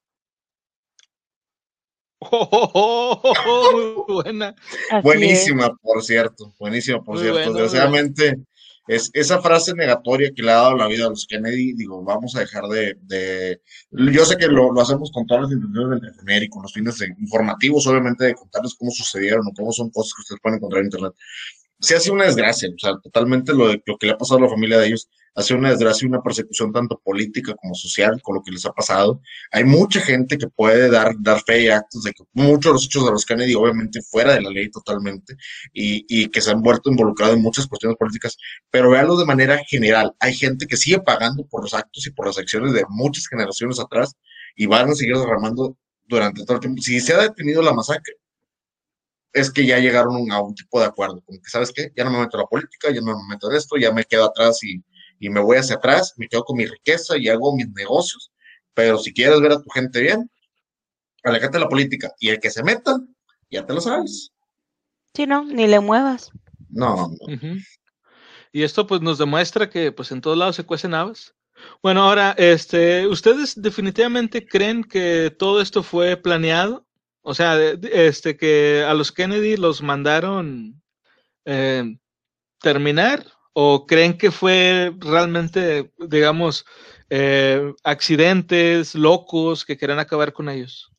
Oh, buena. Buenísima, por cierto, buenísima, por cierto. Desgraciadamente, es esa frase negatoria que le ha dado la vida a los Kennedy, digo, vamos a dejar de, yo sé que lo, hacemos con todas las intenciones de entretener y con los fines informativos, obviamente, de contarles cómo sucedieron o cómo son cosas que ustedes pueden encontrar en internet, se hace una desgracia, o sea, totalmente lo, de, lo que le ha pasado a la familia de ellos. ha sido una desgracia y una persecución tanto política como social con lo que les ha pasado. Hay mucha gente que puede dar, dar fe y actos de que muchos de los hechos de los Kennedy, obviamente fuera de la ley totalmente, y, y que se han vuelto involucrados en muchas cuestiones políticas, pero véanlo de manera general. Hay gente que sigue pagando por los actos y por las acciones de muchas generaciones atrás y van a seguir derramando durante todo el tiempo. Si se ha detenido la masacre, es que ya llegaron a un tipo de acuerdo, como que, ¿sabes qué? Ya no me meto en la política, ya no me meto en esto, ya me quedo atrás y y me voy hacia atrás, me quedo con mi riqueza y hago mis negocios. Pero si quieres ver a tu gente bien, alejate de la política. Y el que se meta, ya te lo sabes. Sí, no, ni le muevas. No, no. Y esto pues nos demuestra que pues en todos lados se cuecen habas. Bueno, ahora, este, ¿ustedes definitivamente creen que todo esto fue planeado? O sea, este, que a los Kennedy los mandaron eh, terminar ¿O creen que fue realmente, digamos, eh, accidentes, locos que querían acabar con ellos?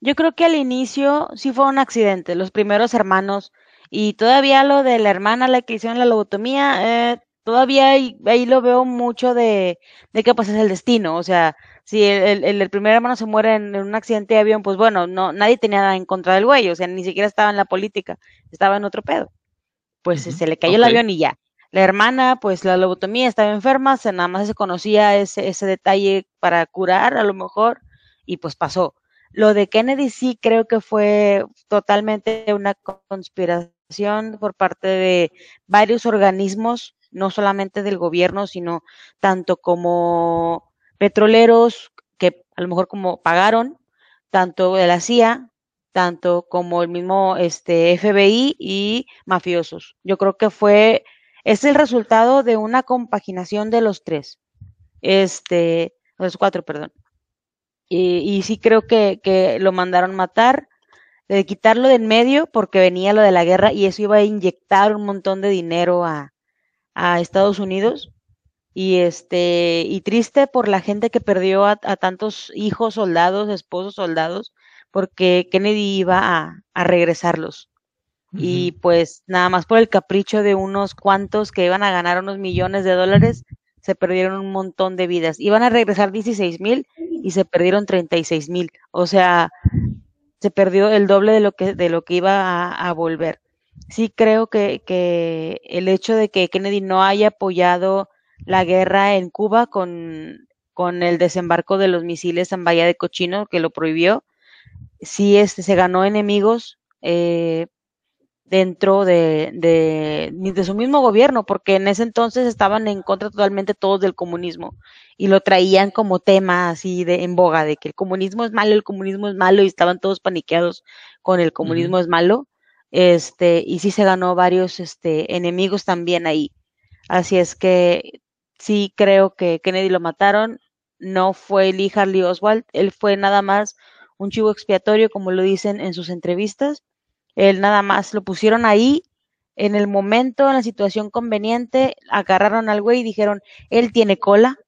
Yo creo que al inicio sí fue un accidente, los primeros hermanos, y todavía lo de la hermana la que hicieron la lobotomía, eh, todavía ahí, lo veo mucho de, de que pues es el destino, o sea, si el, el, primer hermano se muere en, un accidente de avión, pues bueno, no, nadie tenía nada en contra del güey, o sea, ni siquiera estaba en la política, estaba en otro pedo. Pues se le cayó el avión y ya. La hermana, pues la lobotomía estaba enferma, se, nada más se conocía ese, ese detalle para curar a lo mejor y pues pasó. Lo de Kennedy sí creo que fue totalmente una conspiración por parte de varios organismos, no solamente del gobierno, sino tanto como petroleros que a lo mejor como pagaron, tanto de la CIA, tanto como el mismo este FBI y mafiosos. Yo creo que fue es el resultado de una compaginación de los tres. Este, los cuatro, perdón. Y, sí creo que, que, lo mandaron matar, de quitarlo de en medio porque venía lo de la guerra y eso iba a inyectar un montón de dinero a, a Estados Unidos. Y este, y triste por la gente que perdió a, tantos hijos soldados, esposos soldados, porque Kennedy iba a, a regresarlos y pues nada más por el capricho de unos cuantos que iban a ganar unos millones de dólares, se perdieron un montón de vidas. Iban a regresar 16 mil y se perdieron 36 mil. O sea, se perdió el doble de lo que, de lo que iba a, volver. Sí creo que, que el hecho de que Kennedy no haya apoyado la guerra en Cuba con, con el desembarco de los misiles en Bahía de Cochino, que lo prohibió, sí este, se ganó enemigos eh, dentro de, de, de su mismo gobierno, porque en ese entonces estaban en contra totalmente todos del comunismo y lo traían como tema así de en boga, de que el comunismo es malo, el comunismo es malo y estaban todos paniqueados con el comunismo es malo. Este, y sí se ganó varios este, enemigos también ahí. Así es que sí creo que Kennedy lo mataron. No fue Lee Harley Oswald, él fue nada más un chivo expiatorio, como lo dicen en sus entrevistas él nada más lo pusieron ahí en el momento, en la situación conveniente, agarraron al güey y dijeron, él tiene cola.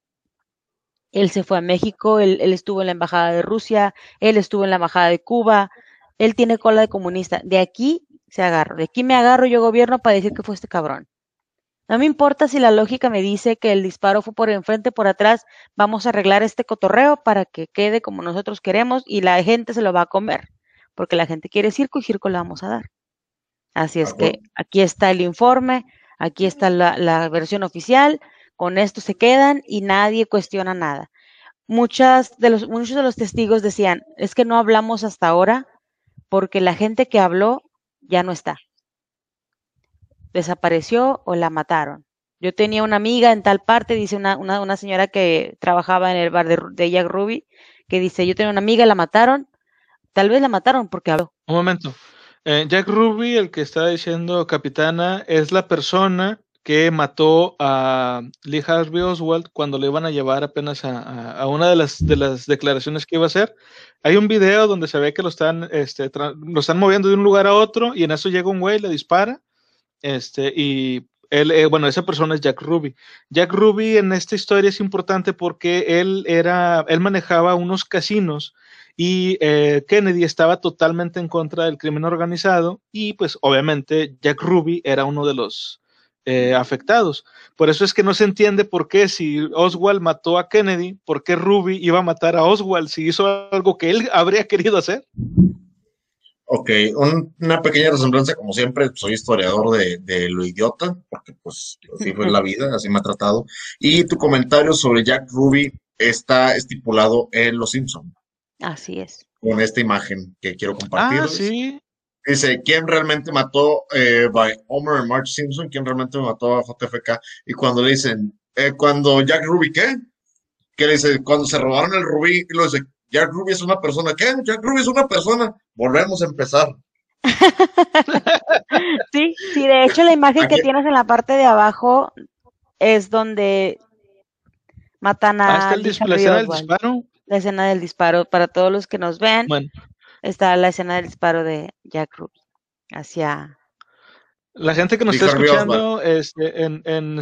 Él se fue a México, él, estuvo en la embajada de Rusia, él estuvo en la embajada de Cuba, él tiene cola de comunista. De aquí se agarro, de aquí me agarro yo gobierno para decir que fue este cabrón. No me importa si la lógica me dice que el disparo fue por enfrente, por atrás, vamos a arreglar este cotorreo para que quede como nosotros queremos y la gente se lo va a comer porque la gente quiere circo y circo le vamos a dar. Así es que aquí está el informe, aquí está la, versión oficial, con esto se quedan y nadie cuestiona nada. Muchas de los, muchos de los testigos decían, es que no hablamos hasta ahora porque la gente que habló ya no está. Desapareció o la mataron. Yo tenía una amiga en tal parte, dice una, una, señora que trabajaba en el bar de, Jack Ruby, que dice, yo tenía una amiga, la mataron, Tal vez la mataron porque habló. Un momento. Eh, Jack Ruby, el que está diciendo capitana, es la persona que mató a Lee Harvey Oswald cuando le iban a llevar apenas a, una de las, de las declaraciones que iba a hacer. Hay un video donde se ve que lo están, este, lo están moviendo de un lugar a otro y en eso llega un güey, le dispara, este, y él, eh, bueno, esa persona es Jack Ruby. Jack Ruby en esta historia es importante porque él era, él manejaba unos casinos y eh, Kennedy estaba totalmente en contra del crimen organizado y pues obviamente Jack Ruby era uno de los eh, afectados. Por eso es que no se entiende por qué si Oswald mató a Kennedy, por qué Ruby iba a matar a Oswald si hizo algo que él habría querido hacer. Ok, una pequeña resemblanza, como siempre, soy historiador de, lo idiota, porque pues así fue la vida, así me ha tratado. Y tu comentario sobre Jack Ruby está estipulado en Los Simpson. Así es. Con esta imagen que quiero compartir. Ah, sí. Dice, ¿quién realmente mató eh, by Homer y Marge Simpson? ¿Quién realmente mató a JFK? Y cuando le dicen, eh, cuando Jack Ruby, ¿qué? Que le dice, cuando se robaron el rubí, y lo dice, Jack Ruby es una persona. ¿Qué? Jack Ruby es una persona. Volvemos a empezar. sí, sí, de hecho la imagen que tienes en la parte de abajo es donde matan a... Ah, está el, la escena del disparo. La escena del disparo, para todos los que nos ven. Bueno está la escena del disparo de Jack Ruby hacia... La gente que nos está escuchando este, en, en,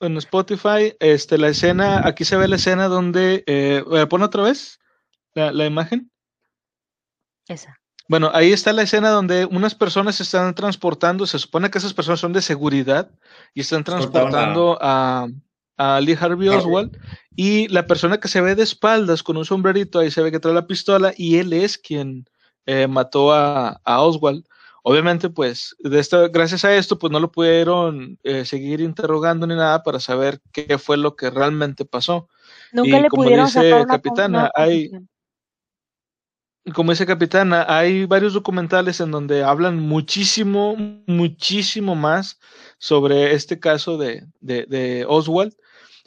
en, Spotify, este, la escena, aquí se ve la escena donde... Eh, ¿Pone otra vez la, la imagen? Esa. Bueno, ahí está la escena donde unas personas se están transportando, se supone que esas personas son de seguridad y están transportando a, a Lee Harvey Oswald y la persona que se ve de espaldas con un sombrerito, ahí se ve que trae la pistola y él es quien eh, mató a, Oswald. Obviamente, pues, de gracias a esto, pues no lo pudieron eh, seguir interrogando ni nada para saber qué fue lo que realmente pasó. Nunca le como pudieron dice Capitana, hay, como dice Capitana, hay varios documentales en donde hablan muchísimo, muchísimo más sobre este caso de, de, Oswald.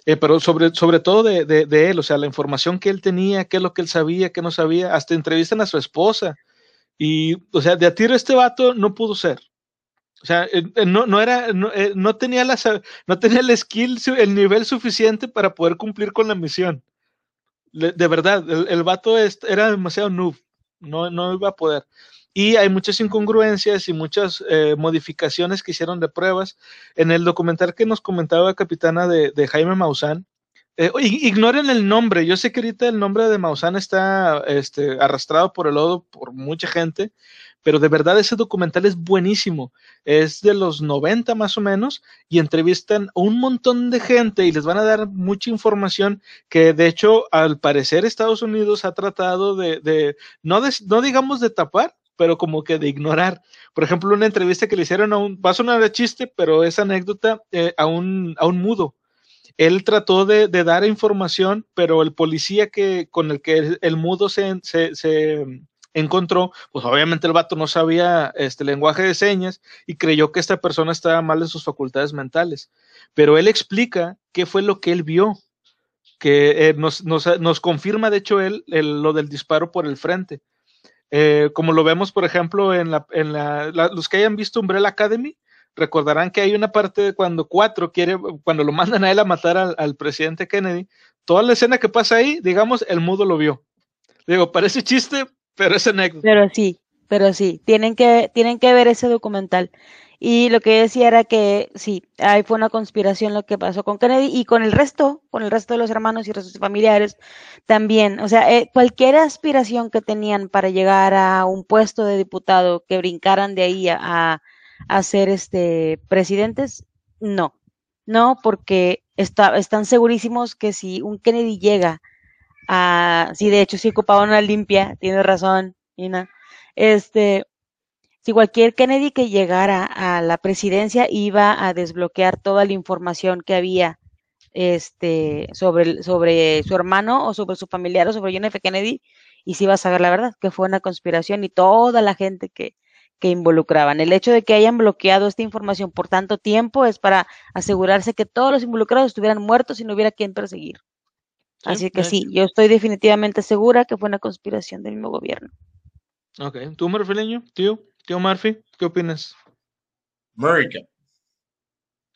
Eh, pero sobre, sobre todo de, de, él, o sea, la información que él tenía, qué es lo que él sabía, qué no sabía, hasta entrevistan a su esposa y, o sea, de a tiro este vato no pudo ser. O sea, eh, eh, no, no era, no, no, tenía la, no tenía el skill, el nivel suficiente para poder cumplir con la misión. de verdad, el, el vato era demasiado noob. No, no iba a poder. Y hay muchas incongruencias y muchas modificaciones que hicieron de pruebas. En el documental que nos comentaba Capitana de, de Jaime Maussan, eh, ignoren el nombre. Yo sé que ahorita el nombre de Maussan está este, arrastrado por el lodo por mucha gente, pero de verdad ese documental es buenísimo. Es de los 90 más o menos y entrevistan a un montón de gente y les van a dar mucha información que de hecho al parecer Estados Unidos ha tratado de, no, digamos de tapar, pero como que de ignorar. Por ejemplo, una entrevista que le hicieron a un, va a sonar de chiste, pero es anécdota, eh, a, un, a un mudo él trató de, dar información, pero el policía que, con el que el, mudo se, encontró, pues obviamente el vato no sabía este lenguaje de señas y creyó que esta persona estaba mal en sus facultades mentales. Pero él explica qué fue lo que él vio, que eh, nos, nos, confirma, de hecho, él lo del disparo por el frente. Eh, como lo vemos, por ejemplo, en, la, en la, los que hayan visto Umbrella Academy, recordarán que hay una parte de cuando cuatro quiere, cuando lo mandan a él a matar al, presidente Kennedy, toda la escena que pasa ahí, digamos, el mudo lo vio. Digo, parece chiste, pero es anécdota. Pero sí, pero sí, tienen que, tienen que ver ese documental. Y lo que decía era que sí, ahí fue una conspiración lo que pasó con Kennedy y con el resto, con el resto de los hermanos y sus familiares también. O sea, eh, cualquier aspiración que tenían para llegar a un puesto de diputado, que brincaran de ahí a a ser este, presidentes? No, no, porque está, están segurísimos que si un Kennedy llega a, si de hecho si ocupaba una limpia, tiene razón, Nina, este, si cualquier Kennedy que llegara a la presidencia iba a desbloquear toda la información que había este, sobre, sobre su hermano o sobre su familiar o sobre John F. Kennedy y si iba a saber la verdad, que fue una conspiración y toda la gente que, que involucraban. El hecho de que hayan bloqueado esta información por tanto tiempo es para asegurarse que todos los involucrados estuvieran muertos y no hubiera quien perseguir. Así que sí, yo estoy definitivamente segura que fue una conspiración del mismo gobierno. Ok, ¿tú, Marfileño? Tío, tío Murphy, ¿qué opinas? America.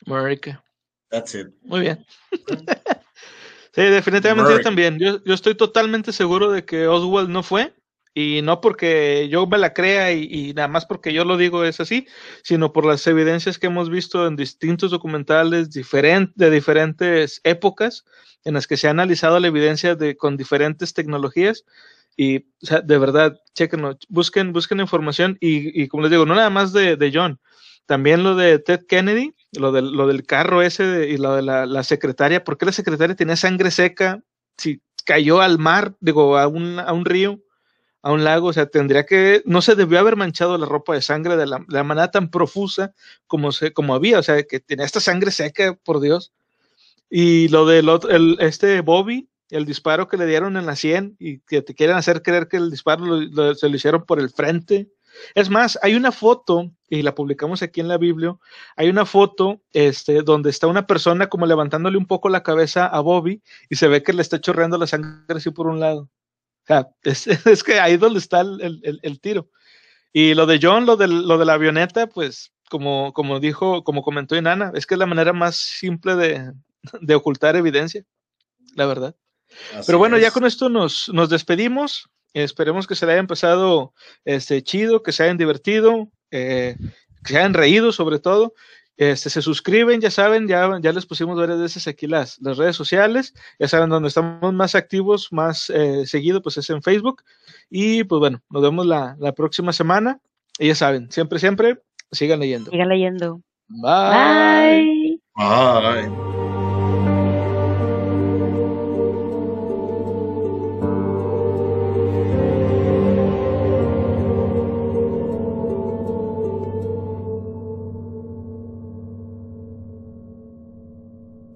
America. That's it. Muy bien. sí, definitivamente yo también. Yo, yo estoy totalmente seguro de que Oswald no fue y no porque yo me la crea y, nada más porque yo lo digo es así, sino por las evidencias que hemos visto en distintos documentales de diferentes épocas en las que se ha analizado la evidencia de, con diferentes tecnologías. Y, de verdad, chequenlo, busquen, busquen información y, como les digo, no nada más de, de John, también lo de Ted Kennedy, lo del, lo del carro ese y lo de la, la, secretaria, ¿por qué la secretaria tenía sangre seca? Si cayó al mar, digo, a un, a un río, a un lago, o sea, tendría que, no se debió haber manchado la ropa de sangre de la, de la manera tan profusa como, se, como había, o sea, que tenía esta sangre seca, por Dios. Y lo del otro, el, este Bobby, el disparo que le dieron en la 100 y que te quieren hacer creer que el disparo se lo hicieron por el frente. Es más, hay una foto, y la publicamos aquí en la Biblia, hay una foto este, donde está una persona como levantándole un poco la cabeza a Bobby y se ve que le está chorreando la sangre así por un lado. O sea, es, es que ahí es donde está el, el, el, tiro. Y lo de John, lo de, lo de la avioneta, pues como, como dijo, como comentó Inana, es que es la manera más simple de, de ocultar evidencia, la verdad. Así Pero bueno, es. ya con esto nos, nos despedimos. Esperemos que se le haya empezado este, chido, que se hayan divertido, eh, que se hayan reído sobre todo. Este, se suscriben, ya saben, ya, ya les pusimos varias veces aquí las, las redes sociales, ya saben donde estamos más activos, más eh, seguido, pues es en Facebook. Y pues bueno, nos vemos la, la próxima semana. Y ya saben, siempre, siempre, sigan leyendo. Sigan leyendo. Bye. Bye. Bye.